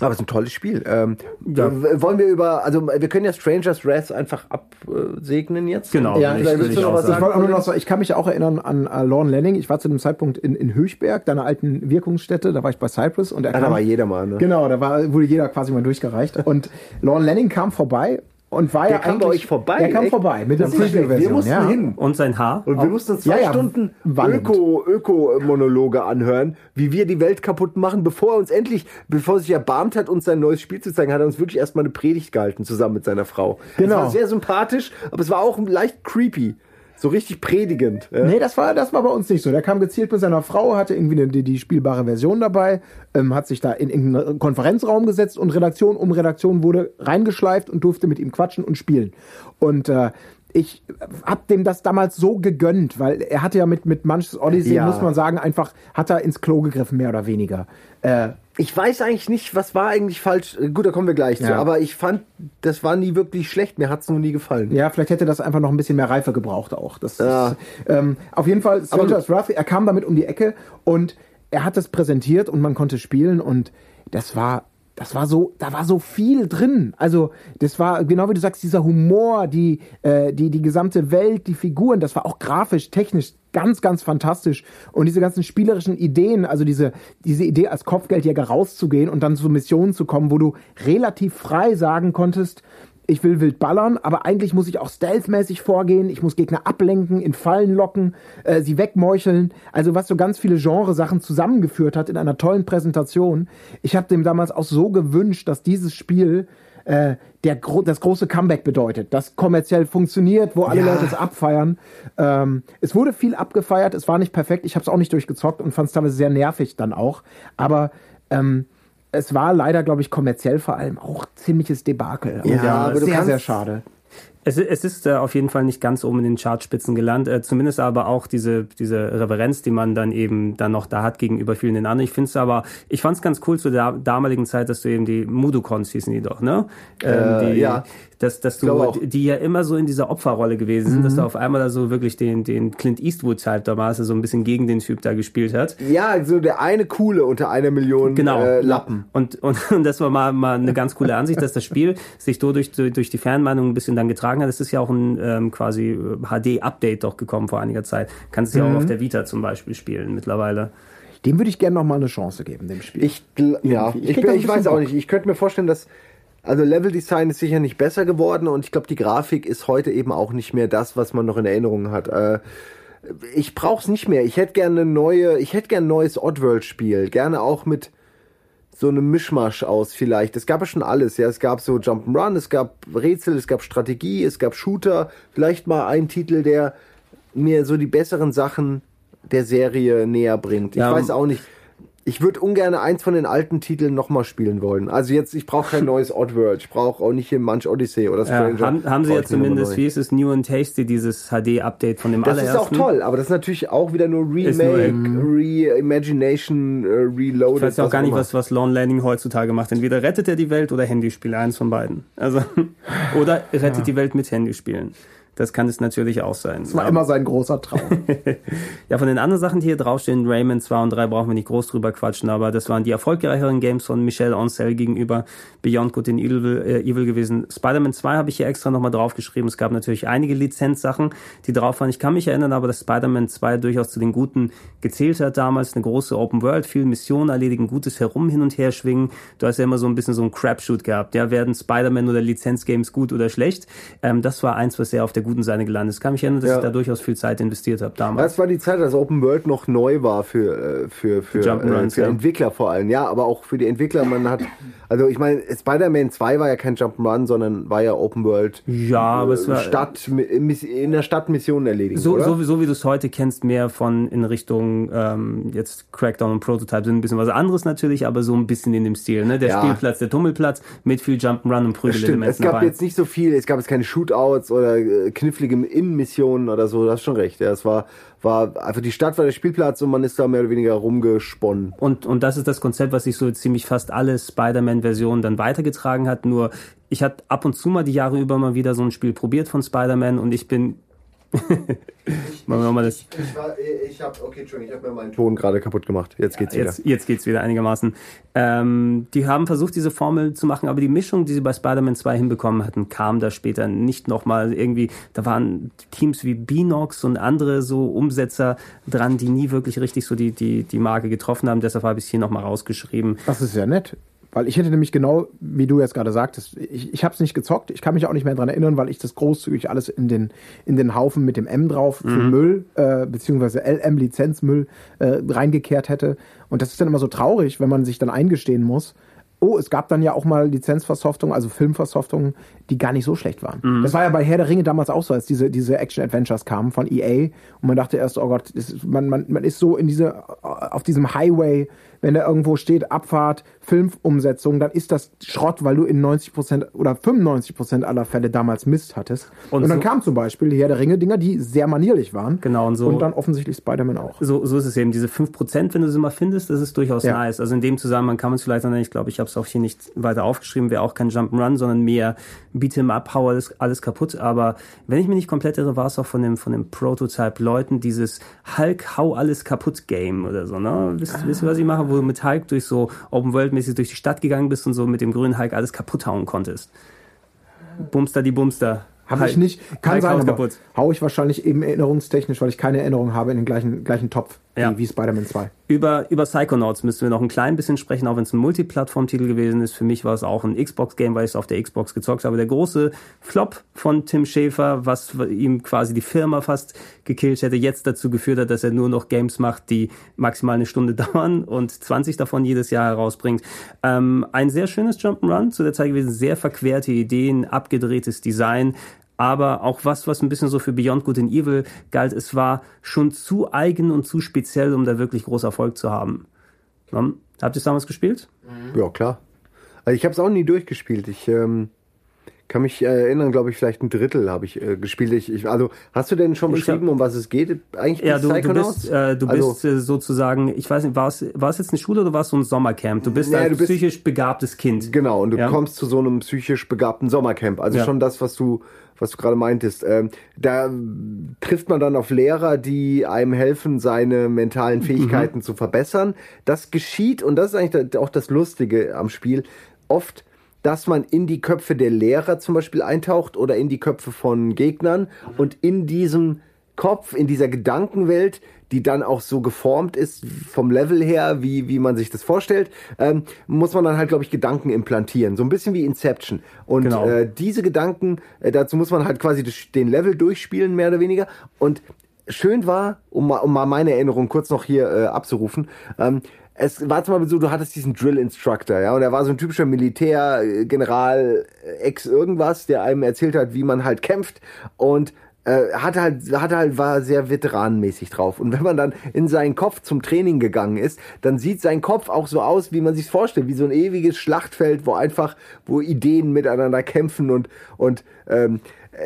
Aber es ist ein tolles Spiel. Ähm, Ja. w- Wollen wir über, also wir können ja Strangers Wrath einfach absegnen jetzt. Genau, Ja, ich, ich noch was Ich sagen. wollte auch nur noch sagen, ich kann mich auch erinnern an äh, Lorne Lanning. Ich war zu dem Zeitpunkt in, in Höchberg, deiner alten Wirkungsstätte. Da war ich bei Cypress und er Ah, kam. da war jeder mal, ne? Genau, da war, wurde jeder quasi mal durchgereicht. Und Lorne Lanning kam vorbei und war ja kam bei euch vorbei, Der kam echt? vorbei mit der Das schlecht. Wir Preview-Version. mussten ja. hin. Und sein Haar. Und wir mussten zwei Ja, ja, Stunden wallend. Öko, Öko-Monologe anhören, wie wir die Welt kaputt machen, bevor er uns endlich, bevor er sich erbarmt hat, uns sein neues Spiel zu zeigen, hat er uns wirklich erstmal eine Predigt gehalten, zusammen mit seiner Frau. Genau. Es war sehr sympathisch, aber es war auch leicht creepy. So richtig predigend. Ja. Nee, das war, das war bei uns nicht so. Der kam gezielt mit seiner Frau, hatte irgendwie eine, die, die spielbare Version dabei, ähm, hat sich da in irgendeinen Konferenzraum gesetzt und Redaktion um Redaktion wurde reingeschleift und durfte mit ihm quatschen und spielen. Und äh, ich hab dem das damals so gegönnt, weil er hatte ja mit, mit Manches Odyssey, Ja. muss man sagen, einfach, hat er ins Klo gegriffen, mehr oder weniger. Äh, Ich weiß eigentlich nicht, was war eigentlich falsch. Gut, da kommen wir gleich zu. Ja. Aber ich fand, das war nie wirklich schlecht. Mir hat's noch nie gefallen. Ja, vielleicht hätte das einfach noch ein bisschen mehr Reife gebraucht auch. Das Ja. ist, ähm, auf jeden Fall, Stranger's Wrath, er kam damit um die Ecke und er hat es präsentiert und man konnte spielen und das war, das war so, da war so viel drin. Also, das war, genau wie du sagst, dieser Humor, die, äh, die, die gesamte Welt, die Figuren, das war auch grafisch, technisch ganz, ganz fantastisch. Und diese ganzen spielerischen Ideen, also diese, diese Idee als Kopfgeldjäger rauszugehen und dann zu Missionen zu kommen, wo du relativ frei sagen konntest, ich will wild ballern, aber eigentlich muss ich auch stealthmäßig vorgehen. Ich muss Gegner ablenken, in Fallen locken, äh, sie wegmeucheln. Also was so ganz viele Genresachen zusammengeführt hat in einer tollen Präsentation. Ich habe dem damals auch so gewünscht, dass dieses Spiel äh, der gro das große Comeback bedeutet, das kommerziell funktioniert, wo alle Ja. Leute es abfeiern. Ähm, es wurde viel abgefeiert, es war nicht perfekt. Ich habe es auch nicht durchgezockt und fand es teilweise sehr nervig dann auch. Aber ähm, es war leider, glaube ich, kommerziell vor allem auch ziemliches Debakel. Und Ja, aber sehr, kannst- sehr schade. Es, es ist äh, auf jeden Fall nicht ganz oben in den Chartspitzen gelandet, äh, zumindest aber auch diese, diese Reverenz, die man dann eben dann noch da hat gegenüber vielen den anderen. Ich finde es aber, ich fand es ganz cool zu der damaligen Zeit, dass du eben die Mudokons hießen die doch, ne? Äh, die, ja. Dass, dass du, die ja immer so in dieser Opferrolle gewesen sind, dass du auf einmal da so wirklich den, den Clint Eastwood-Type da warst, der so ein bisschen gegen den Typ da gespielt hat. Ja, so der eine coole unter einer Million Genau. äh, Lappen. Und, und, und das war mal, mal eine ganz coole Ansicht, dass das Spiel sich so durch, durch die Fernmeinung ein bisschen dann getragen hat. Es ist ja auch ein ähm, quasi äh, HD-Update doch gekommen vor einiger Zeit. Kannst du ja auch auf der Vita zum Beispiel spielen mittlerweile. Dem würde ich gerne noch mal eine Chance geben, dem Spiel. Ich, ja. Ich ich, bin, ich weiß bisschen auch Bock. nicht. Ich könnte mir vorstellen, dass also Leveldesign ist sicher nicht besser geworden und ich glaube, die Grafik ist heute eben auch nicht mehr das, was man noch in Erinnerung hat. Äh, ich brauch's nicht mehr. Ich hätte gerne eine neue, ich hätte gerne ein neues Oddworld-Spiel, gerne auch mit so einem Mischmasch aus vielleicht. Es gab ja schon alles, ja. Es gab so Jump'n'Run, es gab Rätsel, es gab Strategie, es gab Shooter. Vielleicht mal ein Titel, der mir so die besseren Sachen der Serie näher bringt. Ich Ja, weiß auch nicht. Ich würde ungern eins von den alten Titeln nochmal spielen wollen. Also jetzt, ich brauche kein neues Oddworld, ich brauche auch nicht hier Munch Odyssey oder Stranger. Ja, haben, haben sie ja zumindest, wie ist es, New and Tasty, dieses HD-Update von dem das allerersten? Das ist auch toll, aber das ist natürlich auch wieder nur Remake, Reimagination, äh, Reloaded. Ich weiß ja auch gar nicht, was, was Lon Landing heutzutage macht. Entweder rettet er die Welt oder Handyspiele, eins von beiden. Also, oder rettet ja. die Welt mit Handyspielen. Das kann es natürlich auch sein. Das war immer sein großer Traum. ja, von den anderen Sachen, die hier draufstehen, Rayman 2 und 3 brauchen wir nicht groß drüber quatschen, aber das waren die erfolgreicheren Games von Michel Ancel gegenüber Beyond Good and Evil, äh, Evil gewesen. Spider-Man 2 habe ich hier extra nochmal draufgeschrieben. Es gab natürlich einige Lizenzsachen, die drauf waren. Ich kann mich erinnern, aber dass Spider-Man 2 durchaus zu den guten gezählt hat damals. Eine große Open World, viel Missionen erledigen, gutes Herum hin und her schwingen. Du hast ja immer so ein bisschen so ein Crapshoot gehabt. Ja, werden Spider-Man oder Lizenzgames gut oder schlecht? Ähm, das war eins, was sehr auf der guten Seite gelandet ist. Kann mich erinnern, dass ja. ich da durchaus viel Zeit investiert habe damals. Das war die Zeit, als Open World noch neu war für, äh, für, für, äh, für. Entwickler vor allem. Ja, aber auch für die Entwickler. Man hat, also ich meine, Spider-Man 2 war ja kein Jump'n'Run, sondern war ja Open World. Ja, aber es war. Stadt, in der Stadt Missionen erledigen. So, oder? so, so wie du es heute kennst, mehr von in Richtung ähm, jetzt Crackdown und Prototype sind ein bisschen was anderes natürlich, aber so ein bisschen in dem Stil. Ne? Der ja. Spielplatz, der Tummelplatz mit viel Jump'n'Run und Prügelelementen. Es gab dabei. jetzt nicht so viel, es gab jetzt keine Shootouts oder äh, knifflige Innenmissionen oder so, du hast schon recht. Ja, es war, war einfach die Stadt war der Spielplatz und man ist da mehr oder weniger rumgesponnen. Und, und das ist das Konzept, was sich so ziemlich fast alle Spider-Man-Versionen dann weitergetragen hat. Nur ich hatte ab und zu mal die Jahre über mal wieder so ein Spiel probiert von Spider-Man und ich bin Machen wir mal das. Ich, ich, ich habe okay, Entschuldigung, ich habe mir meinen Ton gerade kaputt gemacht. Jetzt geht's wieder. Jetzt, jetzt geht's wieder einigermaßen. Ähm, die haben versucht, diese Formel zu machen, aber die Mischung, die sie bei Spider-Man 2 hinbekommen hatten, kam da später nicht nochmal irgendwie. Da waren Teams wie Binox und andere so Umsetzer dran, die nie wirklich richtig so die, die, die Marke getroffen haben. Deshalb habe ich es hier nochmal rausgeschrieben. Das ist ja nett. Weil ich hätte nämlich genau, wie du jetzt gerade sagtest, ich, ich habe es nicht gezockt, ich kann mich auch nicht mehr dran erinnern, weil ich das großzügig alles in den, in den Haufen mit dem M drauf für mhm. Müll, äh, beziehungsweise LM-Lizenzmüll äh, reingekehrt hätte. Und das ist dann immer so traurig, wenn man sich dann eingestehen muss, oh, es gab dann ja auch mal Lizenzversoftungen, also Filmversoftungen, die gar nicht so schlecht waren. Mhm. Das war ja bei Herr der Ringe damals auch so, als diese, diese Action-Adventures kamen von EA und man dachte erst, oh Gott, ist, man, man, man ist so in diese, auf diesem Highway wenn da irgendwo steht Abfahrt, Filmumsetzung, dann ist das Schrott, weil du in 90% oder 95% aller Fälle damals Mist hattest. Und, und dann so kam zum Beispiel die Herr der Ringe-Dinger, die sehr manierlich waren. Genau, und so. Und dann offensichtlich Spider-Man auch. So, so ist es eben. Diese 5%, wenn du sie mal findest, das ist durchaus ja. nice. Also in dem Zusammenhang kann man es vielleicht nennen. Ich glaube, ich habe es auch hier nicht weiter aufgeschrieben. Wäre auch kein Jump'n'Run, sondern mehr Beat'em Up, hau alles, alles kaputt. Aber wenn ich mir nicht komplett irre, war es auch von dem, von dem Prototype-Leuten dieses Hulk, hau alles kaputt Game oder so, ne? Wisst, ah. wisst ihr, was ich mache? Wo du mit Hulk durch so Open-World-mäßig durch die Stadt gegangen bist und so mit dem grünen Hulk alles kaputt hauen konntest. Bumster die Bumster. Habe ich nicht. Kann Hulk sein, aber kaputt. hau ich wahrscheinlich eben erinnerungstechnisch, weil ich keine Erinnerung habe in den gleichen, gleichen Topf ja. wie, Spider-Man 2. Über, über Psychonauts müssen wir noch ein klein bisschen sprechen, auch wenn es ein Multiplattform-Titel gewesen ist. Für mich war es auch ein Xbox-Game, weil ich es auf der Xbox gezockt habe. Der große Flop von Tim Schäfer, was ihm quasi die Firma fast gekillt hätte, jetzt dazu geführt hat, dass er nur noch Games macht, die maximal eine Stunde dauern und 20 davon jedes Jahr herausbringt. Ähm, ein sehr schönes Jump'n'Run zu der Zeit gewesen, sehr verquerte Ideen, abgedrehtes Design, aber auch was, was ein bisschen so für Beyond Good and Evil galt, es war schon zu eigen und zu speziell, um da wirklich groß Erfolg zu haben. Habt ihr es damals gespielt? Ja, klar. Also ich habe es auch nie durchgespielt. Ich ähm, kann mich erinnern, glaube ich, vielleicht ein Drittel habe ich äh, gespielt. Ich, ich, also hast du denn schon beschrieben, um was es geht? Eigentlich ja, du, du bist, äh, du also, bist äh, sozusagen, ich weiß nicht, war es, war es jetzt eine Schule oder war es so ein Sommercamp? Du bist nee, ein du bist, psychisch begabtes Kind. Genau, und du ja? kommst zu so einem psychisch begabten Sommercamp. Also ja. schon das, was du was du gerade meintest. Ähm, da trifft man dann auf Lehrer, die einem helfen, seine mentalen mhm. Fähigkeiten mhm. zu verbessern. Das geschieht, und das ist eigentlich auch das Lustige am Spiel, oft dass man in die Köpfe der Lehrer zum Beispiel eintaucht oder in die Köpfe von Gegnern und in diesem Kopf, in dieser Gedankenwelt, die dann auch so geformt ist vom Level her, wie, wie man sich das vorstellt, ähm, muss man dann halt, glaube ich, Gedanken implantieren. So ein bisschen wie Inception. Und genau. äh, diese Gedanken, äh, dazu muss man halt quasi den Level durchspielen, mehr oder weniger. Und schön war, um mal, um mal meine Erinnerung kurz noch hier äh, abzurufen, ähm, es war zum Beispiel so, du hattest diesen Drill Instructor, ja, und er war so ein typischer Militär, General, Ex irgendwas, der einem erzählt hat, wie man halt kämpft und äh, hat halt, hat halt, war sehr veteranenmäßig drauf. Und wenn man dann in seinen Kopf zum Training gegangen ist, dann sieht sein Kopf auch so aus, wie man sich vorstellt, wie so ein ewiges Schlachtfeld, wo einfach, wo Ideen miteinander kämpfen und, und, ähm,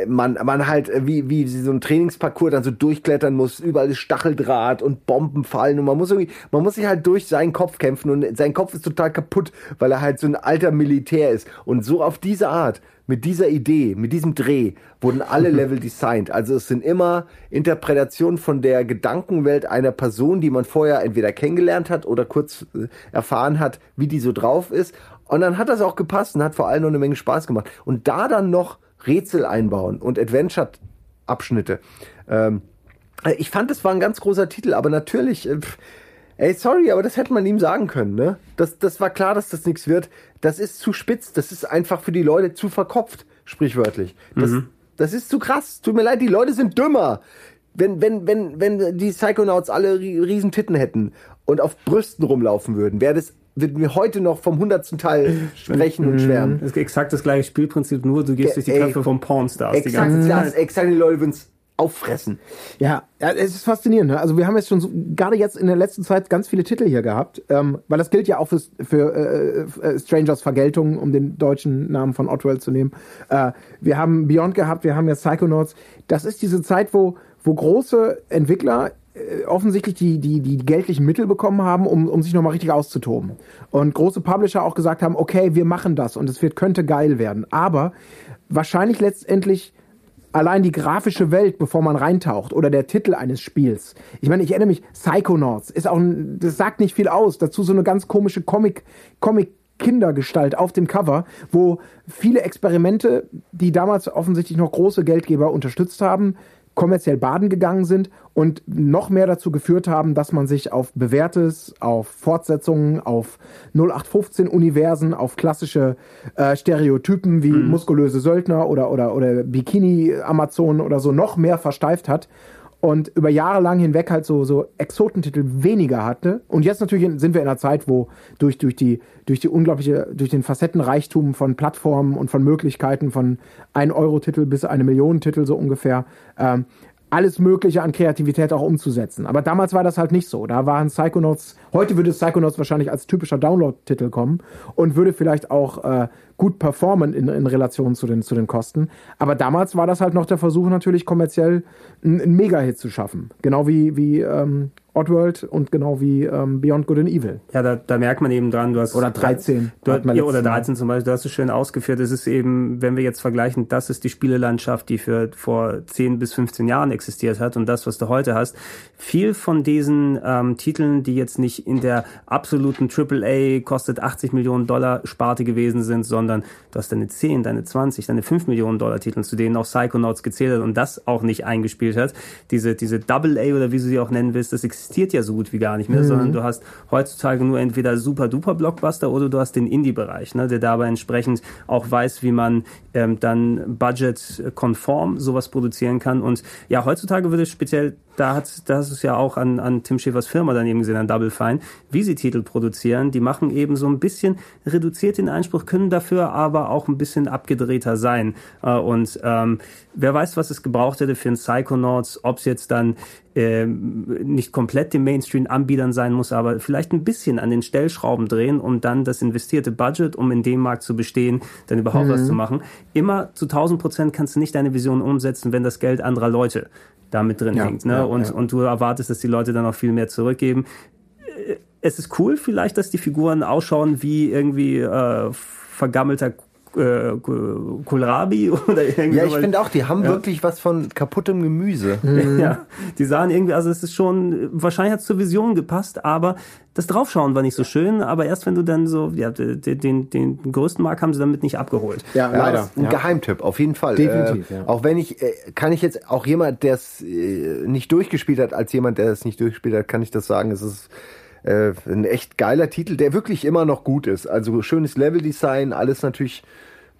man, man halt wie, wie so ein Trainingsparcours dann so durchklettern muss, überall ist Stacheldraht und Bomben fallen und man muss irgendwie, man muss sich halt durch seinen Kopf kämpfen und sein Kopf ist total kaputt, weil er halt so ein alter Militär ist. Und so auf diese Art mit dieser Idee, mit diesem Dreh wurden alle Level designt. Also es sind immer Interpretationen von der Gedankenwelt einer Person, die man vorher entweder kennengelernt hat oder kurz äh, erfahren hat, wie die so drauf ist. Und dann hat das auch gepasst und hat vor allem noch eine Menge Spaß gemacht. Und da dann noch Rätsel einbauen und Adventure-Abschnitte. Ähm, ich fand, es war ein ganz großer Titel, aber natürlich, äh, ey, sorry, aber das hätte man ihm sagen können, ne? Das, das war klar, dass das nichts wird das ist zu spitz, das ist einfach für die Leute zu verkopft, sprichwörtlich. Das, mhm. das ist zu krass. Tut mir leid, die Leute sind dümmer. Wenn, wenn, wenn, wenn die Psychonauts alle riesen Titten hätten und auf Brüsten rumlaufen würden, wäre das würden wir heute noch vom hundertsten Teil sprechen und schwärmen. Das ist exakt das gleiche Spielprinzip, nur du gehst durch die Köpfe von Pornstars. Exakt, die ganze Zeit. exakt, die Leute würden auffressen. Ja, es ist faszinierend. Ne? Also wir haben jetzt schon so, gerade jetzt in der letzten Zeit ganz viele Titel hier gehabt, ähm, weil das gilt ja auch für, für äh, äh, Strangers Vergeltung, um den deutschen Namen von Otwell zu nehmen. Äh, wir haben Beyond gehabt, wir haben jetzt Psychonauts. Das ist diese Zeit, wo, wo große Entwickler offensichtlich die, die, die geldlichen Mittel bekommen haben, um, um sich nochmal richtig auszutoben. Und große Publisher auch gesagt haben, okay, wir machen das und es wird, könnte geil werden. Aber wahrscheinlich letztendlich allein die grafische Welt, bevor man reintaucht, oder der Titel eines Spiels. Ich meine, ich erinnere mich, Psychonauts ist auch ein, das sagt nicht viel aus. Dazu so eine ganz komische Comic, Comic Kindergestalt auf dem Cover, wo viele Experimente, die damals offensichtlich noch große Geldgeber unterstützt haben, kommerziell baden gegangen sind und noch mehr dazu geführt haben, dass man sich auf bewährtes, auf Fortsetzungen, auf 0815-Universen, auf klassische äh, Stereotypen wie mhm. muskulöse Söldner oder, oder, oder Bikini-Amazonen oder so noch mehr versteift hat und über Jahre lang hinweg halt so, so Exotentitel weniger hatte. Und jetzt natürlich sind wir in einer Zeit, wo durch, durch, die, durch die unglaubliche, durch den Facettenreichtum von Plattformen und von Möglichkeiten von 1-Euro-Titel bis eine Million-Titel so ungefähr, ähm, alles Mögliche an Kreativität auch umzusetzen. Aber damals war das halt nicht so. Da waren Psychonauts, heute würde Psychonauts wahrscheinlich als typischer Download-Titel kommen und würde vielleicht auch äh, gut performen in, in Relation zu den, zu den Kosten. Aber damals war das halt noch der Versuch, natürlich kommerziell einen, Mega-Hit zu schaffen. Genau wie, wie ähm, Oddworld und genau wie ähm, Beyond Good and Evil. Ja, da, da merkt man eben dran, du hast. Oder 13. Du, ja, oder 13 zum Beispiel, du hast es schön ausgeführt. Es ist eben, wenn wir jetzt vergleichen, das ist die Spielelandschaft, die für vor 10 bis 15 Jahren existiert hat und das, was du heute hast. Viel von diesen ähm, Titeln, die jetzt nicht in der absoluten AAA kostet 80 Millionen Dollar Sparte gewesen sind, sondern du hast deine 10, deine 20, deine 5 Millionen Dollar Titel, zu denen auch Psychonauts gezählt hat und das auch nicht eingespielt hat. Diese, diese Double A oder wie du sie auch nennen willst, das existiert ja so gut wie gar nicht mehr, mhm. sondern du hast heutzutage nur entweder super-duper Blockbuster oder du hast den Indie-Bereich, ne, der dabei entsprechend auch weiß, wie man ähm, dann budget-konform sowas produzieren kann. Und ja, heutzutage würde speziell da hat da hast du es ja auch an, an Tim Schäfers Firma dann eben gesehen, an Double Fine, wie sie Titel produzieren. Die machen eben so ein bisschen reduziert den Einspruch, können dafür aber auch ein bisschen abgedrehter sein. Äh, und ähm, wer weiß, was es gebraucht hätte für ein Psychonauts, ob es jetzt dann äh, nicht komplett dem Mainstream-Anbietern sein muss, aber vielleicht ein bisschen an den Stellschrauben drehen, um dann das investierte Budget, um in dem Markt zu bestehen, dann überhaupt mhm. was zu machen. Immer zu 1000 Prozent kannst du nicht deine Vision umsetzen, wenn das Geld anderer Leute da mit drin ja, hängt. Ne? Ja, und, ja. und du erwartest, dass die Leute dann auch viel mehr zurückgeben. Es ist cool vielleicht, dass die Figuren ausschauen wie irgendwie äh, vergammelter äh, Kohlrabi oder irgendwie. Ja, ich finde auch, die haben ja. wirklich was von kaputtem Gemüse. Mhm. Ja, die sahen irgendwie, also es ist schon, wahrscheinlich hat es zur Vision gepasst, aber das Draufschauen war nicht so schön, aber erst wenn du dann so, ja, den, den, den größten Mark haben sie damit nicht abgeholt. Ja, ja leider. ein ja. Geheimtipp, auf jeden Fall. Definitiv, äh, ja. Auch wenn ich, äh, kann ich jetzt, auch jemand, der es äh, nicht durchgespielt hat, als jemand, der es nicht durchgespielt hat, kann ich das sagen, es ist äh, ein echt geiler Titel, der wirklich immer noch gut ist. Also schönes Leveldesign, alles natürlich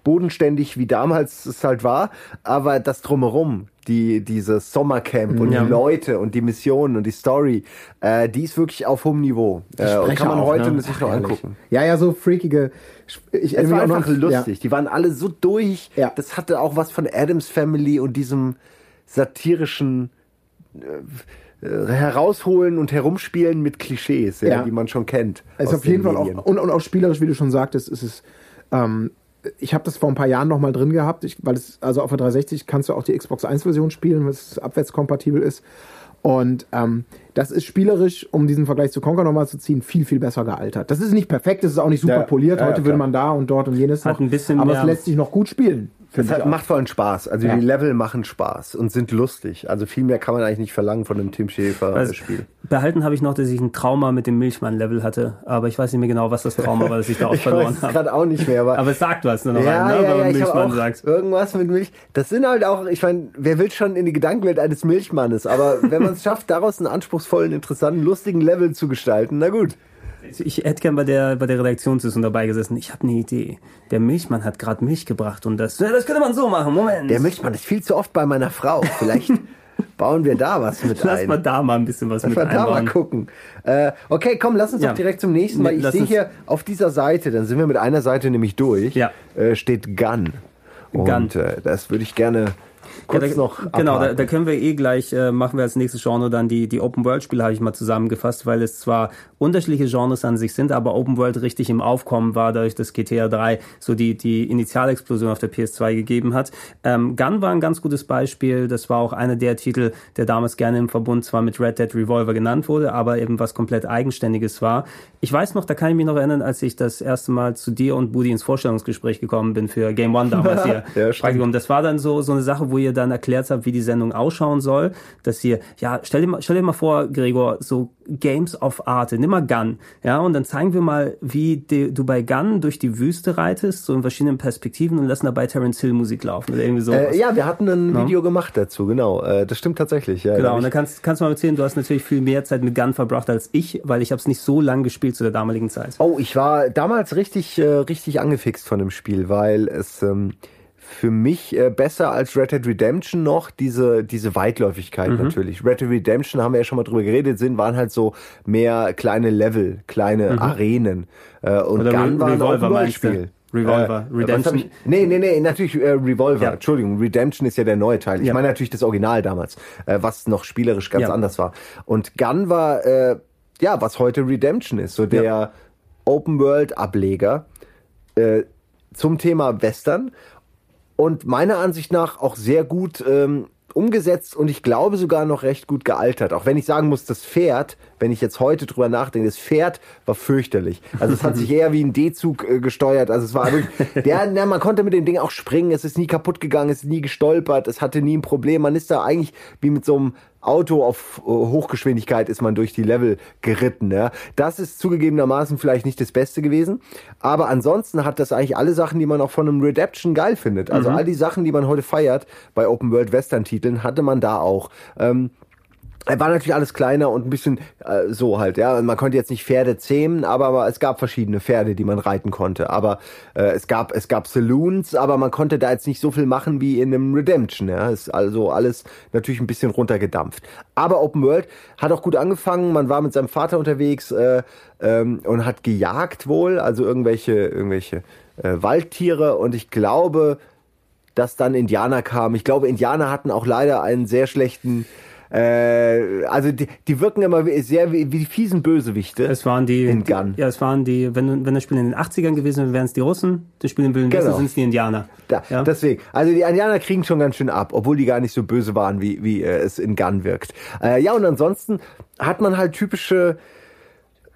bodenständig, wie damals es halt war, aber das drumherum, die, dieses Sommercamp und ja. die Leute und die Missionen und die Story, äh, die ist wirklich auf hohem Niveau. Äh, und kann man auch, heute ne? sich noch angucken. Ja, ja, so freakige. Ich es war einfach noch, lustig. Ja. Die waren alle so durch. Ja. Das hatte auch was von Adams Family und diesem satirischen äh, herausholen und herumspielen mit Klischees, ja, Ja. die man schon kennt. Ist auf jeden den Fall auch, und, und auch spielerisch, wie du schon sagtest, ist es, ähm, ich habe das vor ein paar Jahren noch mal drin gehabt, ich, weil es, also auf der 360 kannst du auch die Xbox 1 Version spielen, weil es abwärtskompatibel ist. Und ähm, das ist spielerisch, um diesen Vergleich zu Conquer nochmal zu ziehen, viel, viel besser gealtert. Das ist nicht perfekt, das ist auch nicht super Ja, poliert. ja, Heute ja, würde man da und dort und jenes Hat noch. ein bisschen aber mehr- es lässt sich noch gut spielen. Es hat, macht vor allem Spaß. Also Ja. die Level machen Spaß und sind lustig. Also viel mehr kann man eigentlich nicht verlangen von einem Tim Also, Schäfer-Spiel. behalten habe ich noch, dass ich ein Trauma mit dem Milchmann-Level hatte, aber ich weiß nicht mehr genau, was das Trauma war, das ich da auch Ich weiß verloren es habe. gerade auch nicht mehr, aber Aber es sagt was nur noch ja, ein, ne, ja, wenn man Milchmann sagt. irgendwas mit Milch. Das sind halt auch, ich meine, wer will schon in die Gedankenwelt eines Milchmannes, aber wenn man es schafft, daraus einen anspruchsvollen, interessanten, lustigen Level zu gestalten, na gut. Ich hätte gern bei der, bei der Redaktionssitzung dabei gesessen. Ich habe eine Idee. Der Milchmann hat gerade Milch gebracht und das, ja, das könnte man so machen. Moment. Der Milchmann ist viel zu oft bei meiner Frau. Vielleicht bauen wir da was mit Lass ein. mal da mal ein bisschen was Lass mit mal da mal gucken. Äh, okay, komm, lass uns Ja. doch direkt zum nächsten, weil Nee, ich lass sehe hier auf dieser Seite, dann sind wir mit einer Seite nämlich durch, Ja. äh, steht Gun. Und Gun. Äh, das würde ich gerne kurz Ja, da, noch genau, da, abhaken. da können wir eh gleich, äh, machen wir als nächstes Genre dann die, die Open-World-Spiele, habe ich mal zusammengefasst, weil es zwar unterschiedliche Genres an sich sind, aber Open-World richtig im Aufkommen war, dadurch, dass GTA 3 so die, die Initialexplosion auf der PS2 gegeben hat. Ähm, Gun war ein ganz gutes Beispiel, das war auch einer der Titel, der damals gerne im Verbund zwar mit Red Dead Revolver genannt wurde, aber eben was komplett Eigenständiges war. Ich weiß noch, da kann ich mich noch erinnern, als ich das erste Mal zu dir und Budi ins Vorstellungsgespräch gekommen bin für Game One damals hier. Ja. Praktikum. Das war dann so, so eine Sache, wo ihr dann erklärt habt, wie die Sendung ausschauen soll, dass ihr, ja, stell dir mal, stell dir mal vor, Gregor, so Games of Arte, nimm mal Gun, ja, und dann zeigen wir mal, wie du bei Gun durch die Wüste reitest, so in verschiedenen Perspektiven und lassen dabei Terence Hill Musik laufen oder irgendwie sowas. Äh, ja, wir hatten ein Video gemacht dazu, genau. Äh, das stimmt tatsächlich. Ja, Genau, und dann kannst, kannst du mal erzählen, du hast natürlich viel mehr Zeit mit Gun verbracht als ich, weil ich habe es nicht so lang gespielt zu der damaligen Zeit. oh, ich war damals richtig, äh, richtig angefixt von dem Spiel, weil es ähm, für mich äh, besser als Red Dead Redemption noch diese, diese Weitläufigkeit Mhm. natürlich. Red Dead Redemption haben wir ja schon mal drüber geredet, sind, waren halt so mehr kleine Level, kleine Arenen. Äh, und Mhm. Oder Gun Re- war ein Revolver meinst du? Open-World-Spiel. Revolver. Äh, Redemption. Ich, nee, nee, nee, natürlich äh, Revolver. Ja. Entschuldigung, Redemption ist ja der neue Teil. Ich Ja. meine natürlich das Original damals, äh, was noch spielerisch ganz Ja. anders war. Und Gun war, äh, ja, was heute Redemption ist, so der Open-World-Ableger äh, zum Thema Western und meiner Ansicht nach auch sehr gut ähm, umgesetzt und ich glaube sogar noch recht gut gealtert. Auch wenn ich sagen muss, das Pferd, wenn ich jetzt heute drüber nachdenke, das Pferd war fürchterlich. Also es hat sich eher wie ein D-Zug äh, gesteuert. Also es war wirklich, der, na, man konnte mit dem Ding auch springen, es ist nie kaputt gegangen, es ist nie gestolpert, es hatte nie ein Problem. Man ist da eigentlich wie mit so einem Auto auf äh, Hochgeschwindigkeit ist man durch die Level geritten. Ja. Das ist zugegebenermaßen vielleicht nicht das Beste gewesen, aber ansonsten hat das eigentlich alle Sachen, die man auch von einem Redemption geil findet. Also all die Sachen, die man heute feiert bei Open World Western Titeln, hatte man da auch. Ähm, war natürlich alles kleiner und ein bisschen äh, so halt, ja. Man konnte jetzt nicht Pferde zähmen, aber, es gab verschiedene Pferde, die man reiten konnte. Aber äh, es gab es gab Saloons, aber man konnte da jetzt nicht so viel machen wie in einem Redemption. Ja, ist also alles natürlich ein bisschen runtergedampft. Aber Open World hat auch gut angefangen. Man war mit seinem Vater unterwegs äh, ähm, und hat gejagt wohl, also irgendwelche irgendwelche äh, Waldtiere. Und ich glaube, dass dann Indianer kamen. Ich glaube, Indianer hatten auch leider einen sehr schlechten äh, also die, die wirken immer sehr wie, wie die fiesen Bösewichte. Es waren die, In Gun. ja, es waren die, wenn, wenn das Spiel in den 80ern gewesen wäre, wären es die Russen, das Spiel im Wilden Genau. Sind es die Indianer. Da, ja? Deswegen, also die Indianer kriegen schon ganz schön ab, obwohl die gar nicht so böse waren, wie, wie äh, es in Gun wirkt. Äh, ja, und ansonsten hat man halt typische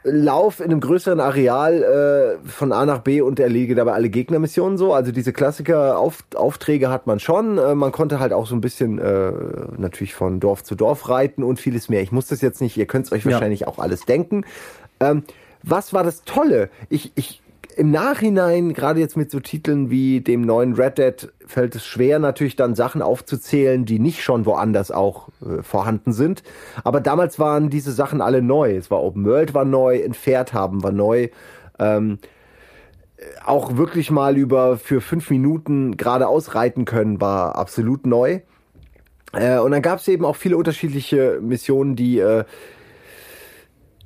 Lauf in einem größeren Areal äh, von A nach B und erlege dabei alle Gegnermissionen so. Also diese Klassiker -Auf Aufträge hat man schon. Äh, man konnte halt auch so ein bisschen äh, natürlich von Dorf zu Dorf reiten und vieles mehr. Ich muss das jetzt nicht, ihr könnt es euch Ja. wahrscheinlich auch alles denken. Ähm, was war das Tolle? Ich, ich im Nachhinein, gerade jetzt mit so Titeln wie dem neuen Red Dead, fällt es schwer, natürlich dann Sachen aufzuzählen, die nicht schon woanders auch äh, vorhanden sind. Aber damals waren diese Sachen alle neu. Es war Open World war neu, Pferd haben war neu. Ähm, auch wirklich mal über für fünf Minuten geradeaus reiten können, war absolut neu. Äh, und dann gab es eben auch viele unterschiedliche Missionen, die äh,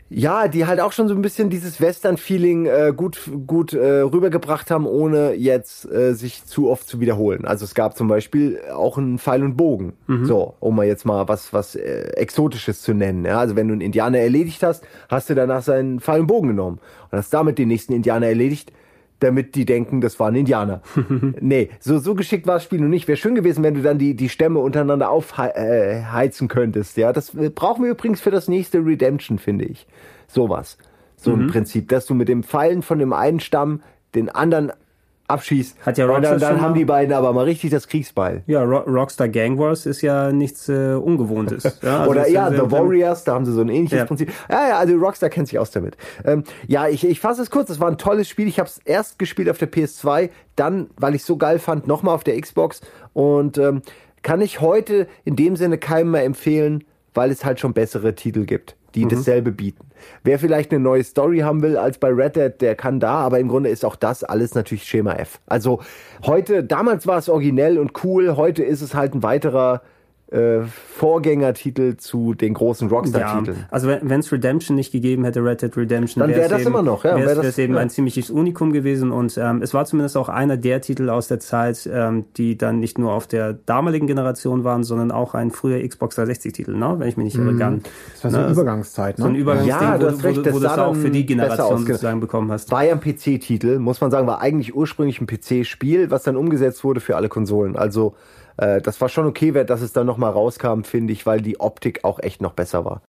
ja, die halt auch schon so ein bisschen dieses Western-Feeling äh, gut, gut äh, rübergebracht haben, ohne jetzt äh, sich zu oft zu wiederholen. Also es gab zum Beispiel auch einen Pfeil und Bogen, mhm. so, um mal jetzt mal was, was äh, Exotisches zu nennen. Ja? Also wenn du einen Indianer erledigt hast, hast du danach seinen Pfeil und Bogen genommen und hast damit den nächsten Indianer erledigt, damit die denken, das war ein Indianer. nee, so, so geschickt war das Spiel nun nicht. Wäre schön gewesen, wenn du dann die, die Stämme untereinander aufheizen könntest. Ja, das brauchen wir übrigens für das nächste Redemption, finde ich. Sowas. So mhm. ein Prinzip, dass du mit dem Pfeilen von dem einen Stamm den anderen abschießt. Hat ja Rockstar Und dann, dann haben die beiden aber mal richtig das Kriegsbeil. Ja, Ro Rockstar Gang Wars ist ja nichts äh, Ungewohntes. Ja, also Oder ja, The Warriors, da haben sie so ein ähnliches ja. Prinzip. Ja, ja, also Rockstar kennt sich aus damit. Ähm, ja, ich, ich fasse es kurz. Es war ein tolles Spiel. Ich habe es erst gespielt auf der PS2, dann, weil ich so geil fand, nochmal auf der Xbox. Und ähm, kann ich heute in dem Sinne keinem mehr empfehlen, weil es halt schon bessere Titel gibt die mhm. dasselbe bieten. Wer vielleicht eine neue Story haben will als bei Red Dead, der kann da, aber im Grunde ist auch das alles natürlich Schema F. Also heute, damals war es originell und cool, heute ist es halt ein weiterer äh, Vorgängertitel zu den großen Rockstar-Titeln. Ja, also wenn es Redemption nicht gegeben hätte, Red Dead Redemption, dann wäre das eben, immer noch. Ja, wäre wär es eben ja. ein ziemliches Unikum gewesen und ähm, es war zumindest auch einer der Titel aus der Zeit, ähm, die dann nicht nur auf der damaligen Generation waren, sondern auch ein früher Xbox 360-Titel, ne? wenn ich mich nicht irre mhm. Das war so eine ne? Übergangszeit, ne? So ein Übergangsding, ja, du hast recht, wo, wo, wo du das auch für die Generation sozusagen bekommen hast. War ja ein PC-Titel, muss man sagen, war eigentlich ursprünglich ein PC-Spiel, was dann umgesetzt wurde für alle Konsolen. Also äh, das war schon okay, dass es dann nochmal rauskam, finde ich, weil die Optik auch echt noch besser war.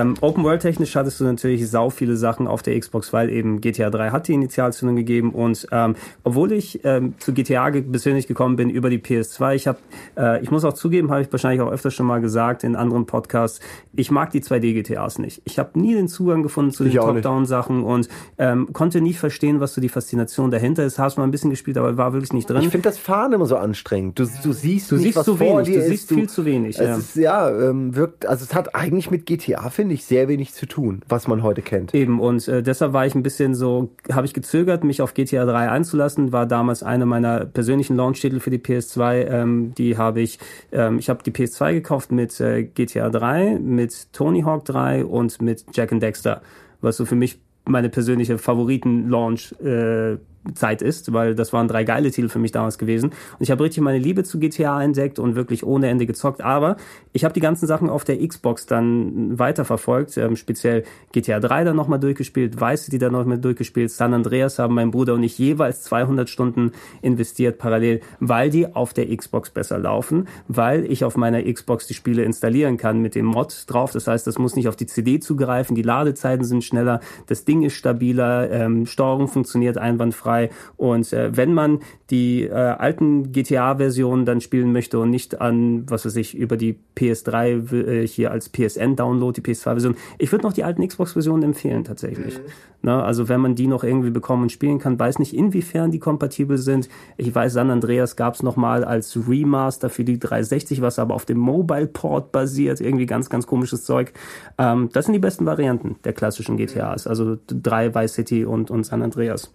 Ähm, Open World technisch hattest du natürlich sau viele Sachen auf der Xbox, weil eben GTA 3 hat die Initialzündung gegeben und ähm, obwohl ich ähm, zu GTA persönlich gekommen bin über die PS2, ich habe, äh, ich muss auch zugeben, habe ich wahrscheinlich auch öfter schon mal gesagt in anderen Podcasts, ich mag die 2D GTAs nicht. Ich habe nie den Zugang gefunden zu ich den Top-Down-Sachen und ähm, konnte nie verstehen, was so die Faszination dahinter ist. Hast mal ein bisschen gespielt, aber war wirklich nicht drin. Ich finde das Fahren immer so anstrengend. Du, du siehst, du nicht, siehst was zu wenig. Du siehst viel zu wenig. Es ja. Ist, ja, ähm, wirkt, also es hat eigentlich mit GTA finde ich, sehr wenig zu tun, was man heute kennt. Eben, und äh, deshalb war ich ein bisschen so, habe ich gezögert, mich auf GTA 3 einzulassen, war damals einer meiner persönlichen Launch-Titel für die PS2. Ähm, die habe ich, ähm, ich habe die PS2 gekauft mit äh, GTA 3, mit Tony Hawk 3 und mit Jack and Dexter, was so für mich meine persönliche Favoriten-Launch äh, Zeit ist, weil das waren drei geile Titel für mich damals gewesen. Und ich habe richtig meine Liebe zu GTA entdeckt und wirklich ohne Ende gezockt. Aber ich habe die ganzen Sachen auf der Xbox dann weiterverfolgt, ähm, speziell GTA 3 dann nochmal durchgespielt, Vice City dann nochmal durchgespielt, San Andreas haben mein Bruder und ich jeweils 200 Stunden investiert parallel, weil die auf der Xbox besser laufen, weil ich auf meiner Xbox die Spiele installieren kann mit dem Mod drauf. Das heißt, das muss nicht auf die CD zugreifen, die Ladezeiten sind schneller, das Ding ist stabiler, ähm, Steuerung funktioniert einwandfrei frei. Und äh, wenn man die äh, alten GTA-Versionen dann spielen möchte und nicht an, was weiß ich, über die PS3 äh, hier als PSN-Download, die PS2-Version, ich würde noch die alten Xbox-Versionen empfehlen tatsächlich. Mhm. Na, also wenn man die noch irgendwie bekommen und spielen kann, weiß nicht, inwiefern die kompatibel sind. Ich weiß, San Andreas gab es nochmal als Remaster für die 360, was aber auf dem Mobile-Port basiert. Irgendwie ganz, ganz komisches Zeug. Ähm, das sind die besten Varianten der klassischen GTAs. Also drei Vice City und, und San Andreas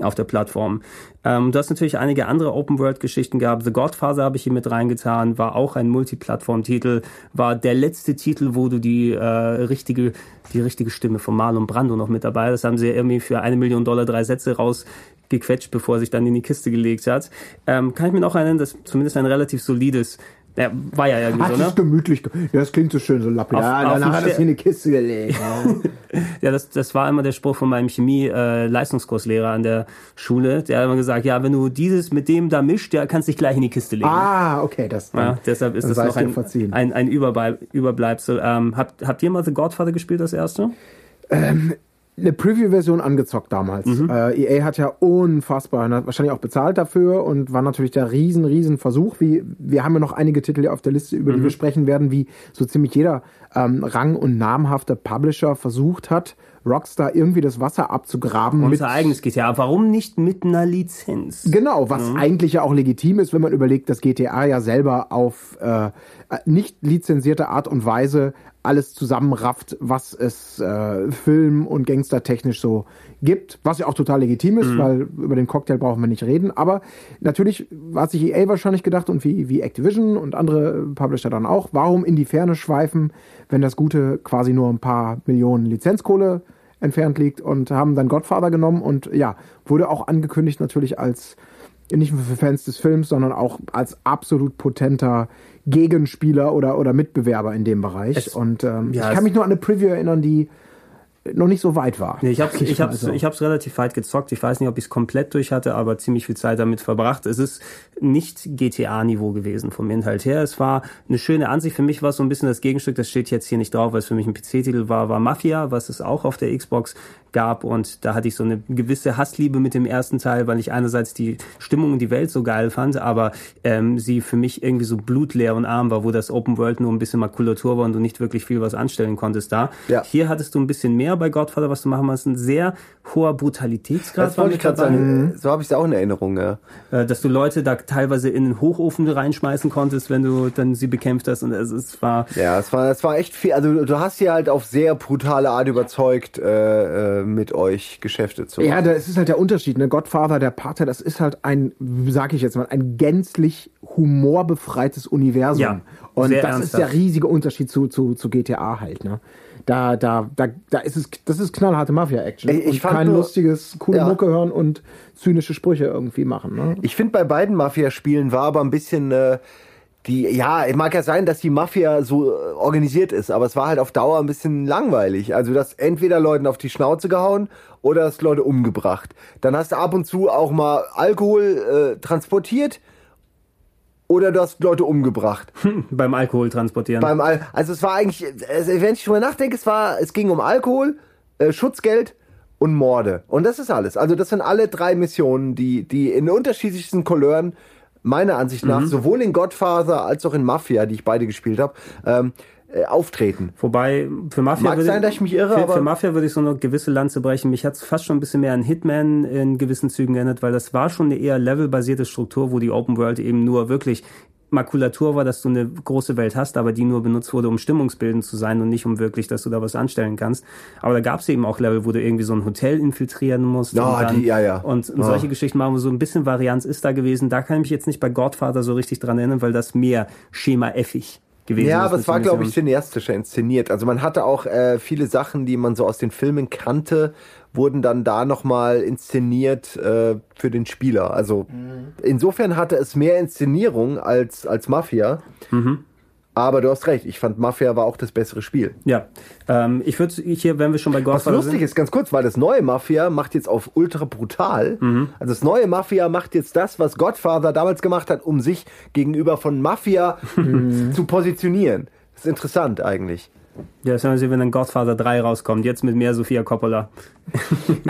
auf der Plattform. Ähm, du hast natürlich einige andere Open-World-Geschichten gehabt. The Godfather habe ich hier mit reingetan, war auch ein Multiplattform-Titel, war der letzte Titel, wo du die äh, richtige die richtige Stimme von Marlon Brando noch mit dabei. Das haben sie irgendwie für eine Million Dollar drei Sätze rausgequetscht, bevor er sich dann in die Kiste gelegt hat. Ähm, kann ich mir noch erinnern, dass zumindest ein relativ solides Ja, war ja irgendwie Ach, so, ne? ist gemütlich. Ja, das klingt so schön, so. Auf- auf Danach hat er sich in eine Kiste gelegt. Ja, das, das war immer der Spruch von meinem Chemie-Leistungskurslehrer an der Schule. Der hat immer gesagt, ja, wenn du dieses mit dem da mischt, ja, kannst dich gleich in die Kiste legen. ah, okay, das Ja, deshalb ist das noch ein, verziehen. ein, ein Überbleib Überbleibsel. Ähm, habt, habt ihr mal The Godfather gespielt, das erste? Eine Preview-Version angezockt damals. Mhm. Äh, EA hat ja unfassbar, hat wahrscheinlich auch bezahlt dafür und war natürlich der riesen, riesen Versuch. Wie, wir haben ja noch einige Titel hier auf der Liste, über die Mhm. wir sprechen werden, wie so ziemlich jeder ähm, rang- und namhafte Publisher versucht hat, Rockstar irgendwie das Wasser abzugraben. mit Unser eigenes GTA. Warum nicht mit einer Lizenz? Genau, was eigentlich ja auch legitim ist, wenn man überlegt, dass GTA ja selber auf äh, nicht lizenzierte Art und Weise alles zusammenrafft, was es äh, film- und gangstertechnisch so gibt, was ja auch total legitim ist, weil über den Cocktail brauchen wir nicht reden. Aber natürlich hat sich EA wahrscheinlich gedacht und wie, wie Activision und andere Publisher dann auch, warum in die Ferne schweifen, wenn das Gute quasi nur ein paar Millionen Lizenzkohle entfernt liegt und haben dann Godfather genommen und ja, wurde auch angekündigt natürlich als nicht nur für Fans des Films, sondern auch als absolut potenter Gegenspieler oder, oder Mitbewerber in dem Bereich. Es- und ähm, ja, ich kann mich nur an eine Preview erinnern, die noch nicht so weit war. Nee, ich habe ich hab's, so. ich hab's relativ weit gezockt. Ich weiß nicht, ob ich es komplett durch hatte, aber ziemlich viel Zeit damit verbracht. Es ist nicht GTA-Niveau gewesen vom Inhalt her. Es war eine schöne Ansicht. Für mich war es so ein bisschen das Gegenstück, das steht jetzt hier nicht drauf, weil es für mich ein PC-Titel war, war Mafia, was es auch auf der Xbox gab. Und da hatte ich so eine gewisse Hassliebe mit dem ersten Teil, weil ich einerseits die Stimmung und die Welt so geil fand, aber ähm, sie für mich irgendwie so blutleer und arm war, wo das Open World nur ein bisschen Makulatur war und du nicht wirklich viel was anstellen konntest da. Ja. Hier hattest du ein bisschen mehr bei Godfather, was du machen musst. Ein sehr hoher Brutalitätsgrad Das wollte ich gerade sagen. So habe ich es auch in Erinnerung, ja. Äh, dass du Leute da teilweise in den Hochofen reinschmeißen konntest, wenn du dann sie bekämpft hast. Und es, es war Ja, es war, es war echt viel. Also du hast sie halt auf sehr brutale Art überzeugt, äh, äh, mit euch Geschäfte zu machen. Ja, da ist es halt der Unterschied. Ne? Godfather, der Pater, das ist halt ein, sag ich jetzt mal, ein gänzlich humorbefreites Universum. Ja, Und sehr das ist der ernsthaft. riesige Unterschied zu, zu, zu GTA halt. Ne? Da, da, da, da ist es, das ist knallharte Mafia-Action. Ich- ich kein nur- lustiges, coole Ja. Mucke hören und zynische Sprüche irgendwie machen. Ne? Ich finde, bei beiden Mafia-Spielen war aber ein bisschen äh, die, ja, mag ja sein, dass die Mafia so äh, organisiert ist, aber es war halt auf Dauer ein bisschen langweilig. Also, dass entweder Leuten auf die Schnauze gehauen oder das Leute umgebracht. Dann hast du ab und zu auch mal Alkohol äh, transportiert oder du hast Leute umgebracht. beim Alkohol transportieren. Beim Al also es war eigentlich, wenn ich drüber nachdenke, es war, es ging um Alkohol, äh, Schutzgeld und Morde. Und das ist alles. Also das sind alle drei Missionen, die, die in unterschiedlichsten Couleuren, meiner Ansicht nach, sowohl in Godfather als auch in Mafia, die ich beide gespielt habe, ähm, äh, auftreten. Wobei, für Mafia Mag würde, sein, dass ich mich irre, für, aber- für Mafia würde ich so eine gewisse Lanze brechen. Mich hat es fast schon ein bisschen mehr an Hitman in gewissen Zügen geändert, weil das war schon eine eher levelbasierte Struktur, wo die Open World eben nur wirklich Makulatur war, dass du eine große Welt hast, aber die nur benutzt wurde, um stimmungsbildend zu sein und nicht um wirklich, dass du da was anstellen kannst. Aber da gab es eben auch Level, wo du irgendwie so ein Hotel infiltrieren musst. Ja, und dann, die- ja, ja. Und, und Ja. solche Geschichten machen wir so ein bisschen Varianz ist da gewesen. Da kann ich mich jetzt nicht bei Godfather so richtig dran erinnern, weil das mehr Schema-effig gewesen Ja, ist. aber mit es war, glaube ich, cineastischer inszeniert. Also man hatte auch äh, viele Sachen, die man so aus den Filmen kannte, wurden dann da nochmal inszeniert äh, für den Spieler. Also insofern hatte es mehr Inszenierung als, als Mafia. Aber du hast recht, ich fand Mafia war auch das bessere Spiel. Ja, ähm, ich würde hier, wenn wir schon bei Was Godfather lustig sind, ist, ganz kurz, weil das neue Mafia macht jetzt auf ultra brutal. Also das neue Mafia macht jetzt das, was Godfather damals gemacht hat, um sich gegenüber von Mafia zu positionieren. Das ist interessant eigentlich. Ja, sagen Sie, wenn dann Godfather 3 rauskommt, jetzt mit mehr Sophia Coppola.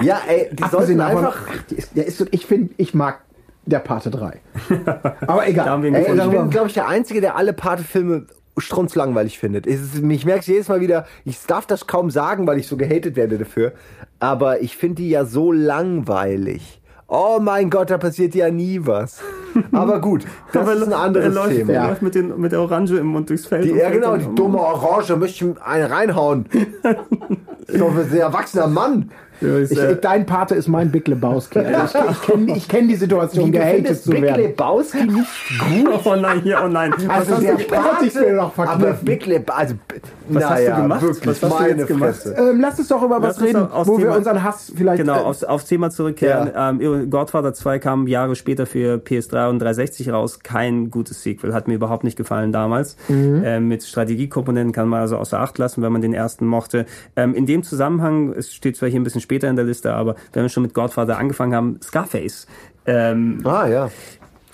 Ja, ey, die sollten einfach. ist, der ist, ich finde, ich mag der Pate 3. Aber egal. Ey, ich bin, glaube ich, der Einzige, der alle Pate-Filme strunzlangweilig findet. Es ist, ich merke jedes Mal wieder, ich darf das kaum sagen, weil ich so gehatet werde dafür. Aber ich finde die ja so langweilig. Oh mein Gott, da passiert ja nie was. Aber gut, das ist ein er anderes läuft, Thema. Er läuft mit, den, mit der Orange im Mund durchs Feld. Die, ja genau, die um. dumme Orange, möchte ich einen reinhauen. ist doch ein erwachsener Mann. Ich, ich, dein Pate ist mein Big Lebowski. Also ich, ich kenne ich kenn die Situation, gehatet zu Big werden. Lebowski nicht gut. Oh nein, hier, oh nein. Also hast der sich's mir doch aber. Big Lebowski, also Was hast du gemacht? wirklich, Was hast du meine jetzt gemacht? Fresse. Ähm, lass uns doch über Lass was reden, wo wir Thema- unseren Hass vielleicht. Genau, äh, aufs, aufs Thema zurückkehren. Ähm, Godfather 2 kam Jahre später für PS3 und 360 raus. Kein gutes Sequel. Hat mir überhaupt nicht gefallen damals. Ähm, mit Strategiekomponenten kann man also außer Acht lassen, wenn man den ersten mochte. Ähm, in dem Zusammenhang, es steht zwar hier ein bisschen später in der Liste, aber wenn wir schon mit Godfather angefangen haben, Scarface. Ähm, Ah ja.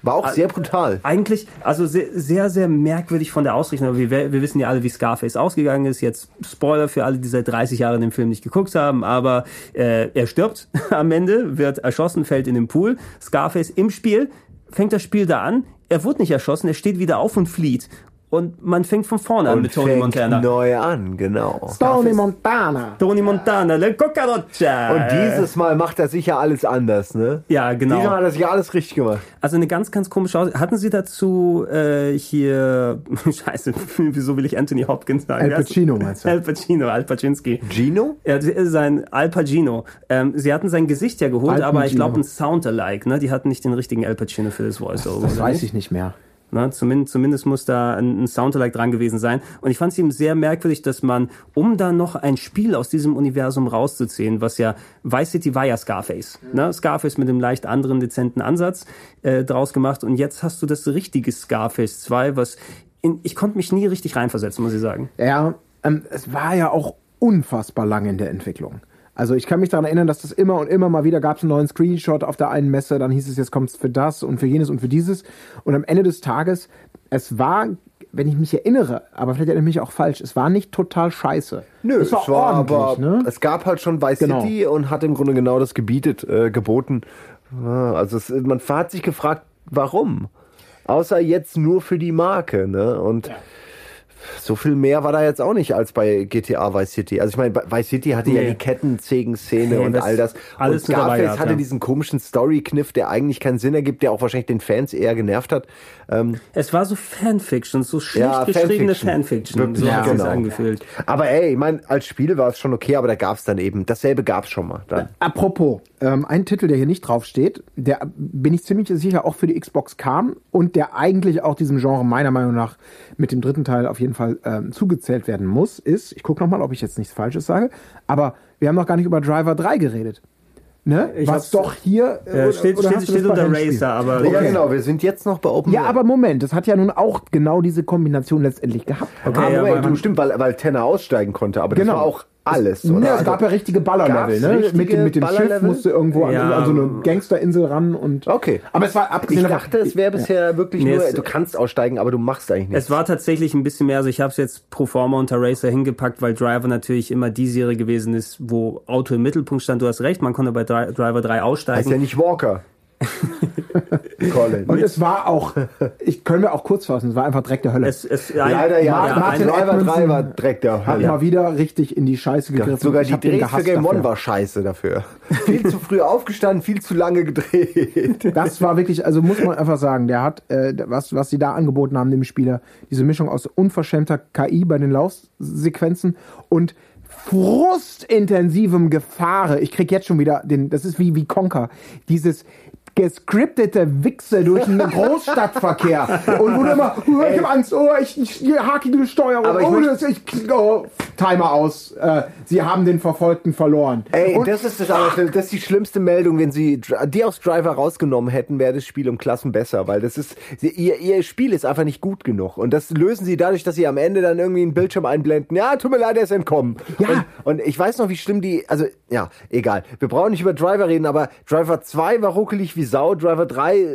War auch sehr brutal. eigentlich, also sehr, sehr, sehr merkwürdig von der Ausrichtung. Aber wir, wir wissen ja alle, wie Scarface ausgegangen ist. Jetzt Spoiler für alle, die seit 30 Jahren den Film nicht geguckt haben. Aber äh, er stirbt am Ende, wird erschossen, fällt in den Pool. Scarface im Spiel, fängt das Spiel da an. Er wurde nicht erschossen, er steht wieder auf und flieht. Und man fängt von vorne an Und mit Tony fängt Montana. neu an, genau. Tony Montana. Tony Montana, Le Cucaracha. Und dieses Mal macht er sicher alles anders, ne? Ja, genau. Diesmal hat er sicher alles richtig gemacht. Also eine ganz, ganz komische Aus. Hatten Sie dazu äh, hier, scheiße, wieso will ich Anthony Hopkins sagen? Al Pacino meinst du? Al Pacino, Al Pachinski. Gino? Ja, sie- sein Al Pacino. Ähm, sie hatten sein Gesicht ja geholt, Al aber ich glaube ein Sound-alike. Ne? Die hatten nicht den richtigen Al Pacino für das Voice-Over. Das oder weiß ich nicht mehr. Ne? Zumindest, zumindest muss da ein, ein Soundalike dran gewesen sein. Und ich fand es eben sehr merkwürdig, dass man, um da noch ein Spiel aus diesem Universum rauszuziehen, was ja Vice City war ja Scarface. Ne? Scarface mit einem leicht anderen, dezenten Ansatz äh, draus gemacht. Und jetzt hast du das richtige Scarface 2, was in, ich konnte mich nie richtig reinversetzen, muss ich sagen. Ja, ähm, es war ja auch unfassbar lang in der Entwicklung. Also ich kann mich daran erinnern, dass das immer und immer mal wieder gab es einen neuen Screenshot auf der einen Messe, dann hieß es, jetzt kommt es für das und für jenes und für dieses. Und am Ende des Tages, es war, wenn ich mich erinnere, aber vielleicht erinnere ich mich auch falsch, es war nicht total scheiße. Nö, es war, ordentlich, aber ne? es gab halt schon Vice Genau. City und hat im Grunde genau das gebietet, äh, geboten. Ja, Also es, man hat sich gefragt, warum? Außer jetzt nur für die Marke, ne? Und so viel mehr war da jetzt auch nicht als bei GTA Vice City. Also ich meine, Vice City hatte ja Nee. die Kettensägen-Szene Nee, und das all das. alles und Scarface gehabt, hatte ja. diesen komischen Story-Kniff, der eigentlich keinen Sinn ergibt, der auch wahrscheinlich den Fans eher genervt hat. Ähm, Es war so Fanfiction, so schlecht Ja, geschriebene Fanfiction. Fanfiction. So ja, hat genau. angefühlt. aber ey, ich meine, als Spiel war es schon okay, aber da gab es dann eben, dasselbe gab es schon mal. Dann. Apropos, ähm, ein Titel, der hier nicht draufsteht, der bin ich ziemlich sicher auch für die Xbox kam und der eigentlich auch diesem Genre meiner Meinung nach mit dem dritten Teil auf jeden Fall ähm, zugezählt werden muss, ist, ich gucke nochmal, ob ich jetzt nichts Falsches sage, aber wir haben noch gar nicht über Driver 3 geredet. Ne? Ich Was doch hier Äh, oder- steht oder steht, steht unter? Racer, aber Ja, Okay. genau, wir sind jetzt noch bei Open Ja, World. aber Moment, das hat ja nun auch genau diese Kombination letztendlich gehabt. Ah, Okay, ja, Moment, aber- du, stimmt, weil, weil Tenner aussteigen konnte, aber Genau. das war auch alles, Ne, oder? es gab ja richtige Ballerlevel, ne? richtige Mit dem, mit dem Schiff musste irgendwo an, Ja. an so eine Gangsterinsel ran und. Okay. Aber es war ich abgesehen dachte, es wäre bisher wirklich Nee, nur, du kannst aussteigen, aber du machst eigentlich nichts. Es war tatsächlich ein bisschen mehr, also ich habe es jetzt pro forma unter Racer hingepackt, weil Driver natürlich immer die Serie gewesen ist, wo Auto im Mittelpunkt stand. Du hast recht, man konnte bei Dri Driver 3 heißt aussteigen. ja nicht Walker. Colin. Und es war auch, ich können wir auch kurz fassen, es war einfach Dreck der Hölle. Es, es, Leider ja, Martin Martin Driver Edmondson 3 war Dreck der hat Hölle. mal wieder richtig in die Scheiße gegriffen. Sogar Ich die Drehs für Game One dafür. war scheiße dafür. viel zu früh aufgestanden, viel zu lange gedreht. Das war wirklich, also muss man einfach sagen, der hat, äh, was, was sie da angeboten haben, dem Spieler, diese Mischung aus unverschämter KI bei den Laufsequenzen und frustintensivem Gefahre. Ich krieg jetzt schon wieder den, das ist wie, wie Conker. Dieses gescriptete Wichse durch den Großstadtverkehr. Und wo du immer, oh, ich hab Angst, oh, ich, ich hakige Steuerung, Aber ich oh, das, ich, oh, Timer aus, äh, sie haben den Verfolgten verloren. Ey, und, das ist das, Allerschlimmste. das ist die schlimmste Meldung, wenn sie die aus Driver rausgenommen hätten, wäre das Spiel um Klassen besser, weil das ist ihr, ihr Spiel ist einfach nicht gut genug und das lösen sie dadurch, dass sie am Ende dann irgendwie einen Bildschirm einblenden. Ja, tut mir leid, er ist entkommen. Ja. Und, und ich weiß noch, wie schlimm die, also ja, egal. Wir brauchen nicht über Driver reden, aber Driver 2 war ruckelig wie Sau, Driver 3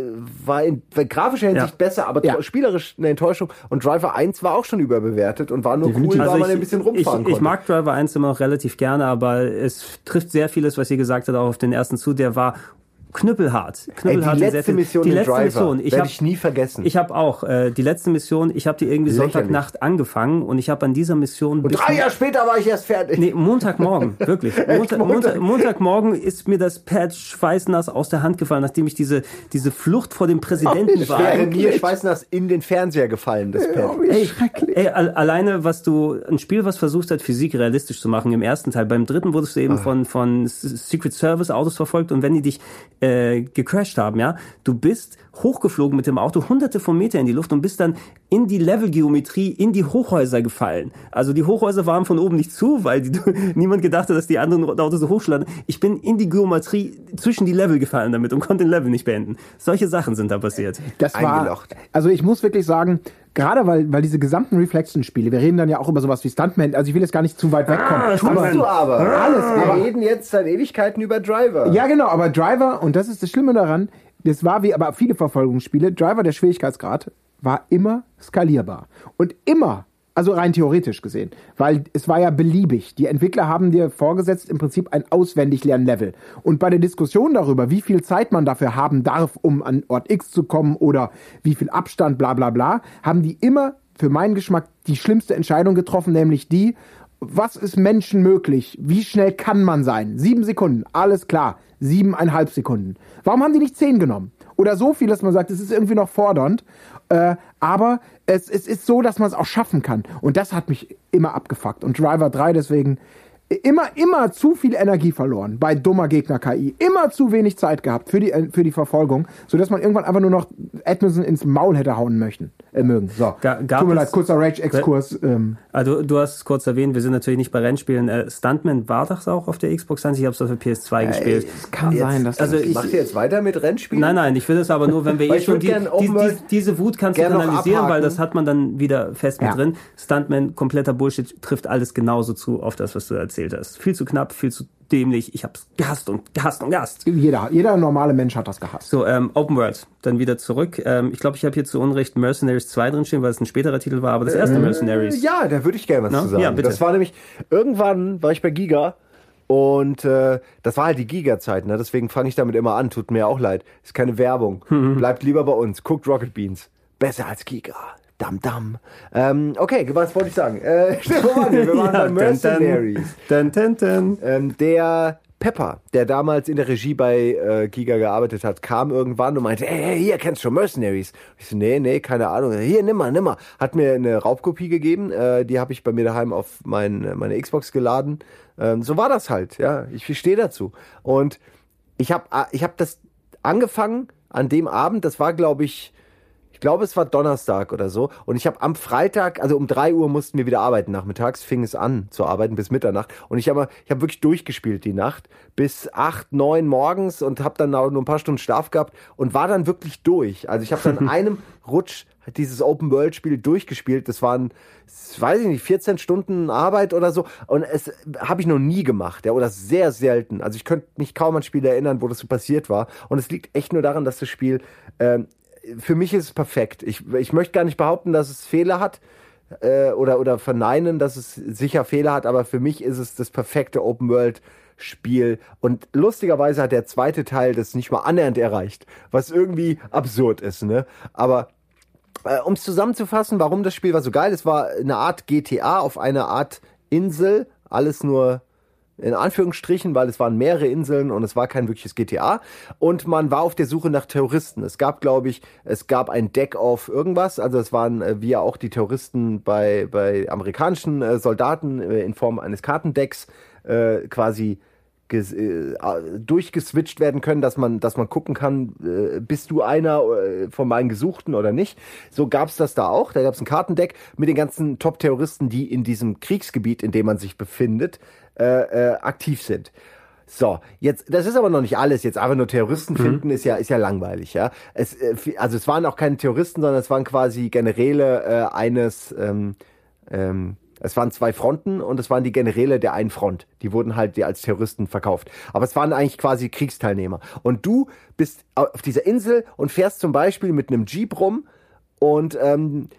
war in grafischer Hinsicht Ja. besser, aber Ja. spielerisch eine Enttäuschung und Driver 1 war auch schon überbewertet und war nur cool, weil Also man ich, ein bisschen ich, rumfahren ich konnte. mag Driver 1 immer noch relativ gerne, aber es trifft sehr vieles, was ihr gesagt habt, auch auf den ersten zu. Der war knüppelhart. Ey, knüppelhart die sehr letzte viel- Mission die letzte Driver Mission. Ich werde habe ich nie vergessen. ich habe auch äh, die letzte Mission. Ich habe die irgendwie Lächerlich. Sonntagnacht angefangen und ich habe an dieser Mission Und drei Jahre später war ich erst fertig. Nee, Montagmorgen, wirklich. Montag, Montag? Montag, Montagmorgen ist mir das Pad schweißnass aus der Hand gefallen, nachdem ich diese, diese Flucht vor dem Präsidenten Es war. wäre mir schweißnass in den Fernseher gefallen, das Pad. Oh, Ey, schrecklich. ey, al- alleine, was du, ein Spiel, was versucht hat, Physik realistisch zu machen im ersten Teil. Beim dritten wurdest du Ah. eben von, von S- Secret Service Autos verfolgt und wenn die dich äh, gecrashed haben, ja, du bist hochgeflogen mit dem Auto hunderte von Meter in die Luft und bist dann in die Levelgeometrie, in die Hochhäuser gefallen. Also die Hochhäuser waren von oben nicht zu, weil die, niemand gedacht hat, dass die anderen Autos so hochschlagen. Ich bin in die Geometrie zwischen die Level gefallen damit und konnte den Level nicht beenden. Solche Sachen sind da passiert. Das war, Eingelocht. also ich muss wirklich sagen, gerade weil, weil diese gesamten Reflection-Spiele, wir reden dann ja auch über sowas wie Stuntman, also ich will jetzt gar nicht zu weit wegkommen. Tust du aber. Alles, Wir aber- reden jetzt seit Ewigkeiten über Driver. Ja, genau, aber Driver, und das ist das Schlimme daran, das war wie aber viele Verfolgungsspiele, Driver, der Schwierigkeitsgrad, war immer skalierbar. Und immer, also rein theoretisch gesehen, weil es war ja beliebig. Die Entwickler haben dir vorgesetzt im Prinzip ein auswendig lernen Level. Und bei der Diskussion darüber, wie viel Zeit man dafür haben darf, um an Ort X zu kommen oder wie viel Abstand, bla bla bla, haben die immer für meinen Geschmack die schlimmste Entscheidung getroffen, nämlich die, was ist Menschen möglich? Wie schnell kann man sein? Sieben Sekunden, alles klar. Siebeneinhalb Sekunden. Warum haben die nicht zehn genommen? Oder so viel, dass man sagt, es ist irgendwie noch fordernd. Äh, aber es, es ist so, dass man es auch schaffen kann. Und das hat mich immer abgefuckt. Und Driver 3 deswegen immer, immer zu viel Energie verloren bei dummer Gegner-KI. Immer zu wenig Zeit gehabt für die, äh, für die Verfolgung, sodass man irgendwann einfach nur noch Edmondson ins Maul hätte hauen möchten, äh, mögen. So. Ga- Tut mir es- leid, kurzer Rage-Exkurs. Ähm, Also du hast es kurz erwähnt, wir sind natürlich nicht bei Rennspielen. Äh, Stuntman war das auch auf der Xbox 1, ich habe es auf der PS2 gespielt. kann Jetzt- sein, dass also das- ich- Macht ihr jetzt weiter mit Rennspielen? Nein, nein, ich will das aber nur, wenn wir eh schon die, die, die, diese Wut kannst du kanalisieren, weil das hat man dann wieder fest mit Ja. drin. Stuntman, kompletter Bullshit, trifft alles genauso zu auf das, was du erzählt hast. Viel zu knapp, viel zu dämlich. Ich hab's gehasst und gehasst und gehasst. jeder, jeder normale Mensch hat das gehasst. So, ähm, Open World, dann wieder zurück. Ähm, ich glaube, ich habe hier zu Unrecht Mercenaries 2 drinstehen, weil es ein späterer Titel war, aber das erste Mercenaries. Ja, da würde ich gerne was Na? zu sagen. Ja, bitte. Das war nämlich, irgendwann war ich bei Giga und äh, das war halt die Giga-Zeit, ne? deswegen fange ich damit immer an, tut mir auch leid. Ist keine Werbung. Mhm. Bleibt lieber bei uns, guckt Rocket Beans. Besser als Giga. Dam, dam. Ähm, okay, was wollte ich sagen? Äh, wo waren wir? Wir waren bei Mercenaries. Dun, dun, dun. Ähm, der Pepper, der damals in der Regie bei äh, Giga gearbeitet hat, kam irgendwann und meinte, hey, hey, hier, kennst du schon Mercenaries? Ich so, nee, nee, keine Ahnung. Hier, nimm mal, nimm mal. Hat mir eine Raubkopie gegeben, äh, die habe ich bei mir daheim auf mein, meine Xbox geladen. Ähm, so war das halt, ja. Ich stehe dazu. Und ich habe ich hab das angefangen an dem Abend, das war, glaube ich glaube, es war Donnerstag oder so. Und ich habe am Freitag, also um drei Uhr mussten wir wieder arbeiten nachmittags, fing es an zu arbeiten bis Mitternacht. Und ich habe ich hab wirklich durchgespielt die Nacht bis acht, neun morgens und habe dann nur ein paar Stunden Schlaf gehabt und war dann wirklich durch. Also ich habe dann in einem Rutsch dieses Open-World-Spiel durchgespielt. Das waren, weiß ich nicht, 14 Stunden Arbeit oder so. Und es habe ich noch nie gemacht, ja, oder sehr selten. Also ich könnte mich kaum an Spiele erinnern, wo das so passiert war. Und es liegt echt nur daran, dass das Spiel ähm, für mich ist es perfekt. Ich, ich möchte gar nicht behaupten, dass es Fehler hat äh, oder, oder verneinen, dass es sicher Fehler hat, aber für mich ist es das perfekte Open World. Spiel und lustigerweise hat der zweite Teil das nicht mal annähernd erreicht, was irgendwie absurd ist, ne? Aber äh, um es zusammenzufassen, warum das Spiel war so geil, es war eine Art GTA auf einer Art Insel, alles nur in Anführungsstrichen, weil es waren mehrere Inseln und es war kein wirkliches GTA. Und man war auf der Suche nach Terroristen. Es gab, glaube ich, es gab ein Deck auf irgendwas. Also es waren äh, wie ja auch die Terroristen bei, bei amerikanischen äh, Soldaten äh, in Form eines Kartendecks äh, quasi äh, durchgeswitcht werden können, dass man, dass man gucken kann, äh, bist du einer von meinen Gesuchten oder nicht. So gab's das da auch. Da gab's ein Kartendeck mit den ganzen Top-Terroristen, die in diesem Kriegsgebiet, in dem man sich befindet, äh, äh, aktiv sind. So, jetzt, das ist aber noch nicht alles. Jetzt einfach nur Terroristen finden ist ja, ist ja langweilig, ja. Es, äh, also es waren auch keine Terroristen, sondern es waren quasi Generäle äh, eines, ähm, ähm, es waren zwei Fronten und es waren die Generäle der einen Front. Die wurden halt als Terroristen verkauft. Aber es waren eigentlich quasi Kriegsteilnehmer. Und du bist auf dieser Insel und fährst zum Beispiel mit einem Jeep rum und ähm,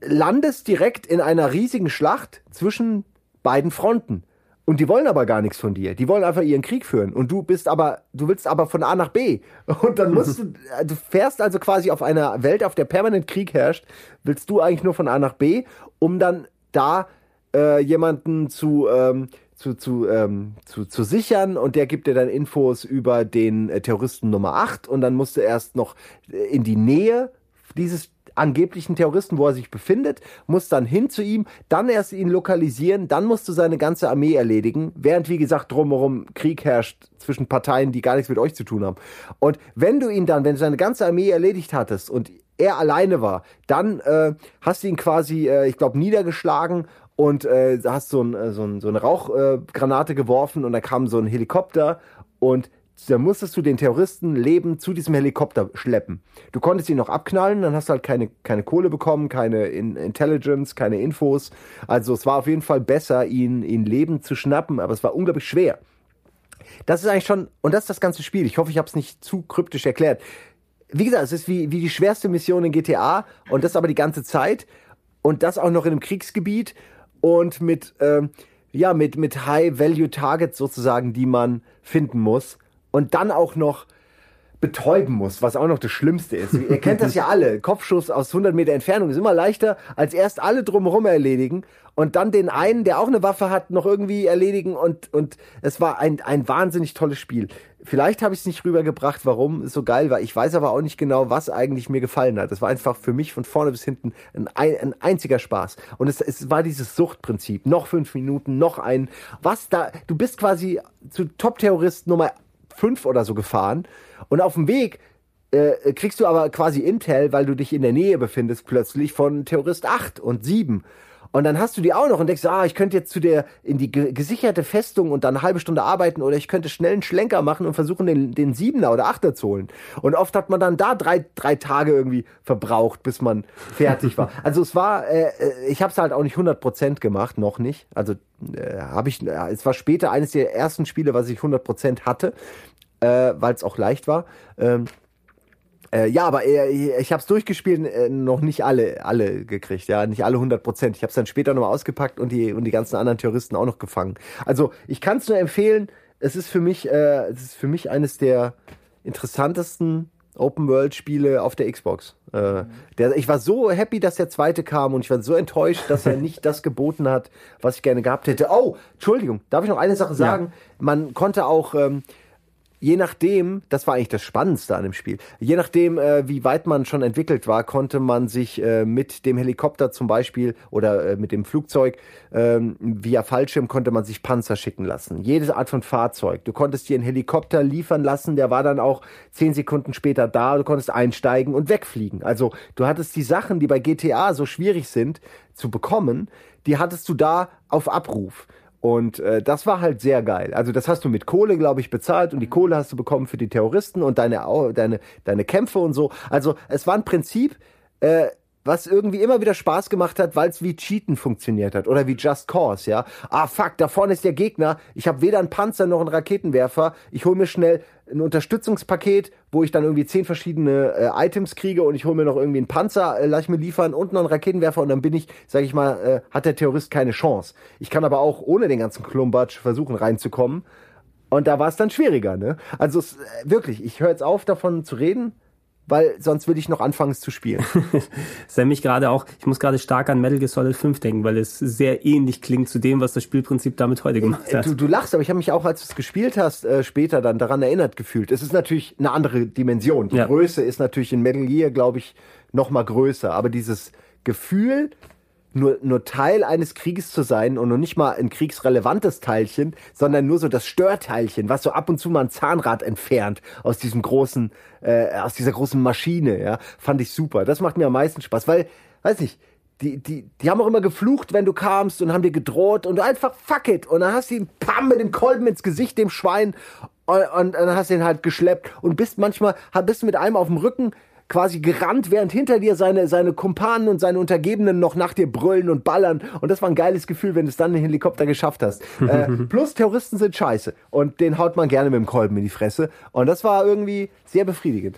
landest direkt in einer riesigen Schlacht zwischen beiden Fronten. Und die wollen aber gar nichts von dir. Die wollen einfach ihren Krieg führen. Und du bist aber, du willst aber von A nach B. Und dann musst du, du fährst also quasi auf einer Welt, auf der permanent Krieg herrscht, willst du eigentlich nur von A nach B, um dann da äh, jemanden zu, ähm, zu, zu, ähm, zu, zu sichern und der gibt dir dann Infos über den äh, Terroristen Nummer 8 und dann musst du erst noch äh, in die Nähe dieses angeblichen Terroristen, wo er sich befindet, muss dann hin zu ihm, dann erst ihn lokalisieren, dann musst du seine ganze Armee erledigen, während, wie gesagt, drumherum Krieg herrscht zwischen Parteien, die gar nichts mit euch zu tun haben. Und wenn du ihn dann, wenn du seine ganze Armee erledigt hattest und er alleine war, dann äh, hast du ihn quasi, äh, ich glaube, niedergeschlagen und äh, hast so, ein, äh, so, ein, so eine Rauchgranate geworfen und da kam so ein Helikopter und da musstest du den Terroristen Leben zu diesem Helikopter schleppen. Du konntest ihn noch abknallen, dann hast du halt keine, keine Kohle bekommen, keine In Intelligence, keine Infos. Also es war auf jeden Fall besser, ihn, ihn lebend zu schnappen, aber es war unglaublich schwer. Das ist eigentlich schon, und das ist das ganze Spiel. Ich hoffe, ich habe es nicht zu kryptisch erklärt. Wie gesagt, es ist wie, wie die schwerste Mission in GTA und das aber die ganze Zeit und das auch noch in einem Kriegsgebiet und mit, ähm, ja, mit, mit High-Value-Targets sozusagen, die man finden muss und dann auch noch betäuben muss, was auch noch das Schlimmste ist. Ihr kennt das ja alle. Kopfschuss aus 100 Meter Entfernung ist immer leichter, als erst alle drumherum erledigen und dann den einen, der auch eine Waffe hat, noch irgendwie erledigen und, und es war ein, ein wahnsinnig tolles Spiel. Vielleicht habe ich es nicht rübergebracht, warum es so geil war. Ich weiß aber auch nicht genau, was eigentlich mir gefallen hat. Es war einfach für mich von vorne bis hinten ein, ein einziger Spaß. Und es, es war dieses Suchtprinzip. Noch fünf Minuten, noch ein. Was da, du bist quasi zu Top-Terrorist Nummer fünf oder so gefahren und auf dem Weg äh, kriegst du aber quasi Intel, weil du dich in der Nähe befindest, plötzlich von Terrorist 8 und 7. Und dann hast du die auch noch und denkst, ah, ich könnte jetzt zu der in die gesicherte Festung und dann eine halbe Stunde arbeiten oder ich könnte schnell einen Schlenker machen und versuchen, den, den Siebener oder Achter zu holen. Und oft hat man dann da drei, drei Tage irgendwie verbraucht, bis man fertig war. Also es war, äh, äh ich habe es halt auch nicht 100% gemacht, noch nicht. Also äh, habe ich, äh, es war später eines der ersten Spiele, was ich 100% hatte äh, weil es auch leicht war. Ähm, äh, ja, aber äh, ich habe es durchgespielt, äh, noch nicht alle, alle gekriegt, ja, nicht alle 100 Prozent. Ich habe es dann später nochmal ausgepackt und die und die ganzen anderen Terroristen auch noch gefangen. Also ich kann es nur empfehlen. Es ist für mich, äh, es ist für mich eines der interessantesten Open World Spiele auf der Xbox. Äh, der, ich war so happy, dass der zweite kam und ich war so enttäuscht, dass er nicht das geboten hat, was ich gerne gehabt hätte. Oh, Entschuldigung, darf ich noch eine Sache sagen? Ja. Man konnte auch ähm, je nachdem, das war eigentlich das Spannendste an dem Spiel, je nachdem, äh, wie weit man schon entwickelt war, konnte man sich äh, mit dem Helikopter zum Beispiel oder äh, mit dem Flugzeug ähm, via Fallschirm konnte man sich Panzer schicken lassen. Jede Art von Fahrzeug. Du konntest dir einen Helikopter liefern lassen, der war dann auch zehn Sekunden später da. Du konntest einsteigen und wegfliegen. Also du hattest die Sachen, die bei GTA so schwierig sind zu bekommen, die hattest du da auf Abruf. Und äh, das war halt sehr geil. Also das hast du mit Kohle, glaube ich, bezahlt und die Kohle hast du bekommen für die Terroristen und deine, deine, deine Kämpfe und so. Also es war ein Prinzip, äh, was irgendwie immer wieder Spaß gemacht hat, weil es wie Cheaten funktioniert hat oder wie Just Cause, ja. Ah, fuck, da vorne ist der Gegner. Ich habe weder einen Panzer noch einen Raketenwerfer. Ich hole mir schnell ein Unterstützungspaket, wo ich dann irgendwie zehn verschiedene äh, Items kriege und ich hole mir noch irgendwie einen Panzer, äh, lass ich mir liefern und noch einen Raketenwerfer und dann bin ich, sag ich mal, äh, hat der Terrorist keine Chance. Ich kann aber auch ohne den ganzen Klumbatsch versuchen reinzukommen. Und da war es dann schwieriger, ne? Also es, äh, wirklich, ich höre jetzt auf davon zu reden weil sonst würde ich noch anfangen es zu spielen. das mich gerade auch, ich muss gerade stark an Metal Gear Solid 5 denken, weil es sehr ähnlich klingt zu dem, was das Spielprinzip damit heute gemacht hat. Du, du lachst, aber ich habe mich auch, als du es gespielt hast, äh, später dann daran erinnert gefühlt. Es ist natürlich eine andere Dimension. Die ja. Größe ist natürlich in Metal Gear, glaube ich, noch mal größer. Aber dieses Gefühl, nur, nur Teil eines Krieges zu sein und noch nicht mal ein kriegsrelevantes Teilchen, sondern nur so das Störteilchen, was so ab und zu mal ein Zahnrad entfernt aus diesem großen, äh, aus dieser großen Maschine, ja, fand ich super. Das macht mir am meisten Spaß, weil, weiß nicht, die, die, die haben auch immer geflucht, wenn du kamst und haben dir gedroht und du einfach fuck it. Und dann hast du ihn pam mit dem Kolben ins Gesicht, dem Schwein, und, und dann hast du ihn halt geschleppt und bist manchmal, bist du mit einem auf dem Rücken quasi gerannt, während hinter dir seine, seine Kumpanen und seine Untergebenen noch nach dir brüllen und ballern. Und das war ein geiles Gefühl, wenn du es dann den Helikopter geschafft hast. äh, plus Terroristen sind scheiße. Und den haut man gerne mit dem Kolben in die Fresse. Und das war irgendwie sehr befriedigend.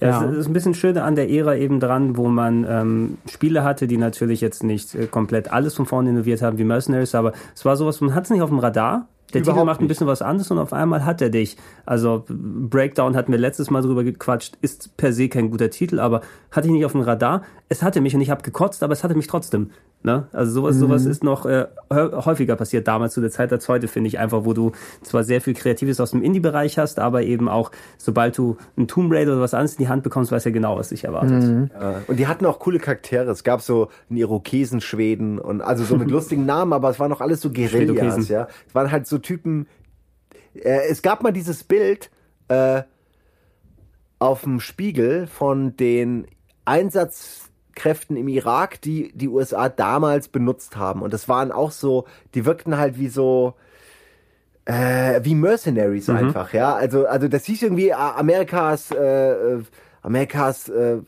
Ja, es ist ein bisschen schöner an der Ära eben dran, wo man ähm, Spiele hatte, die natürlich jetzt nicht äh, komplett alles von vorne innoviert haben wie Mercenaries, aber es war sowas, man hat es nicht auf dem Radar. Der Überhaupt Titel macht ein bisschen was anderes und auf einmal hat er dich. Also Breakdown hatten wir letztes Mal drüber gequatscht, ist per se kein guter Titel, aber hatte ich nicht auf dem Radar. Es hatte mich und ich habe gekotzt, aber es hatte mich trotzdem. Ne? Also sowas, sowas ist noch äh, hä- häufiger passiert damals zu der Zeit als heute, finde ich einfach, wo du zwar sehr viel Kreatives aus dem Indie-Bereich hast, aber eben auch, sobald du ein Tomb Raider oder was anderes in die Hand bekommst, weißt du ja genau, was dich erwartet. Ja. Und die hatten auch coole Charaktere. Es gab so einen Irokesen Schweden und also so mit lustigen Namen, aber es waren noch alles so Guerillas, ja. Es waren halt so Typen. Äh, es gab mal dieses Bild äh, auf dem Spiegel von den Einsatzkräften im Irak, die die USA damals benutzt haben. Und das waren auch so, die wirkten halt wie so äh, wie Mercenaries einfach, ja. Also, also das hieß irgendwie Amerikas, äh, äh, Amerikas äh,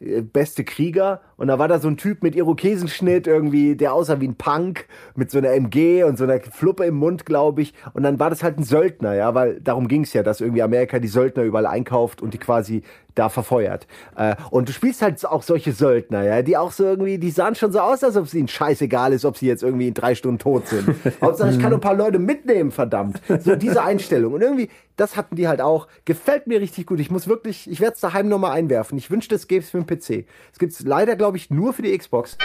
beste Krieger und da war da so ein Typ mit Irokesenschnitt irgendwie, der aussah wie ein Punk mit so einer MG und so einer Fluppe im Mund, glaube ich. Und dann war das halt ein Söldner, ja, weil darum ging es ja, dass irgendwie Amerika die Söldner überall einkauft und die quasi da verfeuert. Äh, und du spielst halt auch solche Söldner, ja, die auch so irgendwie, die sahen schon so aus, als ob es ihnen scheißegal ist, ob sie jetzt irgendwie in drei Stunden tot sind. Hauptsache, ich kann ein paar Leute mitnehmen, verdammt. So diese Einstellung. Und irgendwie, das hatten die halt auch. Gefällt mir richtig gut. Ich muss wirklich, ich werde es daheim nochmal einwerfen. Ich wünschte, es gäbe es für PC. Es gibt es leider, glaube ich, nur für die Xbox.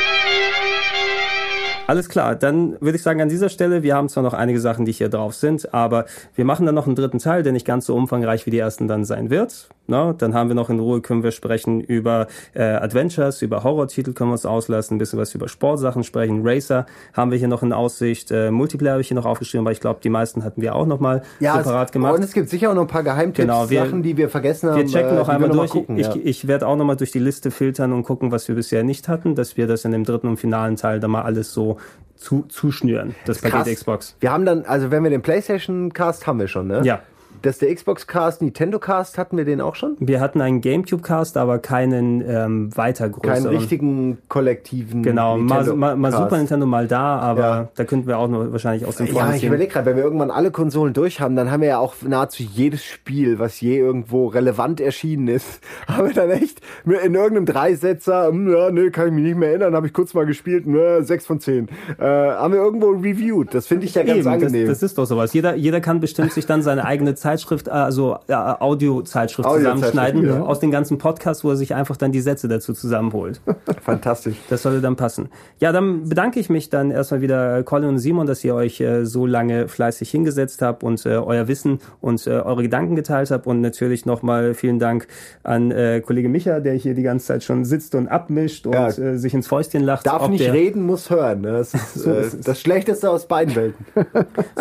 Alles klar, dann würde ich sagen, an dieser Stelle, wir haben zwar noch einige Sachen, die hier drauf sind, aber wir machen dann noch einen dritten Teil, der nicht ganz so umfangreich wie die ersten dann sein wird. Na, dann haben wir noch in Ruhe, können wir sprechen über äh, Adventures, über Horror-Titel können wir uns auslassen, ein bisschen was über Sportsachen sprechen. Racer haben wir hier noch in Aussicht, äh, Multiplayer habe ich hier noch aufgeschrieben, aber ich glaube, die meisten hatten wir auch nochmal separat es, gemacht. Und es gibt sicher auch noch ein paar Geheimtipps, Genau, wir- Sachen, die wir vergessen haben. Wir checken äh, noch einmal noch durch. gucken, ich ja. ich werde auch nochmal durch die Liste filtern und gucken, was wir bisher nicht hatten, dass wir das in dem dritten und finalen Teil dann mal alles so zu, zuschnüren, das Paket. Xbox. Wir haben dann, also wenn wir den PlayStation Cast haben wir schon, ne? Ja. Das der Xbox Cast, Nintendo Cast hatten wir den auch schon? Wir hatten einen GameCube-Cast, aber keinen ähm, weiter größeren. Keinen richtigen kollektiven Genau, mal, Nintendo mal, mal Cast. Super Nintendo mal da, aber Ja. da könnten wir auch noch wahrscheinlich aus dem Ja, Freundes ich überlege gerade, wenn wir irgendwann alle Konsolen durch haben, dann haben wir ja auch nahezu jedes Spiel, was je irgendwo relevant erschienen ist, haben wir dann echt in irgendeinem Dreisetzer, hm, ja, nee, kann ich mich nicht mehr erinnern, habe ich kurz mal gespielt, ne, sechs von zehn, äh, haben wir irgendwo reviewed. Das finde ich ja ganz Eben, das, angenehm. das ist doch sowas. Jeder, jeder kann bestimmt sich dann seine eigene Zeitschrift, äh, also äh, Audio-Zeitschrift Audio-Zeitschrift, zusammenschneiden ja. aus den ganzen Podcasts, wo er sich einfach dann die Sätze dazu zusammenholt. Fantastisch. Das sollte dann passen. Ja, dann bedanke ich mich dann erstmal wieder, äh, Colin und Simon, dass ihr euch äh, so lange fleißig hingesetzt habt und äh, euer Wissen und äh, eure Gedanken geteilt habt. Und natürlich nochmal vielen Dank an äh, Kollege Micha, der hier die ganze Zeit schon sitzt und abmischt und Ja. sich ins Fäustchen lacht. Darf nicht reden, muss hören. Ne? Das ist, So ist das Schlechteste aus beiden Welten.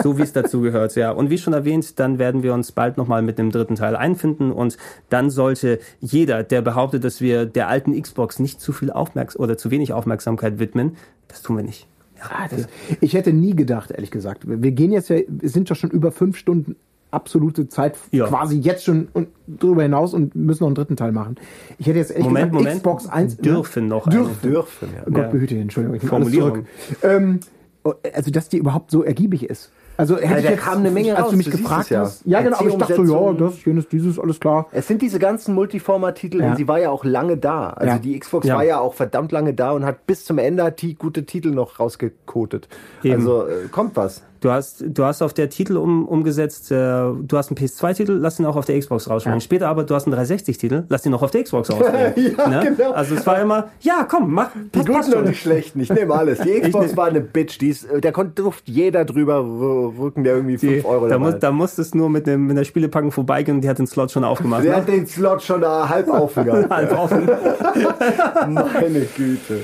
So wie es dazu gehört, ja. Und wie schon erwähnt, dann werden wir uns bald nochmal mit dem dritten Teil einfinden und dann sollte jeder, der behauptet, dass wir der alten Xbox nicht zu viel Aufmerksamkeit oder zu wenig Aufmerksamkeit widmen, das tun wir nicht. Ah, das, ich hätte nie gedacht, ehrlich gesagt. Wir gehen jetzt ja, es sind ja schon über fünf Stunden absolute Zeit, Ja. quasi jetzt schon und drüber hinaus und müssen noch einen dritten Teil machen. Ich hätte jetzt ehrlich Moment, gesagt, Moment. Xbox 1 Dürfen noch Dürfen. eine. Dürfen, ja. Oh Gott Ja. behüte, Entschuldigung. Ich Formulierung. zurück. Ähm, also, dass die überhaupt so ergiebig ist. Also, hätte Ja, ich jetzt, kam eine Menge als raus, du mich du gefragt ja. hast. Ja, genau, aber ich dachte so, ja, das, jenes, dieses, alles klar. Es sind diese ganzen Multiformat-Titel Ja. und sie war ja auch lange da. Also Ja. die Xbox war ja auch verdammt lange da und hat bis zum Ende die gute Titel noch rausgekotet. Eben. Also äh, kommt was. Du hast, du hast auf der Titel um, umgesetzt, äh, du hast einen PS2-Titel, lass ihn auch auf der Xbox rausschmeißen. Später aber, du hast einen 360-Titel, lass ihn noch auf der Xbox rausbringen. Ja, genau. Also es war immer, ja, komm, mach, Die das passt guten und die schlechten. Ich nehme alles. Die Xbox war eine Bitch. Die ist, äh, da konnte durfte jeder drüber rücken, der irgendwie 5 Die, Euro da, muss, da musstest nur mit, dem, mit der Spielepackung vorbeigehen und die hat den Slot schon aufgemacht. Der Ne? hat den Slot schon da halb offen gehabt. Halb offen. Meine Güte.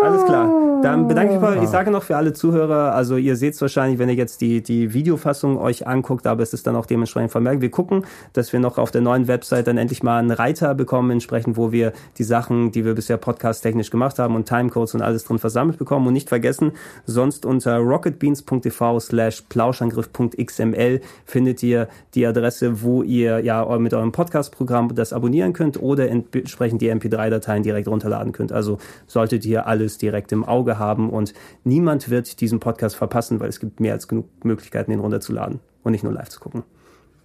Alles klar. Dann bedanke ich mich. Ich sage noch für alle Zuhörer, also ihr seht es wahrscheinlich, wenn ihr jetzt die, die Videofassung euch anguckt, aber es ist dann auch dementsprechend vermerkt. Wir gucken, dass wir noch auf der neuen Website dann endlich mal einen Reiter bekommen, entsprechend, wo wir die Sachen, die wir bisher podcast-technisch gemacht haben und Timecodes und alles drin versammelt bekommen. Und nicht vergessen, sonst unter rocketbeans.tv slash plauschangriff.xml findet ihr die Adresse, wo ihr ja mit eurem Podcast-Programm das abonnieren könnt oder entsprechend die MP3-Dateien direkt runterladen könnt. Also solltet ihr alles direkt im Auge haben und niemand wird diesen Podcast verpassen, weil es gibt mehr als genug Möglichkeiten, ihn runterzuladen und nicht nur live zu gucken.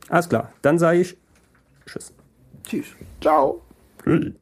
Alles klar, dann sage ich Tschüss. Tschüss. Ciao. Tschüss.